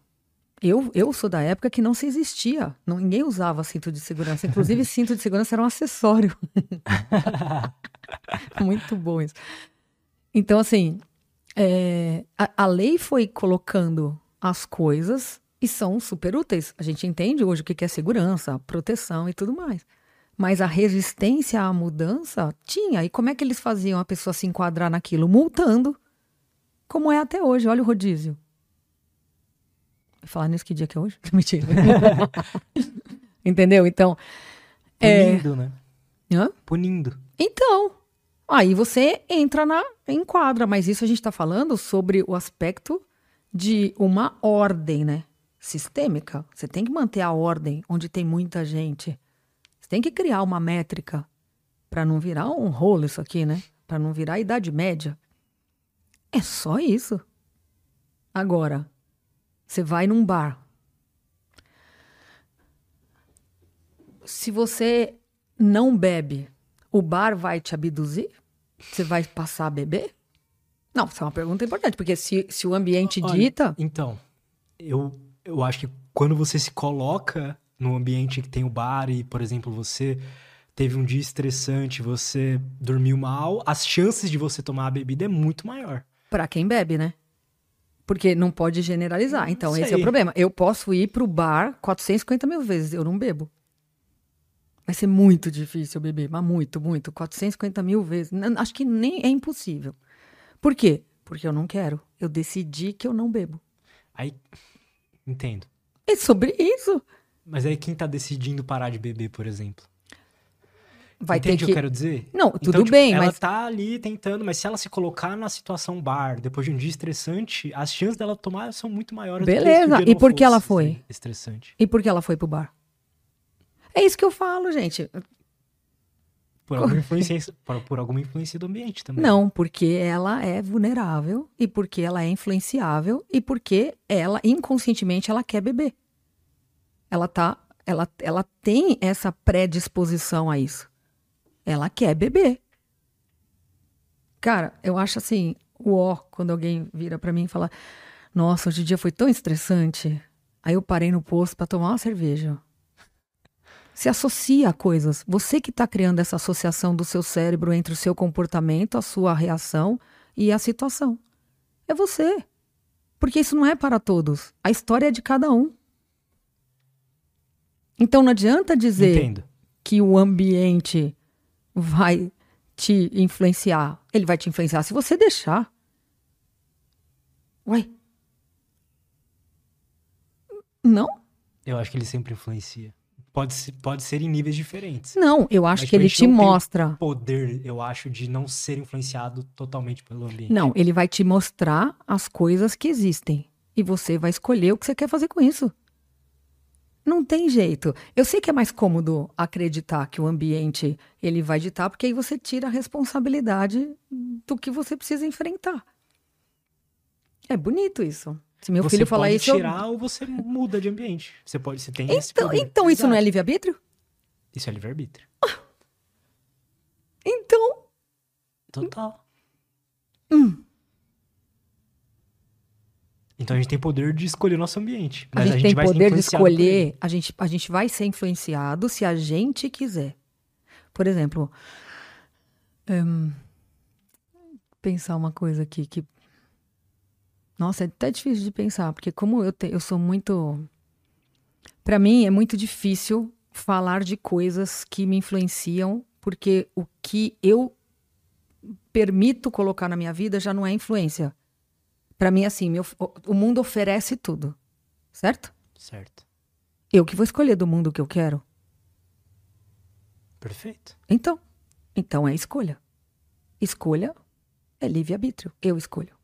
Eu, eu sou da época que não se existia. Não, ninguém usava cinto de segurança. Inclusive, (laughs) cinto de segurança era um acessório. (laughs) Muito bom isso. Então, assim, é, a, a lei foi colocando as coisas e são super úteis. A gente entende hoje o que é segurança, proteção e tudo mais. Mas a resistência à mudança tinha. E como é que eles faziam a pessoa se enquadrar naquilo? Multando. Como é até hoje. Olha o rodízio. Falar nisso que dia que é hoje? (laughs) Mentira. (laughs) Entendeu? Então.
Punindo, é... né?
Hã?
Punindo.
Então. Aí você entra na enquadra, mas isso a gente está falando sobre o aspecto de uma ordem, né? Sistêmica. Você tem que manter a ordem onde tem muita gente. Tem que criar uma métrica para não virar um rolo isso aqui, né? Para não virar a Idade Média. É só isso. Agora, você vai num bar. Se você não bebe, o bar vai te abduzir? Você vai passar a beber? Não, isso é uma pergunta importante, porque se, se o ambiente Olha, dita.
Então, eu, eu acho que quando você se coloca no ambiente que tem o bar e, por exemplo, você teve um dia estressante, você dormiu mal, as chances de você tomar a bebida é muito maior.
Para quem bebe, né? Porque não pode generalizar. Então, esse é o problema. Eu posso ir pro bar 450 mil vezes, eu não bebo. Vai ser muito difícil beber, mas muito, muito. 450 mil vezes. Acho que nem é impossível. Por quê? Porque eu não quero. Eu decidi que eu não bebo.
Aí, entendo.
É sobre isso.
Mas aí quem tá decidindo parar de beber, por exemplo?
Vai
Entende
ter
o que eu quero dizer?
Não, tudo então, tipo, bem,
ela
mas...
tá ali tentando, mas se ela se colocar na situação bar, depois de um dia estressante, as chances dela tomar são muito maiores.
Beleza, e por que ela foi?
Estressante.
E por que ela foi pro bar? É isso que eu falo, gente.
Por alguma, influência, por, por, alguma influência do ambiente também.
Não, porque ela é vulnerável e porque ela é influenciável e porque ela, inconscientemente, ela quer beber. Ela tá, ela, ela tem essa predisposição a isso. Ela quer beber. Cara, eu acho assim, o ó, quando alguém vira para mim e fala: "Nossa, hoje o dia foi tão estressante". Aí eu parei no posto para tomar uma cerveja se associa a coisas. Você que está criando essa associação do seu cérebro entre o seu comportamento, a sua reação e a situação. É você. Porque isso não é para todos. A história é de cada um. Então não adianta dizer
Entendo.
que o ambiente vai te influenciar. Ele vai te influenciar se você deixar. Uai. Não?
Eu acho que ele sempre influencia. Pode, pode ser em níveis diferentes.
Não, eu acho Mas, que ele te mostra.
poder, eu acho, de não ser influenciado totalmente pelo ambiente.
Não, ele vai te mostrar as coisas que existem. E você vai escolher o que você quer fazer com isso. Não tem jeito. Eu sei que é mais cômodo acreditar que o ambiente ele vai ditar, porque aí você tira a responsabilidade do que você precisa enfrentar. É bonito isso. Se meu
você
filho falar
pode
isso.
tirar eu... ou você muda de ambiente. Você pode, você tem
Então, então isso não é livre-arbítrio?
Isso é livre-arbítrio. (laughs)
então.
Total.
Hum.
Então a gente tem poder de escolher o nosso ambiente.
Mas a gente, a gente tem poder de escolher. A gente, a gente vai ser influenciado se a gente quiser. Por exemplo, um, pensar uma coisa aqui que nossa, é até difícil de pensar, porque como eu, te, eu sou muito. Para mim é muito difícil falar de coisas que me influenciam, porque o que eu permito colocar na minha vida já não é influência. Para mim, assim, meu, o mundo oferece tudo, certo?
Certo.
Eu que vou escolher do mundo que eu quero.
Perfeito.
Então, então é escolha. Escolha é livre-arbítrio. Eu escolho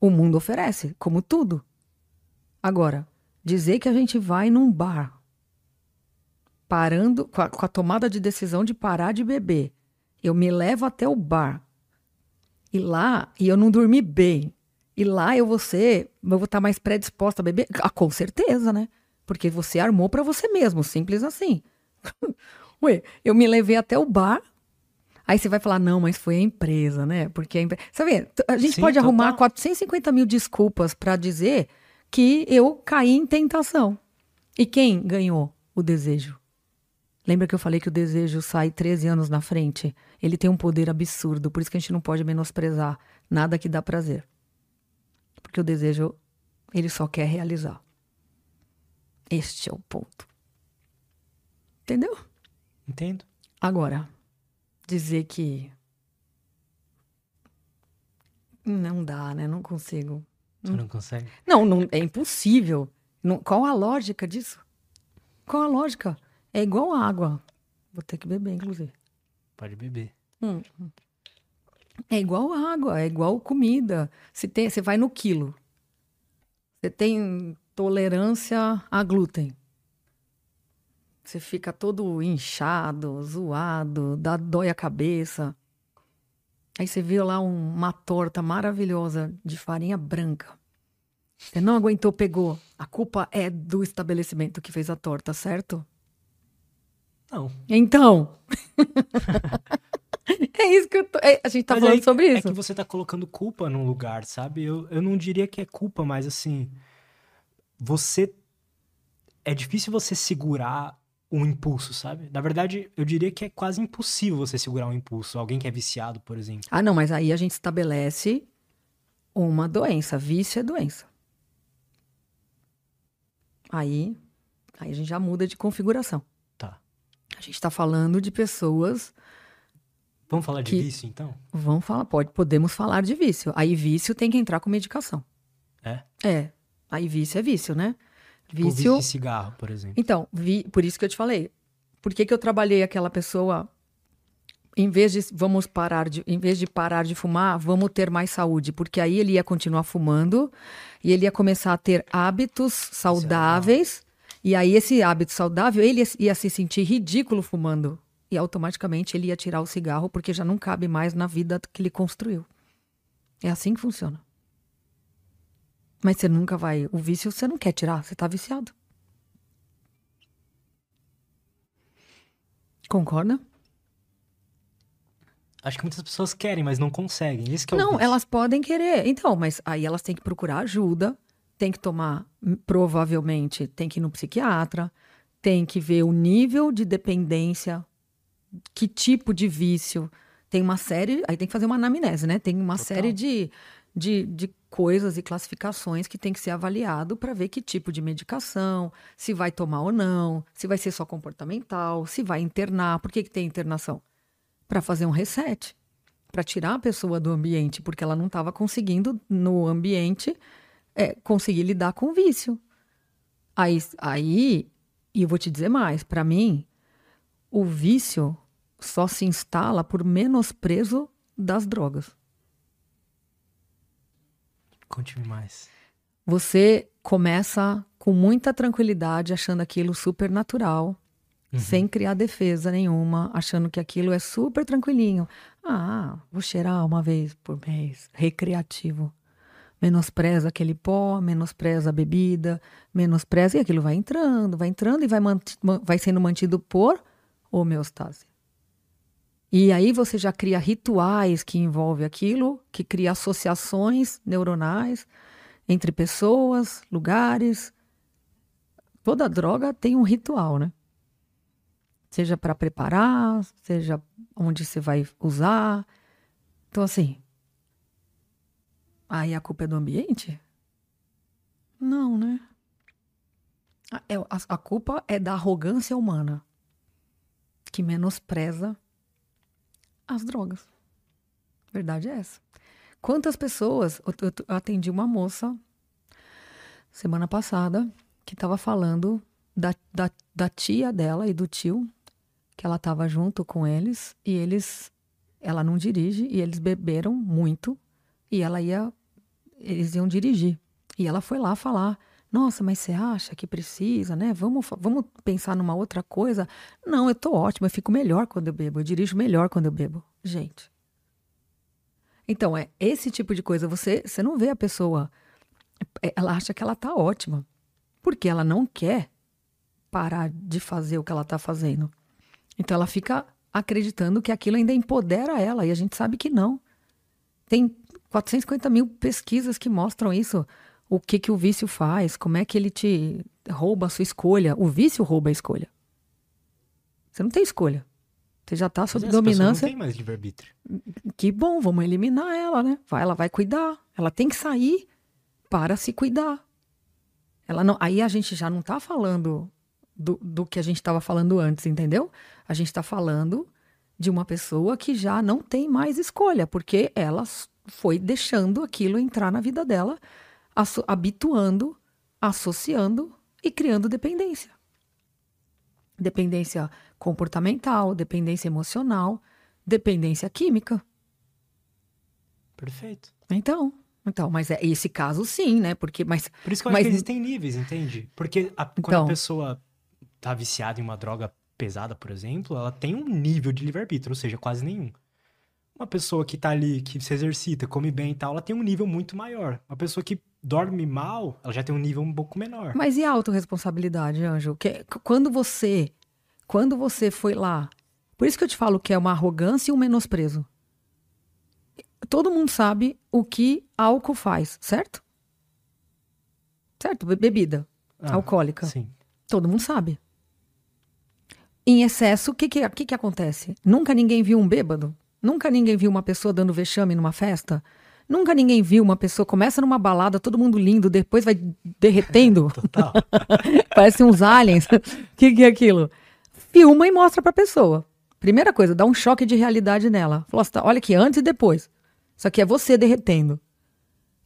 o mundo oferece, como tudo. Agora, dizer que a gente vai num bar, parando, com a, com a tomada de decisão de parar de beber, eu me levo até o bar, e lá, e eu não dormi bem, e lá eu vou ser, eu vou estar mais predisposta a beber? Ah, com certeza, né? Porque você armou para você mesmo, simples assim. (laughs) Ué, eu me levei até o bar Aí você vai falar, não, mas foi a empresa, né? Porque a empresa. Sabe, a gente Sim, pode total. arrumar 450 mil desculpas para dizer que eu caí em tentação. E quem ganhou o desejo? Lembra que eu falei que o desejo sai 13 anos na frente? Ele tem um poder absurdo, por isso que a gente não pode menosprezar nada que dá prazer. Porque o desejo, ele só quer realizar. Este é o ponto. Entendeu?
Entendo.
Agora, dizer que. Não dá, né? Não consigo.
Você não consegue?
Não, não é impossível. Não- qual a lógica disso? Qual a lógica? É igual água. Vou ter que beber, inclusive.
Pode beber.
Hum. É igual água, é igual comida. Se tem, você vai no quilo. Você tem tolerância a glúten. Você fica todo inchado, zoado, dá dói a cabeça. Aí você viu lá um- uma torta maravilhosa de farinha branca. Você não aguentou, pegou. A culpa é do estabelecimento que fez a torta, certo?
Não.
Então. (laughs) é isso que eu tô. é, a gente tá
Mas
falando
aí
sobre
É
isso.
que você tá colocando culpa num lugar, sabe? Eu, eu não diria que é culpa, mas assim. Você. É difícil você segurar um impulso, sabe? Na verdade, eu diria que é quase impossível você segurar um impulso. Alguém que é viciado, por exemplo.
Ah, não, mas aí a gente estabelece uma doença. Vício é doença. Aí, aí a gente já muda de configuração.
Tá.
A gente tá falando de pessoas.
Vamos falar de
Que-
vício, então?
Vamos falar, pode, podemos falar de vício. Aí vício tem que entrar com medicação.
É?
É. Aí vício é vício, né?
O
Vício.
vício de cigarro, por exemplo.
Então, vi, por isso que eu te falei. Por que, que eu trabalhei aquela pessoa? Em vez de vamos parar de, em vez de parar de fumar, vamos ter mais saúde, porque aí ele ia continuar fumando e ele ia começar a ter hábitos saudáveis. E aí esse hábito saudável, ele ia se sentir ridículo fumando e automaticamente ele ia tirar o cigarro porque já não cabe mais na vida que ele construiu. É assim que funciona. Mas você nunca vai, o vício você não quer tirar, você tá viciado. Concorda?
Acho que muitas pessoas querem, mas não conseguem. Isso que é
Não, elas podem querer. Então, mas aí elas têm que procurar ajuda, tem que tomar, hum, provavelmente, tem que ir no psiquiatra, tem que ver o nível de dependência, que tipo de vício. Tem uma série, aí tem que fazer uma anamnese, né? Tem uma
Total.
série de, de, de coisas e classificações que tem que ser avaliado para ver que tipo de medicação, se vai tomar ou não, se vai ser só comportamental, se vai internar. Por que, que tem internação? Para fazer um reset para tirar a pessoa do ambiente, porque ela não estava conseguindo, no ambiente, é, conseguir lidar com o vício. Aí, aí, e eu vou te dizer mais, para mim, o vício só se instala por menosprezo das drogas.
Conte-me mais.
Você começa com muita tranquilidade, achando aquilo super natural, sem criar defesa nenhuma, achando que aquilo é super tranquilinho. Ah, vou cheirar uma vez por mês, recreativo. Menospreza aquele pó, menospreza a bebida, menospreza e aquilo vai entrando, vai entrando e vai, vai sendo mantido por homeostase. E aí você já cria rituais que envolvem aquilo, que cria associações neuronais entre pessoas, lugares. Toda droga tem um ritual, né? Seja para preparar, seja onde você vai usar. Então, assim. Aí a culpa é do ambiente? Não, né? A, é- a culpa é da arrogância humana que menospreza as drogas. Verdade é essa. Quantas pessoas. Eu, atendi uma moça semana passada que estava falando da, da, da tia dela e do tio, que ela estava junto com eles, e eles. Ela não dirige, e eles beberam muito, e ela ia. Eles iam dirigir. E ela foi lá falar. Nossa, mas você acha que precisa, né? Vamos, vamos pensar numa outra coisa? Não, eu tô ótima, eu fico melhor quando eu bebo, eu dirijo melhor quando eu bebo. Gente. Então, é esse tipo de coisa. Você, você não vê a pessoa. é, Ela acha que ela tá ótima. Porque ela não quer parar de fazer o que ela tá fazendo. Então, ela fica acreditando que aquilo ainda empodera ela. E a gente sabe que não. Tem 450 mil pesquisas que mostram isso. O que, que o vício faz, como é que ele te rouba a sua escolha. O vício rouba a escolha. Você não tem escolha. Você já tá
Mas
sob dominância.
não tem mais livre-arbítrio.
Que bom, vamos eliminar ela, né? Vai, ela vai cuidar. Ela tem que sair para se cuidar. Ela não, aí a gente já não tá falando do, do que a gente estava falando antes, entendeu? A gente está falando de uma pessoa que já não tem mais escolha, porque ela foi deixando aquilo entrar na vida dela, habituando, associando e criando dependência. Dependência comportamental, dependência emocional, dependência química.
Perfeito.
Então, então, mas é esse caso sim, né? Porque, mas,
Por isso que eu
mas...
acho que existem níveis, entende? Porque a, quando então... a pessoa tá viciada em uma droga pesada, por exemplo, ela tem um nível de livre-arbítrio, ou seja, quase nenhum. Uma pessoa que tá ali, que se exercita, come bem e tal, ela tem um nível muito maior. Uma pessoa que dorme mal, ela já tem um nível um pouco menor.
Mas e a autorresponsabilidade, Anjo? Que, quando você, quando você foi lá, por isso que eu te falo que é uma arrogância e um menosprezo. Todo mundo sabe o que álcool faz, certo? Certo? Bebida ah, alcoólica.
Sim.
Todo mundo sabe. Em excesso, o que, que, que, que acontece? Nunca ninguém viu um bêbado? Nunca ninguém viu uma pessoa dando vexame numa festa? Nunca ninguém viu uma pessoa começa numa balada, todo mundo lindo, depois vai derretendo. (laughs)
Total. (laughs)
Parece uns aliens. O (laughs) que, que é aquilo? Filma e mostra pra pessoa. Primeira coisa, dá um choque de realidade nela. Fala assim, olha aqui, antes e depois. Isso aqui é você derretendo.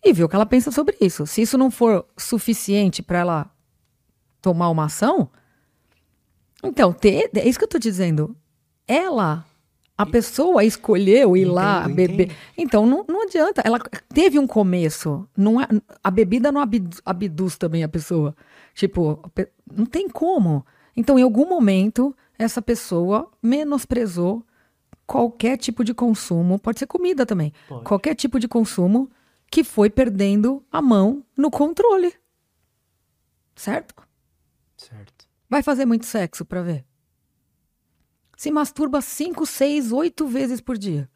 E vê o que ela pensa sobre isso. Se isso não for suficiente para ela tomar uma ação, então, ter, é isso que eu tô dizendo. Ela a pessoa escolheu ir entendo, lá beber. Entendo. Então não, não adianta. Ela teve um começo. Não é, a bebida não abduz também a pessoa. Tipo, não tem como. Então, em algum momento, essa pessoa menosprezou qualquer tipo de consumo. Pode ser comida também. Pode. Qualquer tipo de consumo que foi perdendo a mão no controle. Certo?
Certo.
Vai fazer muito sexo para ver se masturba 5, 6, 8 vezes por dia.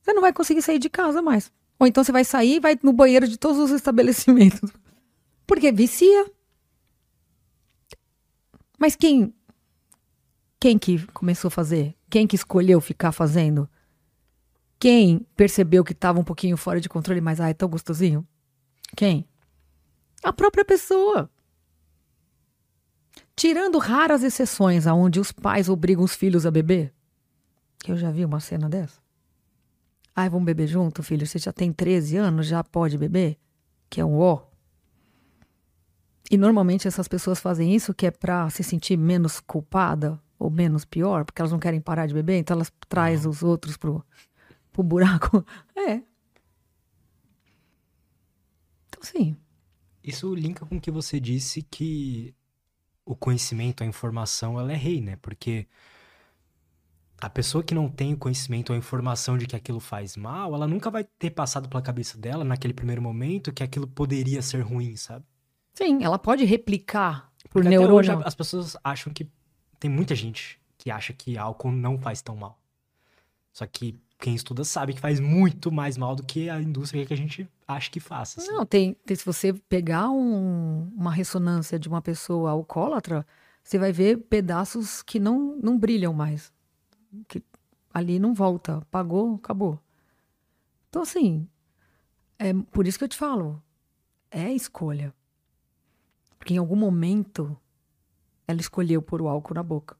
Você não vai conseguir sair de casa mais. Ou então você vai sair e vai no banheiro de todos os estabelecimentos. (laughs) Porque vicia. Mas quem quem que começou a fazer? Quem que escolheu ficar fazendo? Quem percebeu que estava um pouquinho fora de controle, mas ah, é tão gostosinho? Quem? A própria pessoa. Tirando raras exceções aonde os pais obrigam os filhos a beber. Eu já vi uma cena dessa. Ai, vamos beber junto, filho? Você já tem 13 anos, já pode beber? Que é um ó. E normalmente essas pessoas fazem isso que é para se sentir menos culpada ou menos pior, porque elas não querem parar de beber, então elas trazem os outros pro, pro buraco. (laughs) É. Então, sim.
Isso linka com o que você disse que o conhecimento, a informação, ela é rei, né? Porque a pessoa que não tem o conhecimento ou a informação de que aquilo faz mal, ela nunca vai ter passado pela cabeça dela, naquele primeiro momento, que aquilo poderia ser ruim, sabe?
Sim, ela pode replicar por Porque neurônio.
as pessoas acham que. Tem muita gente que acha que álcool não faz tão mal. Só que quem estuda sabe que faz muito mais mal do que a indústria que a gente acha que faça.
Assim. Não, tem, tem, Se você pegar um, uma ressonância de uma pessoa alcoólatra, você vai ver pedaços que não, não brilham mais. Que ali não volta. Pagou, acabou. Então, assim, é por isso que eu te falo. É escolha. Porque em algum momento ela escolheu pôr o álcool na boca.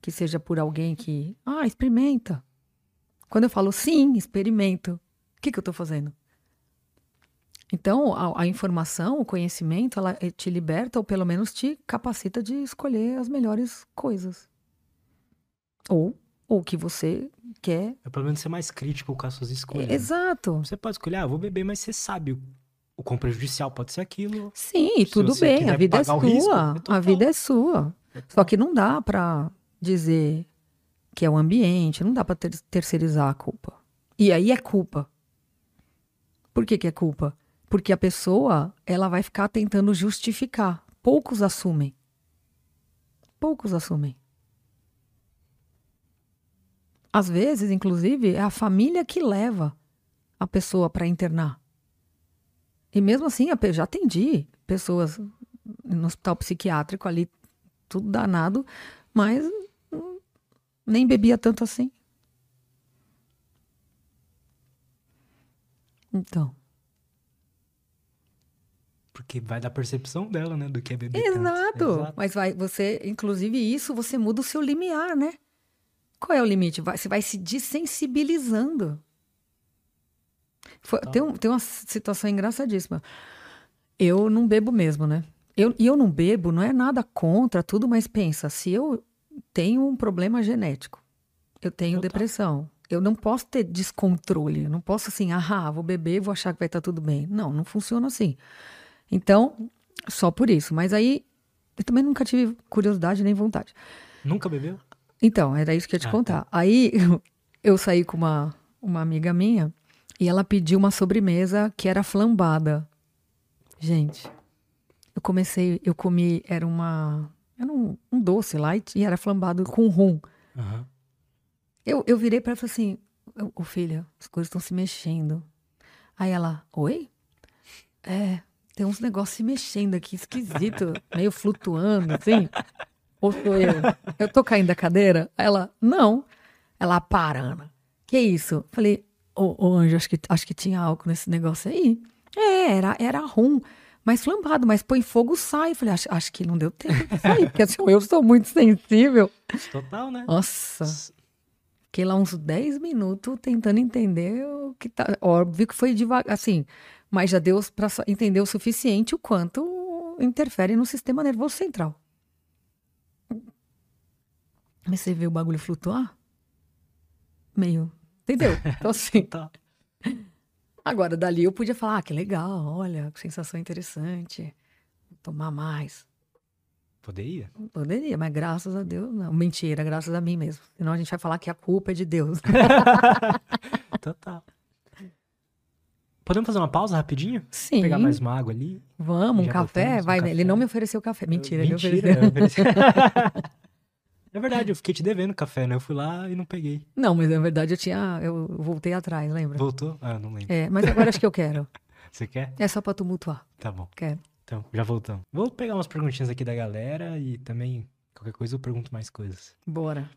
Que seja por alguém que. Ah, experimenta. Quando eu falo sim, experimento, o que, que eu estou fazendo? Então, a, a, informação, o conhecimento, ela eh, te liberta ou pelo menos te capacita de escolher as melhores coisas. Ou o que você quer.
É pelo menos ser mais crítico com as suas escolhas.
É, exato.
Você pode escolher, ah, vou beber, mas você sabe o, o quão prejudicial pode ser aquilo.
Sim, tudo bem, a vida é sua. Risco, é a vida é sua. Só que não dá para dizer que é o ambiente, não dá para ter, terceirizar a culpa. E aí é culpa. Por que, que é culpa? Porque a pessoa, ela vai ficar tentando justificar. Poucos assumem. Poucos assumem. Às vezes, inclusive, é a família que leva a pessoa para internar. E mesmo assim, já atendi pessoas no hospital psiquiátrico ali, tudo danado, mas nem bebia tanto assim. Então.
Porque vai da percepção dela, né? Do que é beber tanto.
Exato.
Exato.
Mas vai, você, inclusive isso, você muda o seu limiar, né? Qual é o limite? Vai- você vai se desensibilizando. Foi- tem, um- tem uma situação engraçadíssima. Eu não bebo mesmo, né? Eu, e eu não bebo, não é nada contra tudo, mas pensa, se eu tenho um problema genético, eu tenho
Total.
depressão, eu não posso ter descontrole, eu não posso assim, ah, vou beber, vou achar que vai estar tudo bem. Não, não funciona assim. Então, só por isso. Mas aí, eu também nunca tive curiosidade nem vontade.
Nunca bebeu?
Então, era isso que eu ia te
Ah,
contar. Aí, (laughs) eu saí com uma, uma amiga minha e ela pediu uma sobremesa que era flambada. Gente, eu comecei, eu comi, era uma, era um, um doce light e era flambado com rum.
Aham.
Eu, eu virei pra ela e falei assim: Ô ô, filha, as coisas estão se mexendo. Aí ela, oi? É, tem uns negócios se mexendo aqui, esquisito, meio flutuando, assim. Ou sou eu? Eu tô caindo da cadeira? Ela, não. Ela, para, Ana. Que isso? Falei, ô, ô Anjo, acho que, acho que tinha álcool nesse negócio aí. É, era, era rum. Mas flambado, mas põe fogo, sai. Falei, acho, acho que não deu tempo de sair, porque assim, eu sou muito sensível.
Total, né?
Nossa. Fiquei lá uns 10 minutos tentando entender o que tá. Óbvio que foi devagar, assim, mas já deu para entender o suficiente o quanto interfere no sistema nervoso central. Mas você vê o bagulho flutuar? Meio. Entendeu? (laughs) Então, assim.
Total.
Agora, dali eu podia falar, ah, que legal, olha, que sensação interessante. Vou tomar mais.
Poderia?
Poderia, mas graças a Deus, não. Mentira, graças a mim mesmo. Senão a gente vai falar que a culpa é de Deus. (laughs)
Total. Podemos fazer uma pausa rapidinho?
Sim.
Pegar mais uma água ali?
Vamos, um café?
botamos um
Vai,
café.
ele não me ofereceu café. Mentira, ele
Mentira,
ofereceu.
eu. (laughs) É verdade, eu fiquei te devendo café, né? Eu fui lá e não peguei.
Não, mas na verdade eu tinha. Eu voltei atrás, lembra?
Voltou? Ah, eu não lembro.
É, mas agora acho que eu quero. (laughs)
Você quer?
É só pra tumultuar.
Tá bom.
Quero.
Então, já voltamos. Vou pegar umas perguntinhas aqui da galera e também, qualquer coisa, eu pergunto mais coisas.
Bora.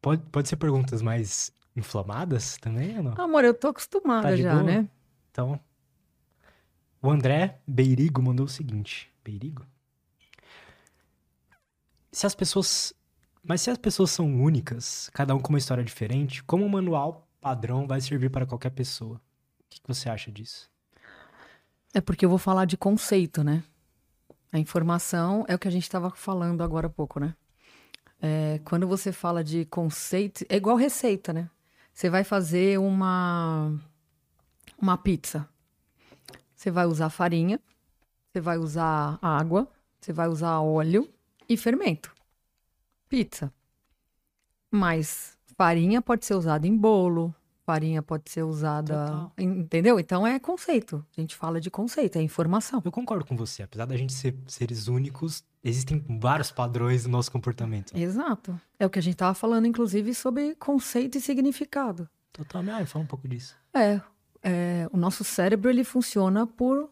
Pode, pode ser perguntas mais inflamadas também ou não?
Amor, eu tô acostumada
Tá
já,
boa?
né?
Então, o André Beirigo mandou o seguinte. Beirigo? Se as pessoas... Mas se as pessoas são únicas, cada um com uma história diferente, como um manual padrão vai servir para qualquer pessoa? O que que você acha disso?
É porque eu vou falar de conceito, né? A informação é o que a gente estava falando agora há pouco, né? É, quando você fala de conceito, é igual receita, né? Você vai fazer uma, uma pizza. Você vai usar farinha, você vai usar água, você vai usar óleo e fermento. Pizza. Mas farinha pode ser usada em bolo, farinha pode ser usada.
Total.
Entendeu? Então é conceito. A gente fala de conceito, é informação.
Eu concordo com você. Apesar da gente ser seres únicos, existem vários padrões no nosso comportamento.
Exato. É o que a gente estava falando, inclusive, sobre conceito e significado.
Totalmente. Ah, fala um pouco disso.
É, é, o nosso cérebro ele funciona por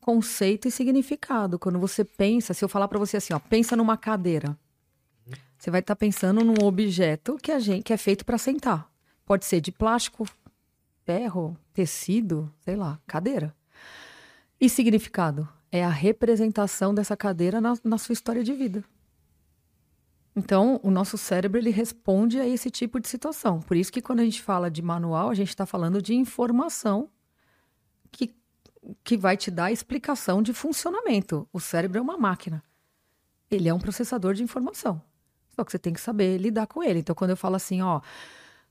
conceito e significado. Quando você pensa, se eu falar para você assim, ó, pensa numa cadeira, você vai estar pensando num objeto que a gente que é feito para sentar. Pode ser de plástico, ferro, tecido, sei lá, cadeira. E significado é a representação dessa cadeira na, na sua história de vida. Então, o nosso cérebro ele responde a esse tipo de situação. Por isso que quando a gente fala de manual, a gente está falando de informação que, que vai te dar explicação de funcionamento. O cérebro é uma máquina. Ele é um processador de informação. Só que você tem que saber lidar com ele. Então, quando eu falo assim, ó,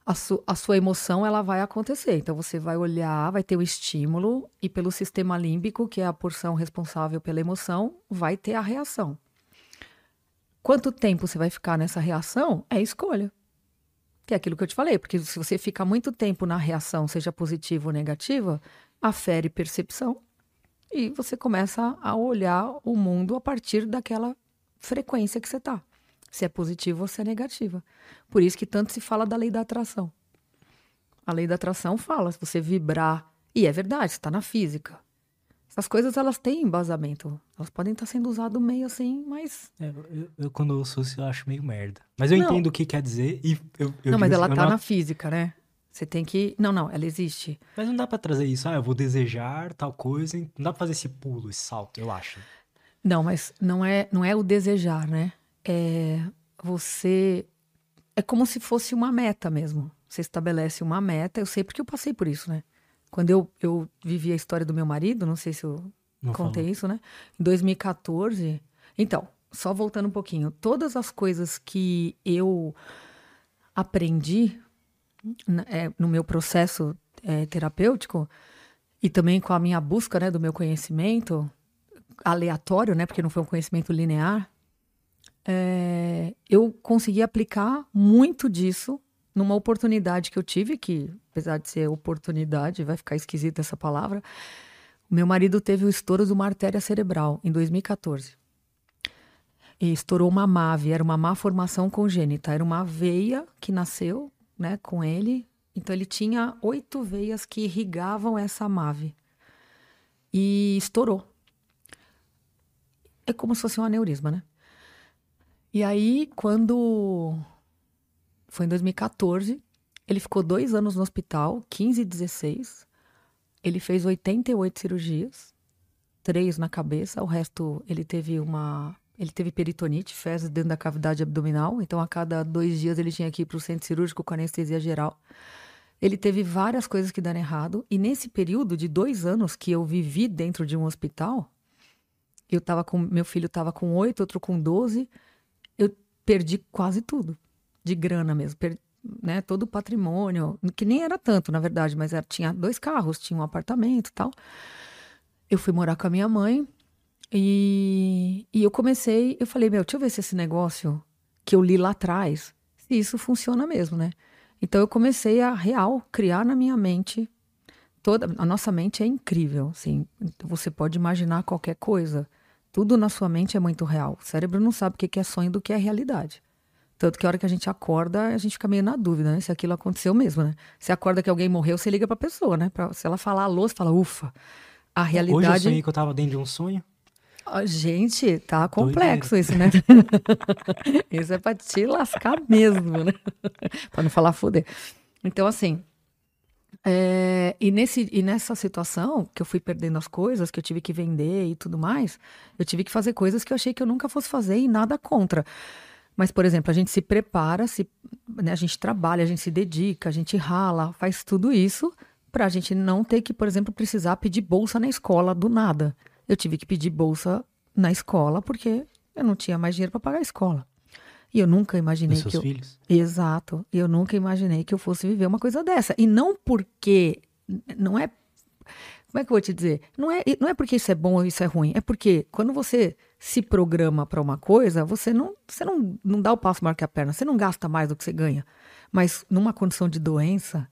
a, su- a sua emoção ela vai acontecer. Então, você vai olhar, vai ter o estímulo e pelo sistema límbico, que é a porção responsável pela emoção, vai ter a reação. Quanto tempo você vai ficar nessa reação é escolha. Que é aquilo que eu te falei, porque se você fica muito tempo na reação, seja positiva ou negativa, afere percepção e você começa a olhar o mundo a partir daquela frequência que você tá. Se é positiva ou se é negativa. Por isso que tanto se fala da lei da atração. A lei da atração fala, se você vibrar, e é verdade, está na física. Essas coisas elas têm embasamento. Elas podem estar sendo usadas meio assim, mas
É, eu, eu, quando eu ouço isso, eu acho meio merda. Mas eu
Não.
entendo o que quer dizer e eu, eu
não, mas ela
assim, eu
tá
não-
na física, né? Você tem que. Não, não, ela existe.
Mas não dá pra trazer isso, ah, eu vou desejar tal coisa. Não dá pra fazer esse pulo, esse salto, eu acho.
Não, mas não é, não é o desejar, né? É você. É como se fosse uma meta mesmo. Você estabelece uma meta. Eu sei porque eu passei por isso, né? Quando eu, eu vivi a história do meu marido, não sei se eu
Não
contei
falou.
isso, né? Em 2014. Então, só voltando um pouquinho. Todas as coisas que eu aprendi é, no meu processo é, terapêutico e também com a minha busca né, do meu conhecimento aleatório, né? Porque não foi um conhecimento linear. É, eu consegui aplicar muito disso numa oportunidade que eu tive, que apesar de ser oportunidade, vai ficar esquisita essa palavra. Meu marido teve o estouro de uma artéria cerebral em 2014. E estourou uma MAVE, era uma má formação congênita, era uma veia que nasceu, né, com ele. Então ele tinha oito veias que irrigavam essa MAVE. E estourou. É como se fosse um aneurisma, né? E aí, quando foi em 2014, ele ficou dois anos no hospital, 15 e 16. Ele fez 88 cirurgias, três na cabeça, o resto ele teve uma. Ele teve peritonite, fezes dentro da cavidade abdominal, então a cada dois dias ele tinha que ir para o centro cirúrgico com anestesia geral. Ele teve várias coisas que deram errado, e nesse período de dois anos que eu vivi dentro de um hospital, eu tava com. Meu filho estava com oito, outro com 12, eu perdi quase tudo, de grana mesmo. né, todo o patrimônio, que nem era tanto, na verdade, mas era, tinha dois carros, tinha um apartamento e tal. Eu fui morar com a minha mãe e, e eu comecei, eu falei, meu, deixa eu ver se esse negócio que eu li lá atrás, se isso funciona mesmo, né? Então eu comecei a real criar na minha mente toda a nossa mente é incrível, assim, você pode imaginar qualquer coisa. Tudo na sua mente é muito real. O cérebro não sabe o que é sonho do que é realidade. Tanto que a hora que a gente acorda, a gente fica meio na dúvida, né? Se aquilo aconteceu mesmo, né? Você acorda que alguém morreu, você liga pra pessoa, né? Pra, se ela falar alô, você fala, ufa. A
Hoje eu
realidade.
sonhei que eu tava dentro de um sonho.
Ah, Gente, tá complexo isso, né? (laughs) isso é pra te lascar mesmo, né? (laughs) pra não falar foder. Então, assim. É, e, nesse, e nessa situação, que eu fui perdendo as coisas, que eu tive que vender e tudo mais, eu tive que fazer coisas que eu achei que eu nunca fosse fazer e nada contra. Mas, por exemplo, a gente se prepara, se, né, a gente trabalha, a gente se dedica, a gente rala, faz tudo isso pra gente não ter que, por exemplo, precisar pedir bolsa na escola do nada. Eu tive que pedir bolsa na escola porque eu não tinha mais dinheiro para pagar a escola. E eu nunca imaginei
Dos seus
que eu...
filhos.
Exato. Eu nunca imaginei que eu fosse viver uma coisa dessa. E não porque. Não é. Como é que eu vou te dizer? Não é, não é porque isso é bom ou isso é ruim. É porque quando você se programa para uma coisa, você não, você não, não dá o passo maior que a perna. Você não gasta mais do que você ganha. Mas numa condição de doença,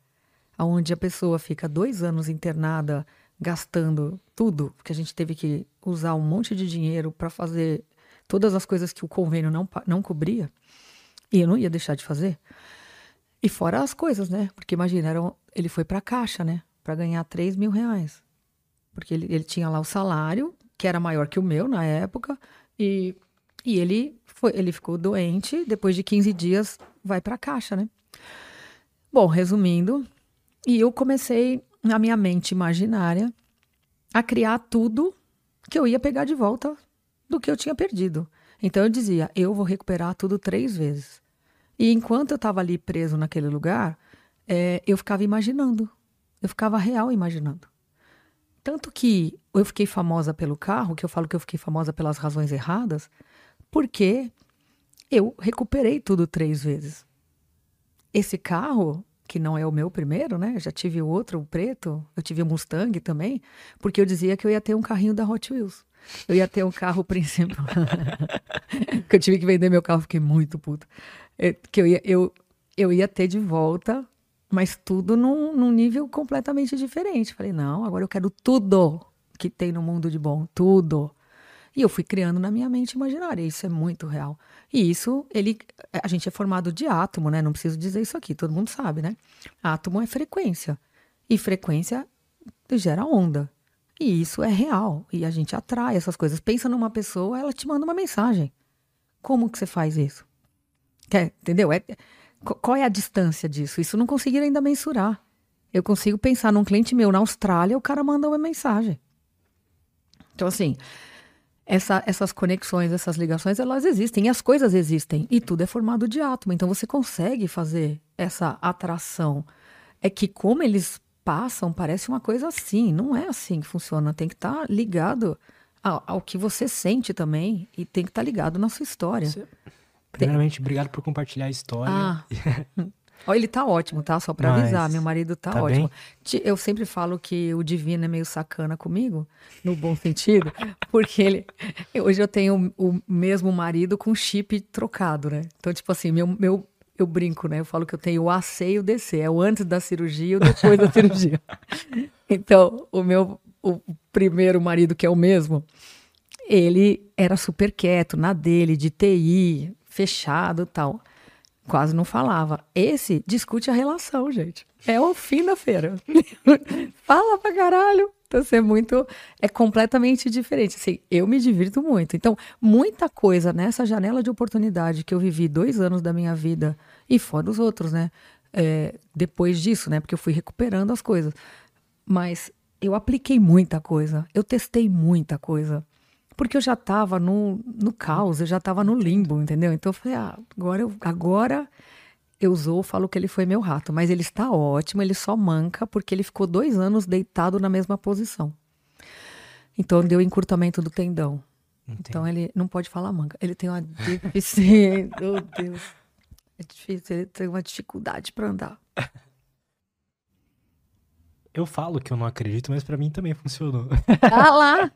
onde a pessoa fica dois anos internada, gastando tudo, porque a gente teve que usar um monte de dinheiro para fazer todas as coisas que o convênio não, não cobria, e eu não ia deixar de fazer. E fora as coisas, né? Porque imagina, era ele foi para a caixa, né? Para ganhar 3 mil reais. Porque ele, ele tinha lá o salário, que era maior que o meu na época, e, e ele, foi, ele ficou doente, depois de 15 dias vai para a caixa, né? Bom, resumindo, e eu comecei, na minha mente imaginária, a criar tudo que eu ia pegar de volta do que eu tinha perdido. Então eu dizia, eu vou recuperar tudo três vezes. E enquanto eu estava ali preso naquele lugar, eh, eu ficava imaginando. Eu ficava real imaginando. Tanto que eu fiquei famosa pelo carro, que eu falo que eu fiquei famosa pelas razões erradas, porque eu recuperei tudo três vezes. Esse carro, que não é o meu primeiro, né? Eu já tive outro, o preto, eu tive o Mustang também, porque eu dizia que eu ia ter um carrinho da Hot Wheels. Eu ia ter um carro principal. (laughs) que eu tive que vender meu carro, fiquei muito puta. É, Que eu ia, eu, eu ia ter de volta, mas tudo num, num nível completamente diferente. Falei, não, agora eu quero tudo que tem no mundo de bom, tudo. E eu fui criando na minha mente imaginária, isso é muito real. E isso, ele, a gente é formado de átomo, né? Não preciso dizer isso aqui, todo mundo sabe, né? Átomo é frequência. E frequência gera onda. E isso é real. E a gente atrai essas coisas. Pensa numa pessoa, ela te manda uma mensagem. Como que você faz isso? Quer, entendeu? É, Qual é a distância disso? Isso não conseguiram ainda mensurar. Eu consigo pensar num cliente meu na Austrália, o cara manda uma mensagem. Então, assim, essa, essas conexões, essas ligações, elas existem. E as coisas existem. E tudo é formado de átomo. Então, você consegue fazer essa atração. É que como eles passam, parece uma coisa assim. Não é assim que funciona. Tem que estar tá ligado ao, ao, que você sente também. E tem que estar tá ligado na sua história. Você...
Primeiramente, tem... obrigado por compartilhar a história. Ah. (laughs)
Ó, ele tá ótimo, tá? Só para avisar, meu marido tá, tá ótimo. Bem? Eu sempre falo que o divino é meio sacana comigo, no bom sentido, (laughs) porque ele hoje eu tenho o mesmo marido com chip trocado, né? Então, tipo assim, meu, meu eu brinco, né? Eu falo que eu tenho o AC e o DC, é o antes da cirurgia e o depois da cirurgia. (laughs) Então, o meu o primeiro marido que é o mesmo, ele era super quieto, na dele, de TI, fechado, tal quase não falava. Esse discute a relação, gente. É o fim da feira. (laughs) Fala pra caralho. Então, assim, é muito. É completamente diferente. Assim, eu me divirto muito. Então, muita coisa nessa janela de oportunidade que eu vivi dois anos da minha vida, e fora os outros, né? É, depois disso, né? Porque eu fui recuperando as coisas. Mas eu apliquei muita coisa. Eu testei muita coisa porque eu já estava no, no caos, eu já estava no limbo, entendeu? Então eu falei, ah, agora eu, agora eu usou, falo que ele foi meu rato, mas ele está ótimo, ele só manca porque ele ficou dois anos deitado na mesma posição. Então deu encurtamento do tendão. Entendi. Então ele não pode falar manca. Ele tem uma deficiência. (laughs) Meu Deus. É difícil, ele tem uma dificuldade para andar.
Eu falo que eu não acredito, mas para mim também funcionou.
Ah (laughs) lá!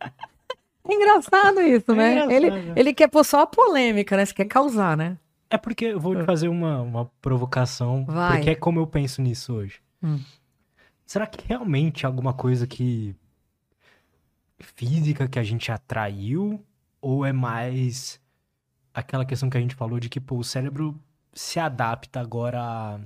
É engraçado isso, é né? Engraçado. Ele, ele quer pôr só a polêmica, né? Você quer causar, né?
É porque eu vou te fazer uma, uma provocação, Vai. porque é como eu penso nisso hoje. Hum. Será que realmente alguma coisa que física que a gente atraiu ou é mais aquela questão que a gente falou de que pô, o cérebro se adapta agora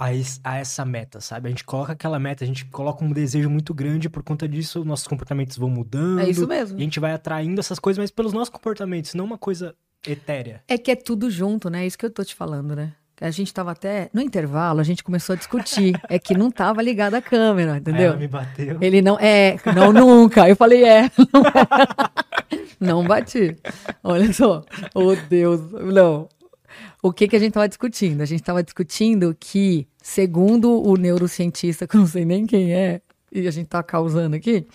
a a, es, a, essa meta, sabe? A gente coloca aquela meta, a gente coloca um desejo muito grande, por conta disso nossos comportamentos vão mudando.
É isso mesmo.
E a gente vai atraindo essas coisas, mas pelos nossos comportamentos, não uma coisa etérea.
É que é tudo junto, né? É isso que eu tô te falando, né? A gente tava até. No intervalo, a gente começou a discutir. é que não tava ligada a câmera, entendeu?
ela me bateu.
Ele não. É, não nunca. Eu falei, é. Não, (laughs) não bati. Olha só. Oh, Deus. Não. O que, que a gente estava discutindo? A gente estava discutindo que, segundo o neurocientista, (laughs) que eu não sei nem quem é, e a gente está causando aqui,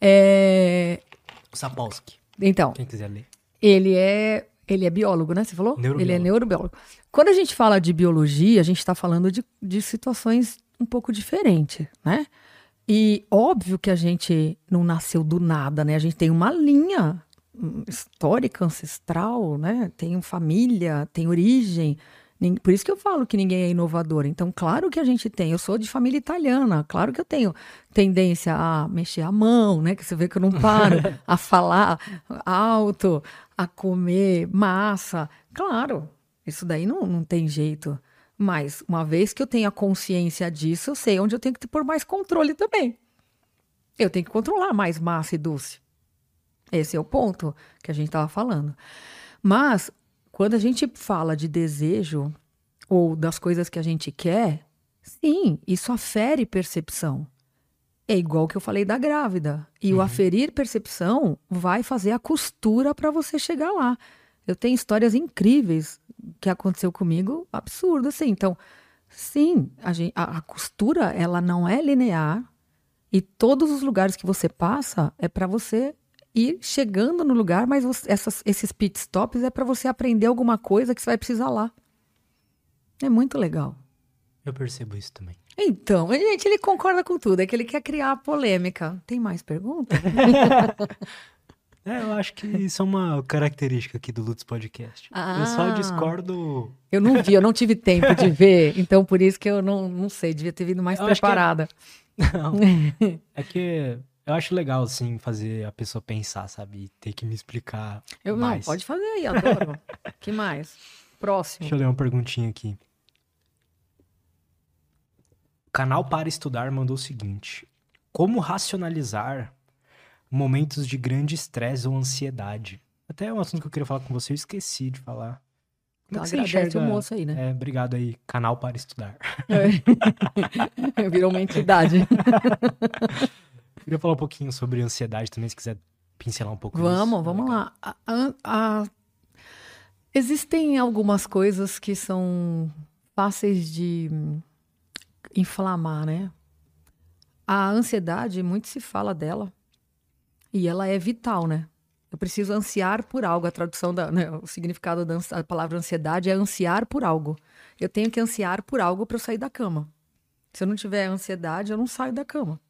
é...
Sapolsky.
Então.
Quem quiser ler.
Ele é, ele é biólogo, né? Você falou? Ele é neurobiólogo. Quando a gente fala de biologia, a gente está falando de, de situações um pouco diferentes, né? E óbvio que a gente não nasceu do nada, né? A gente tem uma linha histórica, ancestral, né? Tem família, tem origem. Por isso que eu falo que ninguém é inovador. Então, claro que a gente tem. Eu sou de família italiana. Claro que eu tenho tendência a mexer a mão, né? Que você vê que eu não paro. (laughs) a falar alto, a comer massa. Claro, isso daí não, não tem jeito. Mas, uma vez que eu tenho a consciência disso, eu sei onde eu tenho que pôr mais controle também. Eu tenho que controlar mais massa e doce. Esse é o ponto que a gente estava falando. Mas, quando a gente fala de desejo ou das coisas que a gente quer, sim, isso afere percepção. É igual que eu falei da grávida. E uhum. o aferir percepção vai fazer a costura para você chegar lá. Eu tenho histórias incríveis que aconteceu comigo, absurdo assim. Então, sim, a, gente, a, a costura ela não é linear e todos os lugares que você passa é para você ir chegando no lugar, mas você, essas, esses pit stops é para você aprender alguma coisa que você vai precisar lá. É muito legal.
Eu percebo isso também.
Então, gente, ele concorda com tudo, é que ele quer criar polêmica. Tem mais perguntas? (laughs)
é, eu acho que isso é uma característica aqui do Lutz Podcast. Ah, eu só ah. discordo.
Eu não vi, eu não tive tempo de ver, então por isso que eu não, não sei, devia ter vindo mais eu preparada.
Que é... (laughs) Não, é que eu acho legal, assim, fazer a pessoa pensar, sabe? E ter que me explicar. Eu mais. não,
pode fazer aí, adoro. (laughs) que mais? Próximo.
Deixa eu ler uma perguntinha aqui. Canal Para Estudar mandou o seguinte: Como racionalizar momentos de grande estresse ou ansiedade? Até é um assunto que eu queria falar com você, eu esqueci de falar.
Então
Como é que você
agradece
enxerga-
o moço aí, né?
É, obrigado aí, canal para estudar.
É. (laughs) Virou uma entidade. (laughs)
Queria falar um pouquinho sobre ansiedade também, se quiser pincelar um pouco
Vamos,
nisso.
vamos lá. A- a- a- Existem algumas coisas que são fáceis de inflamar, né? A ansiedade, muito se fala dela, e ela é vital, né? Eu preciso ansiar por algo. A tradução, da, né, o significado da a palavra ansiedade é ansiar por algo. Eu tenho que ansiar por algo para eu sair da cama. Se eu não tiver ansiedade, eu não saio da cama.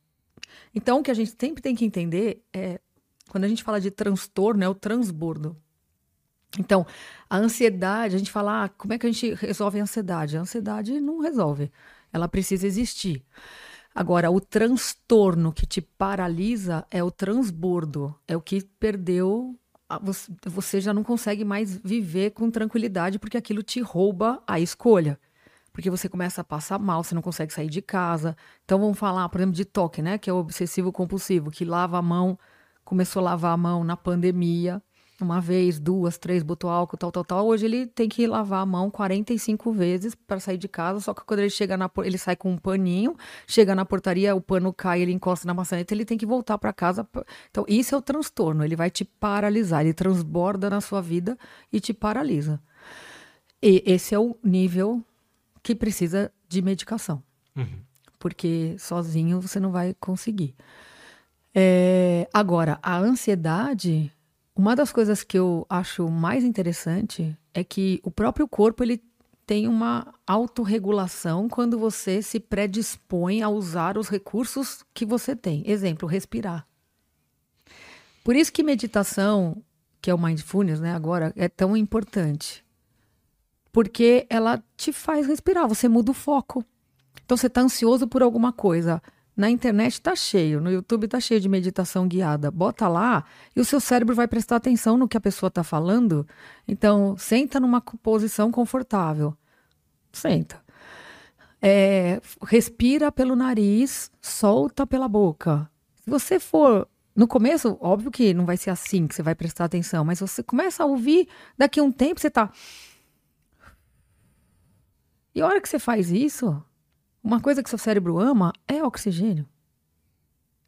Então, o que a gente sempre tem que entender é quando a gente fala de transtorno, é o transbordo. Então, a ansiedade, a gente fala, ah, como é que a gente resolve a ansiedade? A ansiedade não resolve. Ela precisa existir. Agora, o transtorno que te paralisa é o transbordo. É o que perdeu. Você já não consegue mais viver com tranquilidade porque aquilo te rouba a escolha. Porque você começa a passar mal, você não consegue sair de casa. Então vamos falar, por exemplo, de toque, né? Que é o obsessivo compulsivo, que lava a mão, começou a lavar a mão na pandemia, uma vez, duas, três, botou álcool, tal, tal, tal. Hoje ele tem que lavar a mão 45 vezes para sair de casa, só que quando ele chega na ele sai com um paninho, chega na portaria, o pano cai, ele encosta na maçaneta, ele tem que voltar para casa. Então, isso é o transtorno, ele vai te paralisar, ele transborda na sua vida e te paralisa. E esse é o nível que precisa de medicação
Uhum.
porque sozinho você não vai conseguir. É, agora, a ansiedade, uma das coisas que eu acho mais interessante é que o próprio corpo ele tem uma autorregulação quando você se predispõe a usar os recursos que você tem. Exemplo, respirar. Por isso que meditação, que é o mindfulness, né, agora é tão importante. Porque ela te faz respirar, você muda o foco. Então você está ansioso por alguma coisa. Na internet está cheio, no YouTube está cheio de meditação guiada. Bota lá e o seu cérebro vai prestar atenção no que a pessoa está falando. Então, senta numa posição confortável. Senta. É, respira pelo nariz, solta pela boca. Se você for. No começo, óbvio que não vai ser assim que você vai prestar atenção, mas você começa a ouvir, daqui a um tempo você está. E a hora que você faz isso, uma coisa que seu cérebro ama é oxigênio.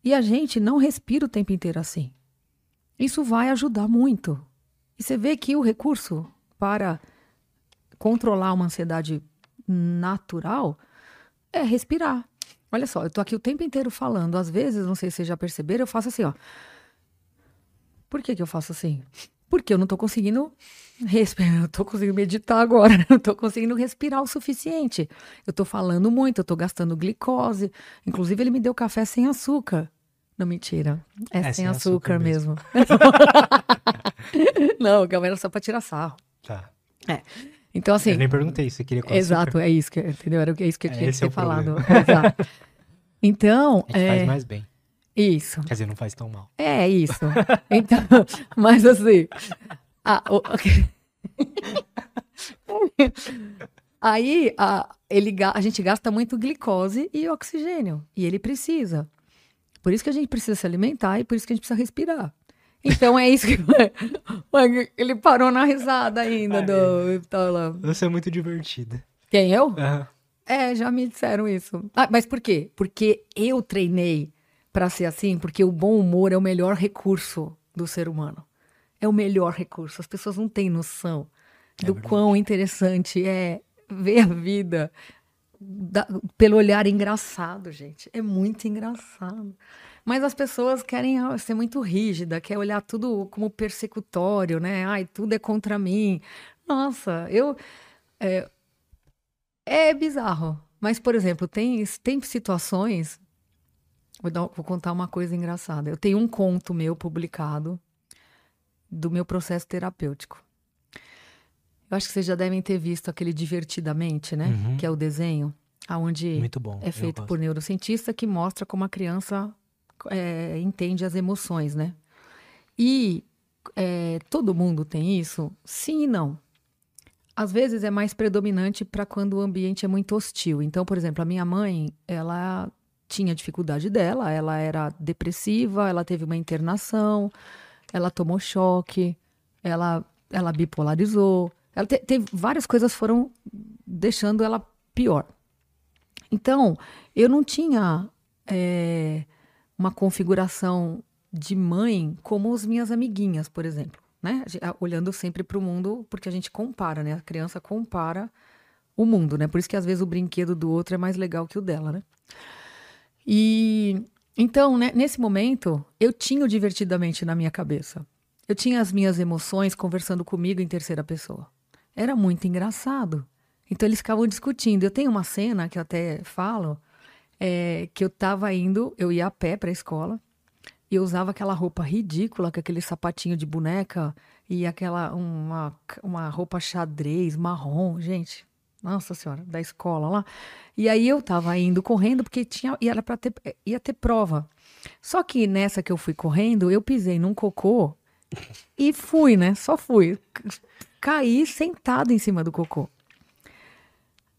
E a gente não respira o tempo inteiro assim. Isso vai ajudar muito. E você vê que o recurso para controlar uma ansiedade natural é respirar. Olha só, eu tô aqui o tempo inteiro falando. Às vezes, não sei se vocês já perceberam, eu faço assim, ó. Por que, que eu faço assim? Porque eu não tô conseguindo respirar, (laughs) eu tô conseguindo meditar agora, (laughs) eu tô conseguindo respirar o suficiente. Eu tô falando muito, eu tô gastando glicose. Inclusive, ele me deu café sem açúcar. Não, mentira. É,
É,
sem,
sem
açúcar,
açúcar
mesmo. (laughs) não, calma, era só pra tirar sarro.
Tá.
Então, assim.
Eu nem perguntei se queria com
Exato,
açúcar.
é isso que, entendeu? Era é isso que eu
É,
tinha que
é
ter
o
falado. Exato. Então,
A gente
é,
faz mais bem.
isso.
Quer dizer, não faz tão mal.
É isso. Então, mas assim. A- o- (laughs) aí a, ele, a gente gasta muito glicose e oxigênio. E ele precisa. Por isso que a gente precisa se alimentar e por isso que a gente precisa respirar. Então é isso que. (laughs) Ele parou na risada ainda do. tá lá.
Você é muito divertida.
Quem eu?
Aham.
É, já me disseram isso. Ah, mas por quê? Porque eu treinei pra ser assim, porque o bom humor é o melhor recurso do ser humano. É o melhor recurso. As pessoas não têm noção do
verdade.
quão interessante é ver a vida da- pelo olhar engraçado, gente. É muito engraçado. Mas as pessoas querem ah, ser muito rígida, quer olhar tudo como persecutório, né? Ai, tudo é contra mim. Nossa, eu é, é bizarro. Mas, por exemplo, tem, tem situações. Vou, dar- vou contar uma coisa engraçada. Eu tenho um conto meu publicado do meu processo terapêutico. Eu acho que vocês já devem ter visto aquele Divertidamente, né?
Uhum.
Que é o desenho, aonde
Muito bom.
é feito por neurocientista que mostra como a criança é, entende as emoções, né? E é, todo mundo tem isso? Sim e não. Às vezes é mais predominante para quando o ambiente é muito hostil. Então, por exemplo, a minha mãe, ela tinha dificuldade dela, ela era depressiva, ela teve uma internação, ela tomou choque, ela, ela bipolarizou. Ela te, teve várias coisas foram deixando ela pior. Então, eu não tinha é, uma configuração de mãe como as minhas amiguinhas, por exemplo, né? Olhando sempre para o mundo, porque a gente compara, né? A criança compara o mundo, né? Por isso que às vezes o brinquedo do outro é mais legal que o dela, né? E então, né, nesse momento, eu tinha o divertidamente na minha cabeça. Eu tinha as minhas emoções conversando comigo em terceira pessoa. Era muito engraçado. Então eles ficavam discutindo. Eu tenho uma cena que eu até falo, é, que eu estava indo, eu ia a pé para a escola, e eu usava aquela roupa ridícula, com aquele sapatinho de boneca e aquela uma, uma roupa xadrez marrom, gente. Nossa senhora, da escola lá. E aí eu tava indo correndo porque tinha e era para ter ia ter prova. Só que nessa que eu fui correndo, eu pisei num cocô e fui, né? Só fui. Caí sentado em cima do cocô.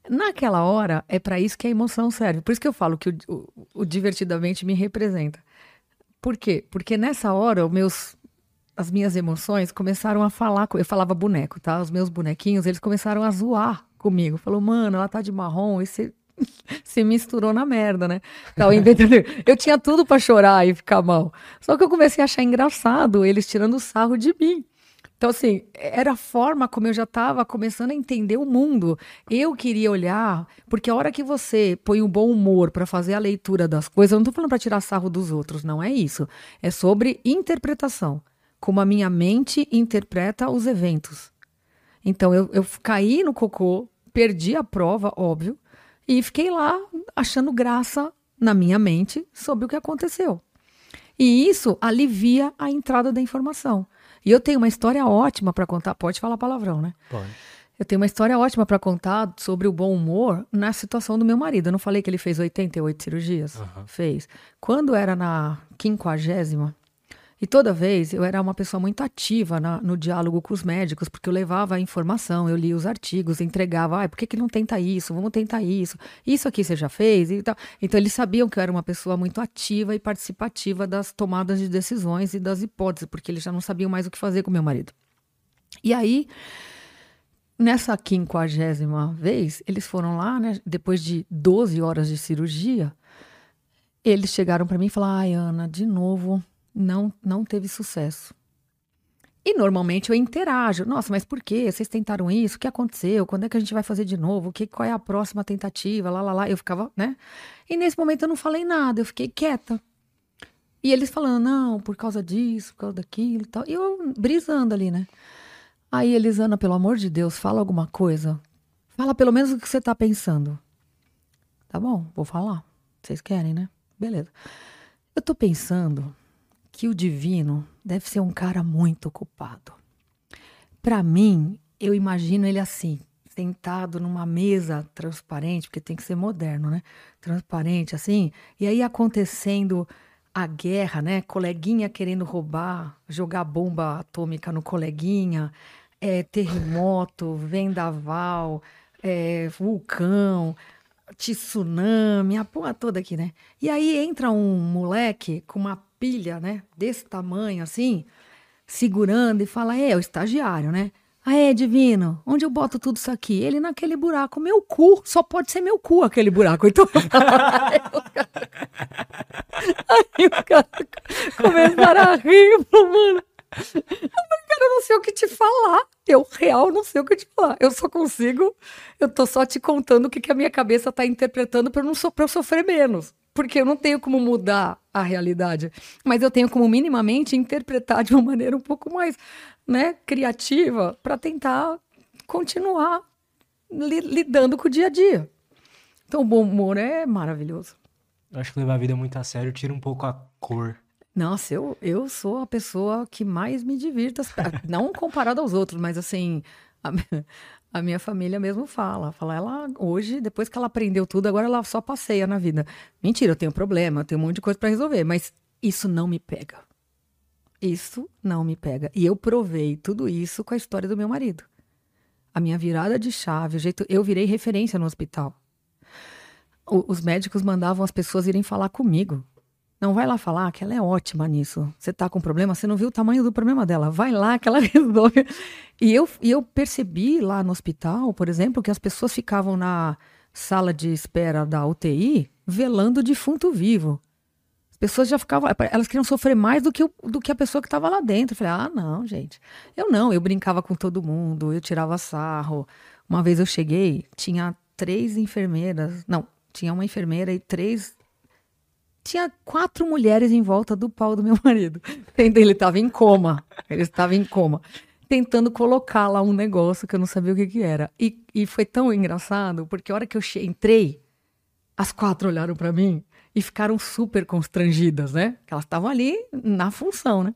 Naquela hora, é para isso que a emoção serve. Por isso que eu falo que o, o, o, divertidamente me representa. Por quê? Porque nessa hora, os meus, as minhas emoções começaram a falar. Eu falava boneco, tá? Os meus bonequinhos, eles começaram a zoar comigo. Falou, mano, ela tá de marrom e você (laughs) se misturou na merda, né? Tava inventando. Eu tinha tudo para chorar e ficar mal. Só que eu comecei a achar engraçado eles tirando sarro de mim. Então, assim, era a forma como eu já estava começando a entender o mundo. Eu queria olhar, porque a hora que você põe um bom humor para fazer a leitura das coisas, eu não estou falando para tirar sarro dos outros, não é isso. É sobre interpretação. Como a minha mente interpreta os eventos. Então, eu, eu caí no cocô, perdi a prova, óbvio, e fiquei lá achando graça na minha mente sobre o que aconteceu. E isso alivia a entrada da informação. E eu tenho uma história ótima para contar. Pode falar palavrão, né?
Pode.
Eu tenho uma história ótima para contar sobre o bom humor na situação do meu marido. Eu não falei que ele fez 88 cirurgias? Uhum. Fez. Quando era na quinquagésima, e toda vez eu era uma pessoa muito ativa na, no diálogo com os médicos, porque eu levava a informação, eu lia os artigos, entregava, ah, por que, que não tenta isso? Vamos tentar isso. Isso aqui você já fez? E tal. Então eles sabiam que eu era uma pessoa muito ativa e participativa das tomadas de decisões e das hipóteses, porque eles já não sabiam mais o que fazer com meu marido. E aí, nessa quinquagésima vez, eles foram lá, né, depois de 12 horas de cirurgia, eles chegaram para mim e falaram: ai, Ana, de novo não, não teve sucesso. E normalmente eu interajo. Nossa, mas por quê? Vocês tentaram isso? O que aconteceu? Quando é que a gente vai fazer de novo? Que, qual é a próxima tentativa? Lá, lá, lá. Eu ficava, né? E nesse momento eu não falei nada, eu fiquei quieta. E eles falando, não, por causa disso, por causa daquilo e tal. E eu brisando ali, né? Aí Elisana, pelo amor de Deus, fala alguma coisa. Fala pelo menos o que você tá pensando. Tá bom, vou falar. Vocês querem, né? Beleza. Eu tô pensando que o divino deve ser um cara muito ocupado. Para mim, eu imagino ele assim, sentado numa mesa transparente, porque tem que ser moderno, né? Transparente assim, e aí acontecendo a guerra, né? Coleguinha querendo roubar, jogar bomba atômica no coleguinha, é, terremoto, vendaval, é, vulcão, tsunami, a porra toda aqui, né? E aí entra um moleque com uma pilha, né? Desse tamanho assim, segurando e fala: É, o estagiário, né? Ah, é, divino, onde eu boto tudo isso aqui? Ele naquele buraco, meu cu, só pode ser meu cu aquele buraco. Então, (laughs) aí o cara começaram a rir, mano. Eu cara, eu não sei o que te falar. Eu, real, não sei o que te falar. Eu só consigo, eu tô só te contando o que, que a minha cabeça tá interpretando pra, não so, pra eu sofrer menos porque eu não tenho como mudar a realidade, mas eu tenho como minimamente interpretar de uma maneira um pouco mais, né, criativa para tentar continuar li lidando com o dia a dia. Então, o bom humor é maravilhoso.
Eu acho que levar a vida muito a sério tira um pouco a cor.
Nossa, eu, eu sou a pessoa que mais me divirta, não comparado aos outros, mas assim, a, a minha família mesmo fala. Fala, ela hoje, depois que ela aprendeu tudo, agora ela só passeia na vida. Mentira, eu tenho problema, eu tenho um monte de coisa para resolver, mas isso não me pega. Isso não me pega. E eu provei tudo isso com a história do meu marido. A minha virada de chave, o jeito. Eu virei referência no hospital. O, os médicos mandavam as pessoas irem falar comigo. Não vai lá falar que ela é ótima nisso. Você tá com problema, você não viu o tamanho do problema dela. Vai lá que ela (laughs) resolve. E eu, e eu percebi lá no hospital, por exemplo, que as pessoas ficavam na sala de espera da UTI velando o defunto vivo. As pessoas já ficavam, elas queriam sofrer mais do que, o, do que a pessoa que estava lá dentro. Eu falei, ah, não, gente. Eu não, eu brincava com todo mundo, eu tirava sarro. Uma vez eu cheguei, tinha três enfermeiras, não, tinha uma enfermeira e três tinha quatro mulheres em volta do pau do meu marido. (laughs) Ele estava em coma. Ele estava em coma. Tentando colocar lá um negócio que eu não sabia o que, que era. E, e foi tão engraçado, porque a hora que eu entrei, as quatro olharam para mim e ficaram super constrangidas, né? Elas estavam ali na função, né?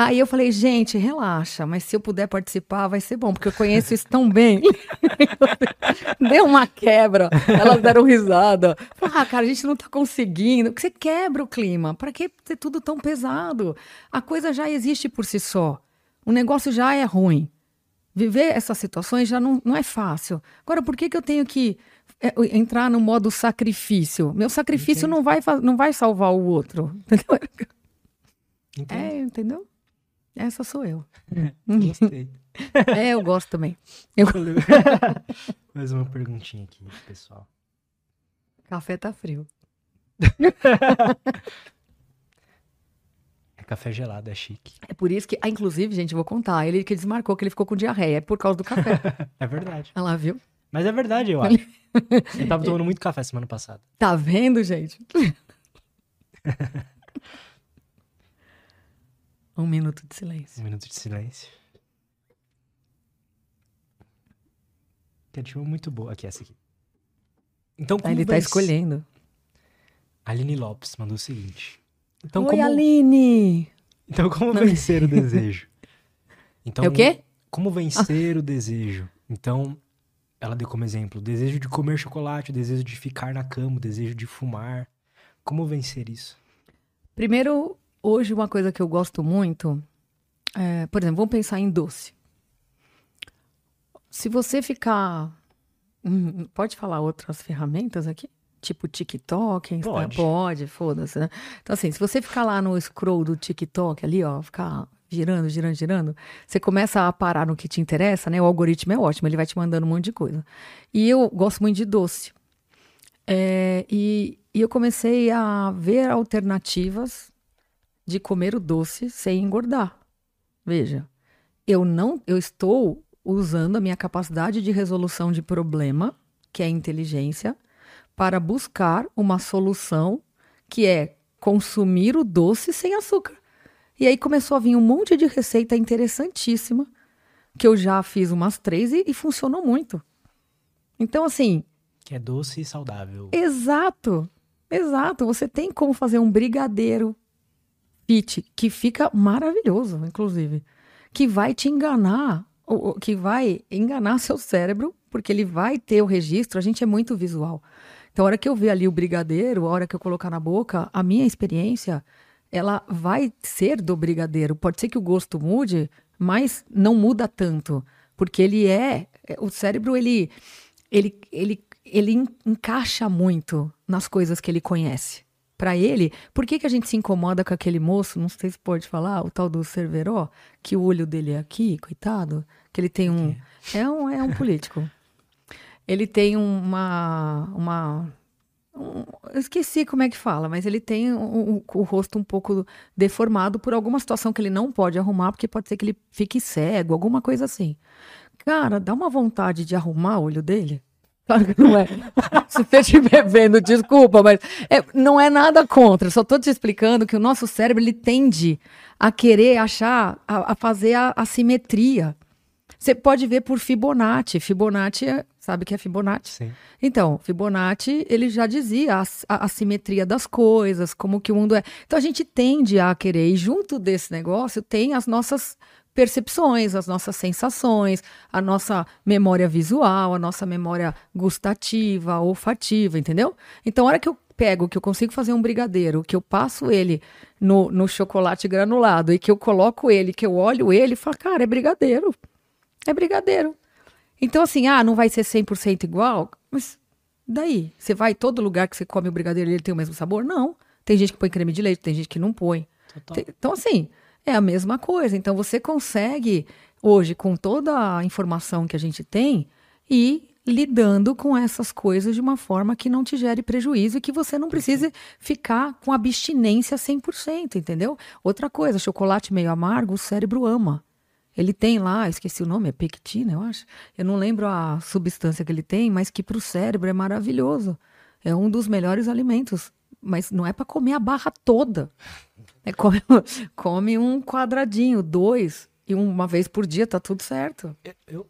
Aí eu falei, gente, relaxa, mas se eu puder participar, vai ser bom, porque eu conheço isso tão bem. (laughs) Deu uma quebra, elas deram risada. ah, cara, a gente não tá conseguindo. Você quebra o clima. Para que ter tudo tão pesado? A coisa já existe por si só. O negócio já é ruim. Viver essas situações já não, não é fácil. Agora, por que, que eu tenho que é, entrar no modo sacrifício? Meu sacrifício não vai, não vai salvar o outro. (laughs) Entendeu? É, entendeu? Essa sou eu. (laughs)
Gostei.
é, eu gosto também. Eu... (laughs)
Mais uma perguntinha aqui, pessoal.
Café tá frio.
é café gelado, é chique.
É por isso que, ah, inclusive, gente, vou contar. Ele que desmarcou que ele ficou com diarreia, é por causa do café. (laughs)
é verdade.
Olha lá, viu?
Mas é verdade, eu acho. Ele tava tomando muito café semana passada.
Tá vendo, gente? Um minuto de silêncio.
Um minuto de silêncio. Que é muito boa. Aqui, essa aqui. Então,
como ah, ele tá escolhendo.
Aline Lopes mandou o seguinte. Então,
Oi,
como...
Aline!
Então, como Não. vencer o desejo?
Então, (laughs) é o quê?
Como vencer ah. o desejo? Então, ela deu como exemplo desejo de comer chocolate, desejo de ficar na cama, desejo de fumar. Como vencer isso?
Primeiro, Hoje, uma coisa que eu gosto muito, é, por exemplo, vamos pensar em doce. Se você ficar. Hum, pode falar outras ferramentas aqui? Tipo TikTok,
Pode,
pode foda-se, né? Então, assim, se você ficar lá no scroll do TikTok ali, ó, ficar girando, girando, girando, você começa a parar no que te interessa, né? O algoritmo é ótimo, ele vai te mandando um monte de coisa. E eu gosto muito de doce. É, e, e eu comecei a ver alternativas de comer o doce sem engordar. Veja, eu não, eu estou usando a minha capacidade de resolução de problema, que é a inteligência, para buscar uma solução que é consumir o doce sem açúcar. E aí começou a vir um monte de receita interessantíssima, que eu já fiz umas três e, e funcionou muito. Então, assim.
Que é doce e saudável.
Exato, exato. Você tem como fazer um brigadeiro fit que fica maravilhoso, inclusive, que vai te enganar, que vai enganar seu cérebro, porque ele vai ter o registro. A gente é muito visual. Então, a hora que eu ver ali o brigadeiro, a hora que eu colocar na boca, a minha experiência, ela vai ser do brigadeiro. Pode ser que o gosto mude, mas não muda tanto, porque ele é, o cérebro ele ele ele ele encaixa muito nas coisas que ele conhece para ele, por que, que a gente se incomoda com aquele moço, não sei se pode falar, o tal do Cerveró, que o olho dele é aqui, coitado, que ele tem um... É um, é um político. Ele tem uma... uma um, esqueci como é que fala, mas ele tem um, um, o rosto um pouco deformado por alguma situação que ele não pode arrumar, porque pode ser que ele fique cego, alguma coisa assim. Cara, dá uma vontade de arrumar o olho dele. Claro que não é. (laughs) Se você estiver vendo, desculpa, mas é, não é nada contra. Só estou te explicando que o nosso cérebro ele tende a querer achar, a, a fazer a, a, simetria. Você pode ver por Fibonacci. Fibonacci, é, sabe que é Fibonacci?
Sim.
Então, Fibonacci, ele já dizia a, a, a simetria das coisas, como que o mundo é. Então, a gente tende a querer, e junto desse negócio, tem as nossas percepções, as nossas sensações, a nossa memória visual, a nossa memória gustativa, olfativa, entendeu? Então, a hora que eu pego, que eu consigo fazer um brigadeiro, que eu passo ele no, no chocolate granulado e que eu coloco ele, que eu olho ele e falo, cara, é brigadeiro. É brigadeiro. Então, assim, ah, não vai ser 100% igual, mas daí? Você vai todo lugar que você come o brigadeiro e ele tem o mesmo sabor? Não. Tem gente que põe creme de leite, tem gente que não põe.
Total.
Então, assim, é a mesma coisa. Então, você consegue, hoje, com toda a informação que a gente tem, ir lidando com essas coisas de uma forma que não te gere prejuízo e que você não precise ficar com abstinência 100%, entendeu? Outra coisa, chocolate meio amargo, o cérebro ama. Ele tem lá, esqueci o nome, é pectina, eu acho. Eu não lembro a substância que ele tem, mas que para o cérebro é maravilhoso. É um dos melhores alimentos. Mas não é para comer a barra toda. (laughs) É come, (laughs) come um quadradinho, dois, e uma vez por dia tá tudo certo.
Eu, eu,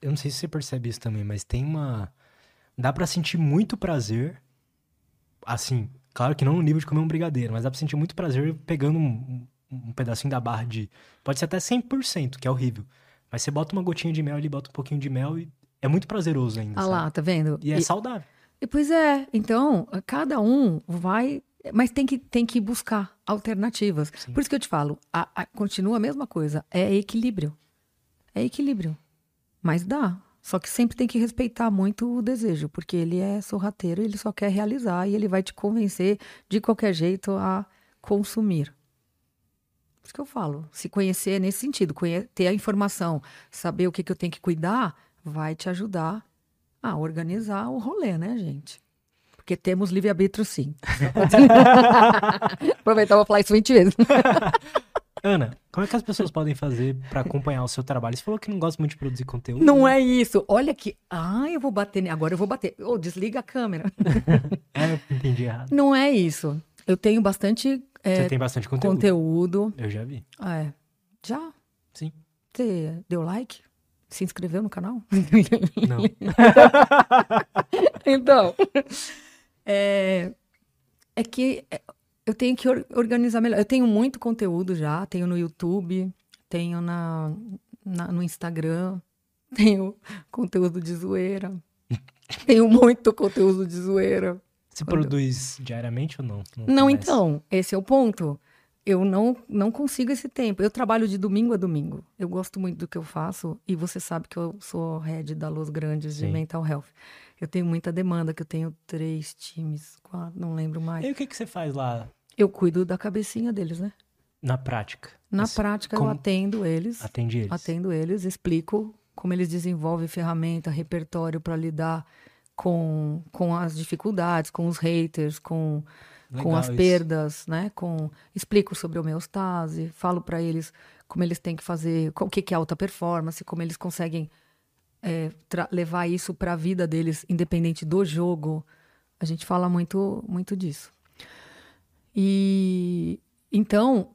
eu não sei se você percebe isso também, mas tem uma. Dá pra sentir muito prazer. Assim, claro que não no nível de comer um brigadeiro, mas dá pra sentir muito prazer pegando um, um, pedacinho da barra de. Pode ser até 100%, que é horrível. Mas você bota uma gotinha de mel ali, bota um pouquinho de mel e é muito prazeroso ainda.
Ah
sabe?
lá, tá vendo?
E é saudável.
E, pois é, então, cada um vai. Mas tem que, tem que buscar alternativas.
Sim.
Por isso que eu te falo, a- a- continua a mesma coisa. É equilíbrio. É equilíbrio. Mas dá. Só que sempre tem que respeitar muito o desejo, porque ele é sorrateiro, ele só quer realizar e ele vai te convencer de qualquer jeito a consumir. Por isso que eu falo, se conhecer é nesse sentido, ter a informação, saber o que, que eu tenho que cuidar, vai te ajudar a organizar o rolê, né, gente? Porque temos livre-arbítrio, sim. (laughs) Aproveitar pra falar isso 20 vezes. (laughs)
Ana, como é que as pessoas podem fazer pra acompanhar o seu trabalho? Você falou que não gosta muito de produzir conteúdo.
Não é isso. Olha que. Ah, eu vou bater. Agora eu vou bater. Ô, desliga a câmera. (laughs)
É, eu entendi errado.
Não é isso. Eu tenho bastante é,
Você tem bastante conteúdo.
conteúdo.
Eu já vi.
É. Já?
Sim.
Você deu like? Se inscreveu no canal?
Não.
então, é, é que é, eu tenho que or- organizar melhor. Eu tenho muito conteúdo já, tenho no YouTube, tenho na, na- no Instagram, (laughs) tenho conteúdo de zoeira. (laughs) tenho muito conteúdo de zoeira.
Você
Quando-
produz diariamente ou não?
Não,
começa?
então, esse é o ponto. Eu não, não consigo esse tempo. Eu trabalho de domingo a domingo. Eu gosto muito do que eu faço e você sabe que eu sou head da Los Grandes de
Sim.
Mental Health. Eu tenho muita demanda, que eu tenho três times, quatro, não lembro mais.
E o que, que você faz lá
Eu cuido da cabecinha deles, né?
na prática?
Na prática, eu
como-
atendo eles,
Atende eles.
atendo eles, explico como eles desenvolvem ferramenta, repertório para lidar com, com as dificuldades, com os haters, com com
Legal
as
isso.
perdas, né? Com explico sobre homeostase, falo para eles como eles têm que fazer, o que que é alta performance, como eles conseguem é, levar isso para a vida deles, independente do jogo. A gente fala muito, muito disso. E então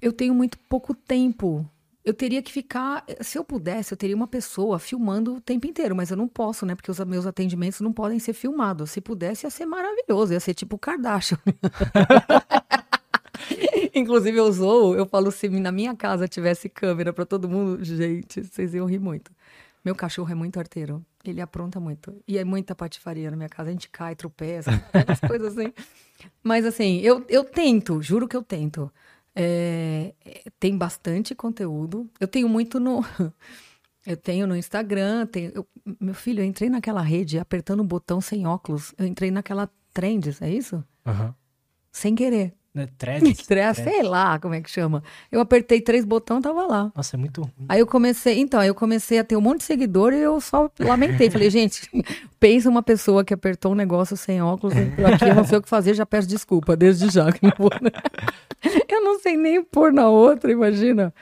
eu tenho muito pouco tempo. Eu teria que ficar, se eu pudesse, eu teria uma pessoa filmando o tempo inteiro, mas eu não posso, né? Porque os meus atendimentos não podem ser filmados. Se pudesse, ia ser maravilhoso, ia ser tipo Kardashian. (laughs) Inclusive, eu sou, eu falo, se na minha casa tivesse câmera pra todo mundo, gente, vocês iam rir muito. Meu cachorro é muito arteiro. Ele apronta muito. E é muita patifaria na minha casa. A gente cai, tropeça, (laughs) as coisas assim. Mas assim, eu, eu tento, juro que eu tento. É, é, tem bastante conteúdo. Eu tenho muito no. (laughs) Eu tenho no Instagram. Tenho, eu- meu filho, eu entrei naquela rede apertando o botão sem óculos. Eu entrei naquela Trends, é isso?
Aham.
Sem querer.
Né, Threads?
Tre-
Threads.
Sei lá como é que chama. Eu apertei três botões, tava lá.
Nossa, é muito ruim.
Aí eu comecei, então, aí eu comecei a ter um monte de seguidor e eu só lamentei. Falei, gente, (laughs) pensa uma pessoa que apertou um negócio sem óculos, aqui, eu não sei o que fazer, já peço desculpa, desde já. que não vou- (laughs) eu não sei nem pôr na outra, imagina.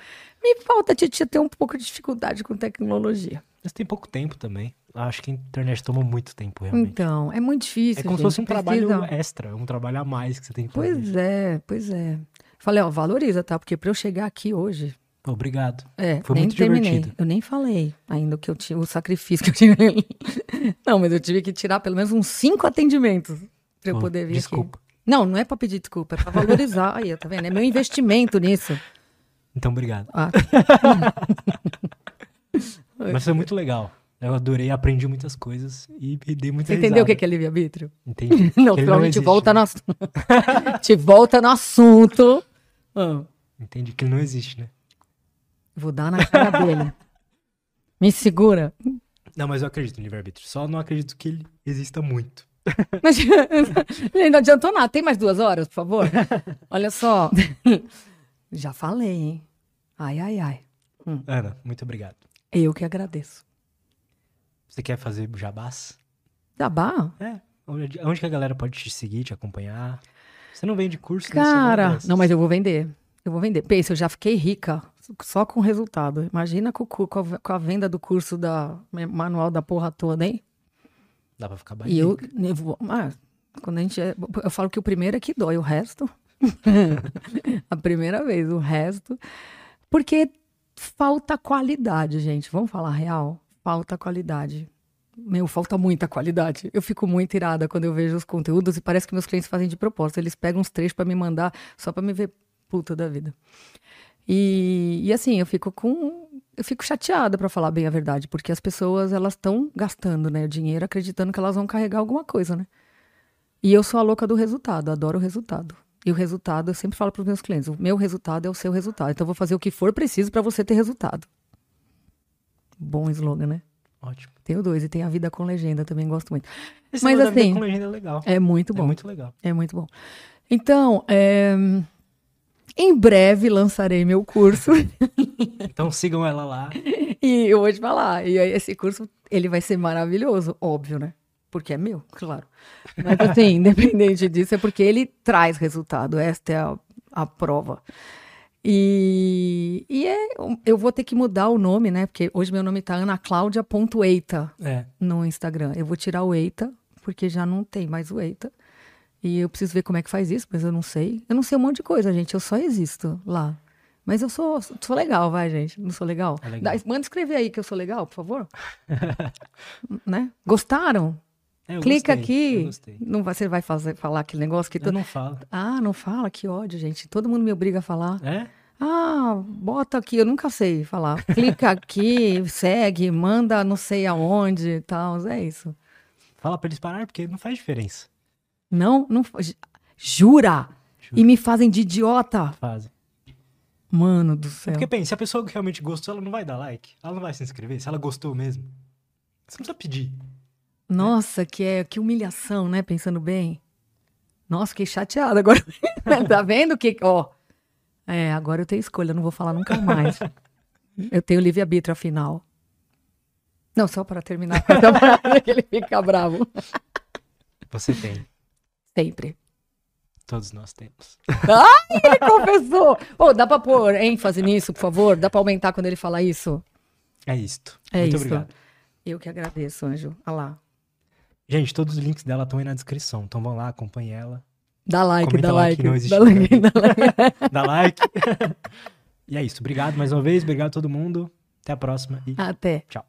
Me falta, Titia, ter um pouco de dificuldade com tecnologia.
Mas tem pouco tempo também. Acho que a internet toma muito tempo, realmente.
Então, é muito difícil.
é como se
gente,
fosse um trabalho
precisa-
extra, um trabalho a mais que você tem que fazer.
Pois é, pois é. Falei, ó, valoriza, tá? Porque pra eu chegar aqui hoje,
Obrigado.
É,
Foi muito
terminei.
divertido.
Eu nem falei ainda que eu tive, o sacrifício que eu tive. (laughs) Não, mas eu tive que tirar pelo menos uns cinco atendimentos pra eu poder vir
desculpa.
aqui. Não, não é pra pedir desculpa, é pra valorizar. Aí, tá vendo? É meu investimento nisso.
Então, obrigado.
Ah, (laughs)
Mas foi muito legal. Eu adorei, aprendi muitas coisas e dei muita
você entendeu o que
risada.
é livre-arbítrio?
Entendi. (laughs)
Não,
existe,
volta
né?
no assunto. gente (laughs) volta no assunto. Ah,
Entendi que ele não existe, né?
vou dar na cara dele. (laughs) Me segura.
Não, mas eu acredito no livre-arbítrio. Só não acredito que ele exista muito.
Mas não adiantou nada. Tem mais duas horas, por favor? Olha só. Já falei, hein? Ai, ai, ai. Hum.
Ana, muito obrigado.
Eu que agradeço.
Você quer fazer jabás?
Jabá?
É. Onde, onde que a galera pode te seguir, te acompanhar? Você não vende curso? né?
Cara, não, mas eu vou vender. Eu vou vender. Pensa, eu já fiquei rica só com o resultado. Imagina com, com, a, com a venda do curso da manual da porra toda, hein?
Dá pra ficar
E
bem.
eu, eu vou, ah, quando a gente é, eu falo que o primeiro é que dói, o resto (laughs) a primeira vez, o resto porque falta qualidade, gente. Vamos falar real? Falta qualidade. Meu, falta muita qualidade. Eu fico muito irada quando eu vejo os conteúdos e parece que meus clientes fazem de propósito. Eles pegam uns trechos para me mandar só para me ver puta da vida. E, e assim, eu fico com. Eu fico chateada, para falar bem a verdade, porque as pessoas elas estão gastando né, dinheiro acreditando que elas vão carregar alguma coisa, né? E eu sou a louca do resultado, adoro o resultado. E o resultado, eu sempre falo para os meus clientes: o meu resultado é o seu resultado. Então eu vou fazer o que for preciso para você ter resultado. Bom slogan, né?
Ótimo.
Tenho dois e tem a vida com legenda também, gosto muito.
Esse
Mas
negócio da vida
assim,
com legenda é legal.
É muito
É
bom.
muito legal.
É muito bom. Então, é, em breve lançarei meu curso. (laughs)
Então sigam ela lá.
e eu vou te falar. E aí, esse curso, ele vai ser maravilhoso, óbvio, né? Porque é meu, claro. Mas assim, (laughs) independente disso, é porque ele traz resultado. Esta é a, a prova. E, e é, eu vou ter que mudar o nome, né? Porque hoje meu nome tá anaclaudia.eita
É.
no Instagram. Eu vou tirar o Eita, porque já não tem mais o Eita. E eu preciso ver como é que faz isso, mas eu não sei. Eu não sei um monte de coisa, gente. Eu só existo lá. Mas eu sou, sou legal, vai, gente. Não sou legal?
É legal.
Dá- manda escrever aí que eu sou legal, por favor. (laughs) né? Gostaram?
É, eu
Clica
gostei, eu
aqui. Não vai, você vai fazer, falar aquele negócio que...
Eu
to-
não falo.
Ah, não fala? Que ódio, gente. Todo mundo me obriga a falar.
É?
Ah, bota aqui, eu nunca sei falar. Clica aqui, (laughs) segue, manda não sei aonde e tal. É isso.
Fala pra eles pararem, porque não faz diferença.
Não, não. Jura? E me fazem de idiota.
Fazem.
Mano do céu.
Porque pensa, se a pessoa que realmente gostou, ela não vai dar like. Ela não vai se inscrever. Se ela gostou mesmo. Você não precisa pedir.
Nossa, que é que humilhação, né? Pensando bem. Nossa, fiquei chateada agora. (laughs) tá vendo que, ó. É, agora eu tenho escolha, não vou falar nunca mais. (laughs) eu tenho livre-arbítrio, afinal. Não, só para terminar, (laughs) para que ele fica bravo.
Você tem.
Sempre.
Todos nós temos.
Ele confessou. Ô, dá pra pôr ênfase nisso, por favor? Dá pra aumentar quando ele fala isso?
É isto.
É
Muito
isso.
obrigado.
Eu que agradeço, Anjo. Olha lá.
Gente, todos os links dela estão aí na descrição. Então vão lá, acompanhe ela.
Dá like,
Comenta
dá like. Dá like, (laughs) dá like.
Dá (laughs) like. e é isso. Obrigado mais uma vez. Obrigado a todo mundo. Até a próxima e
Até.
tchau.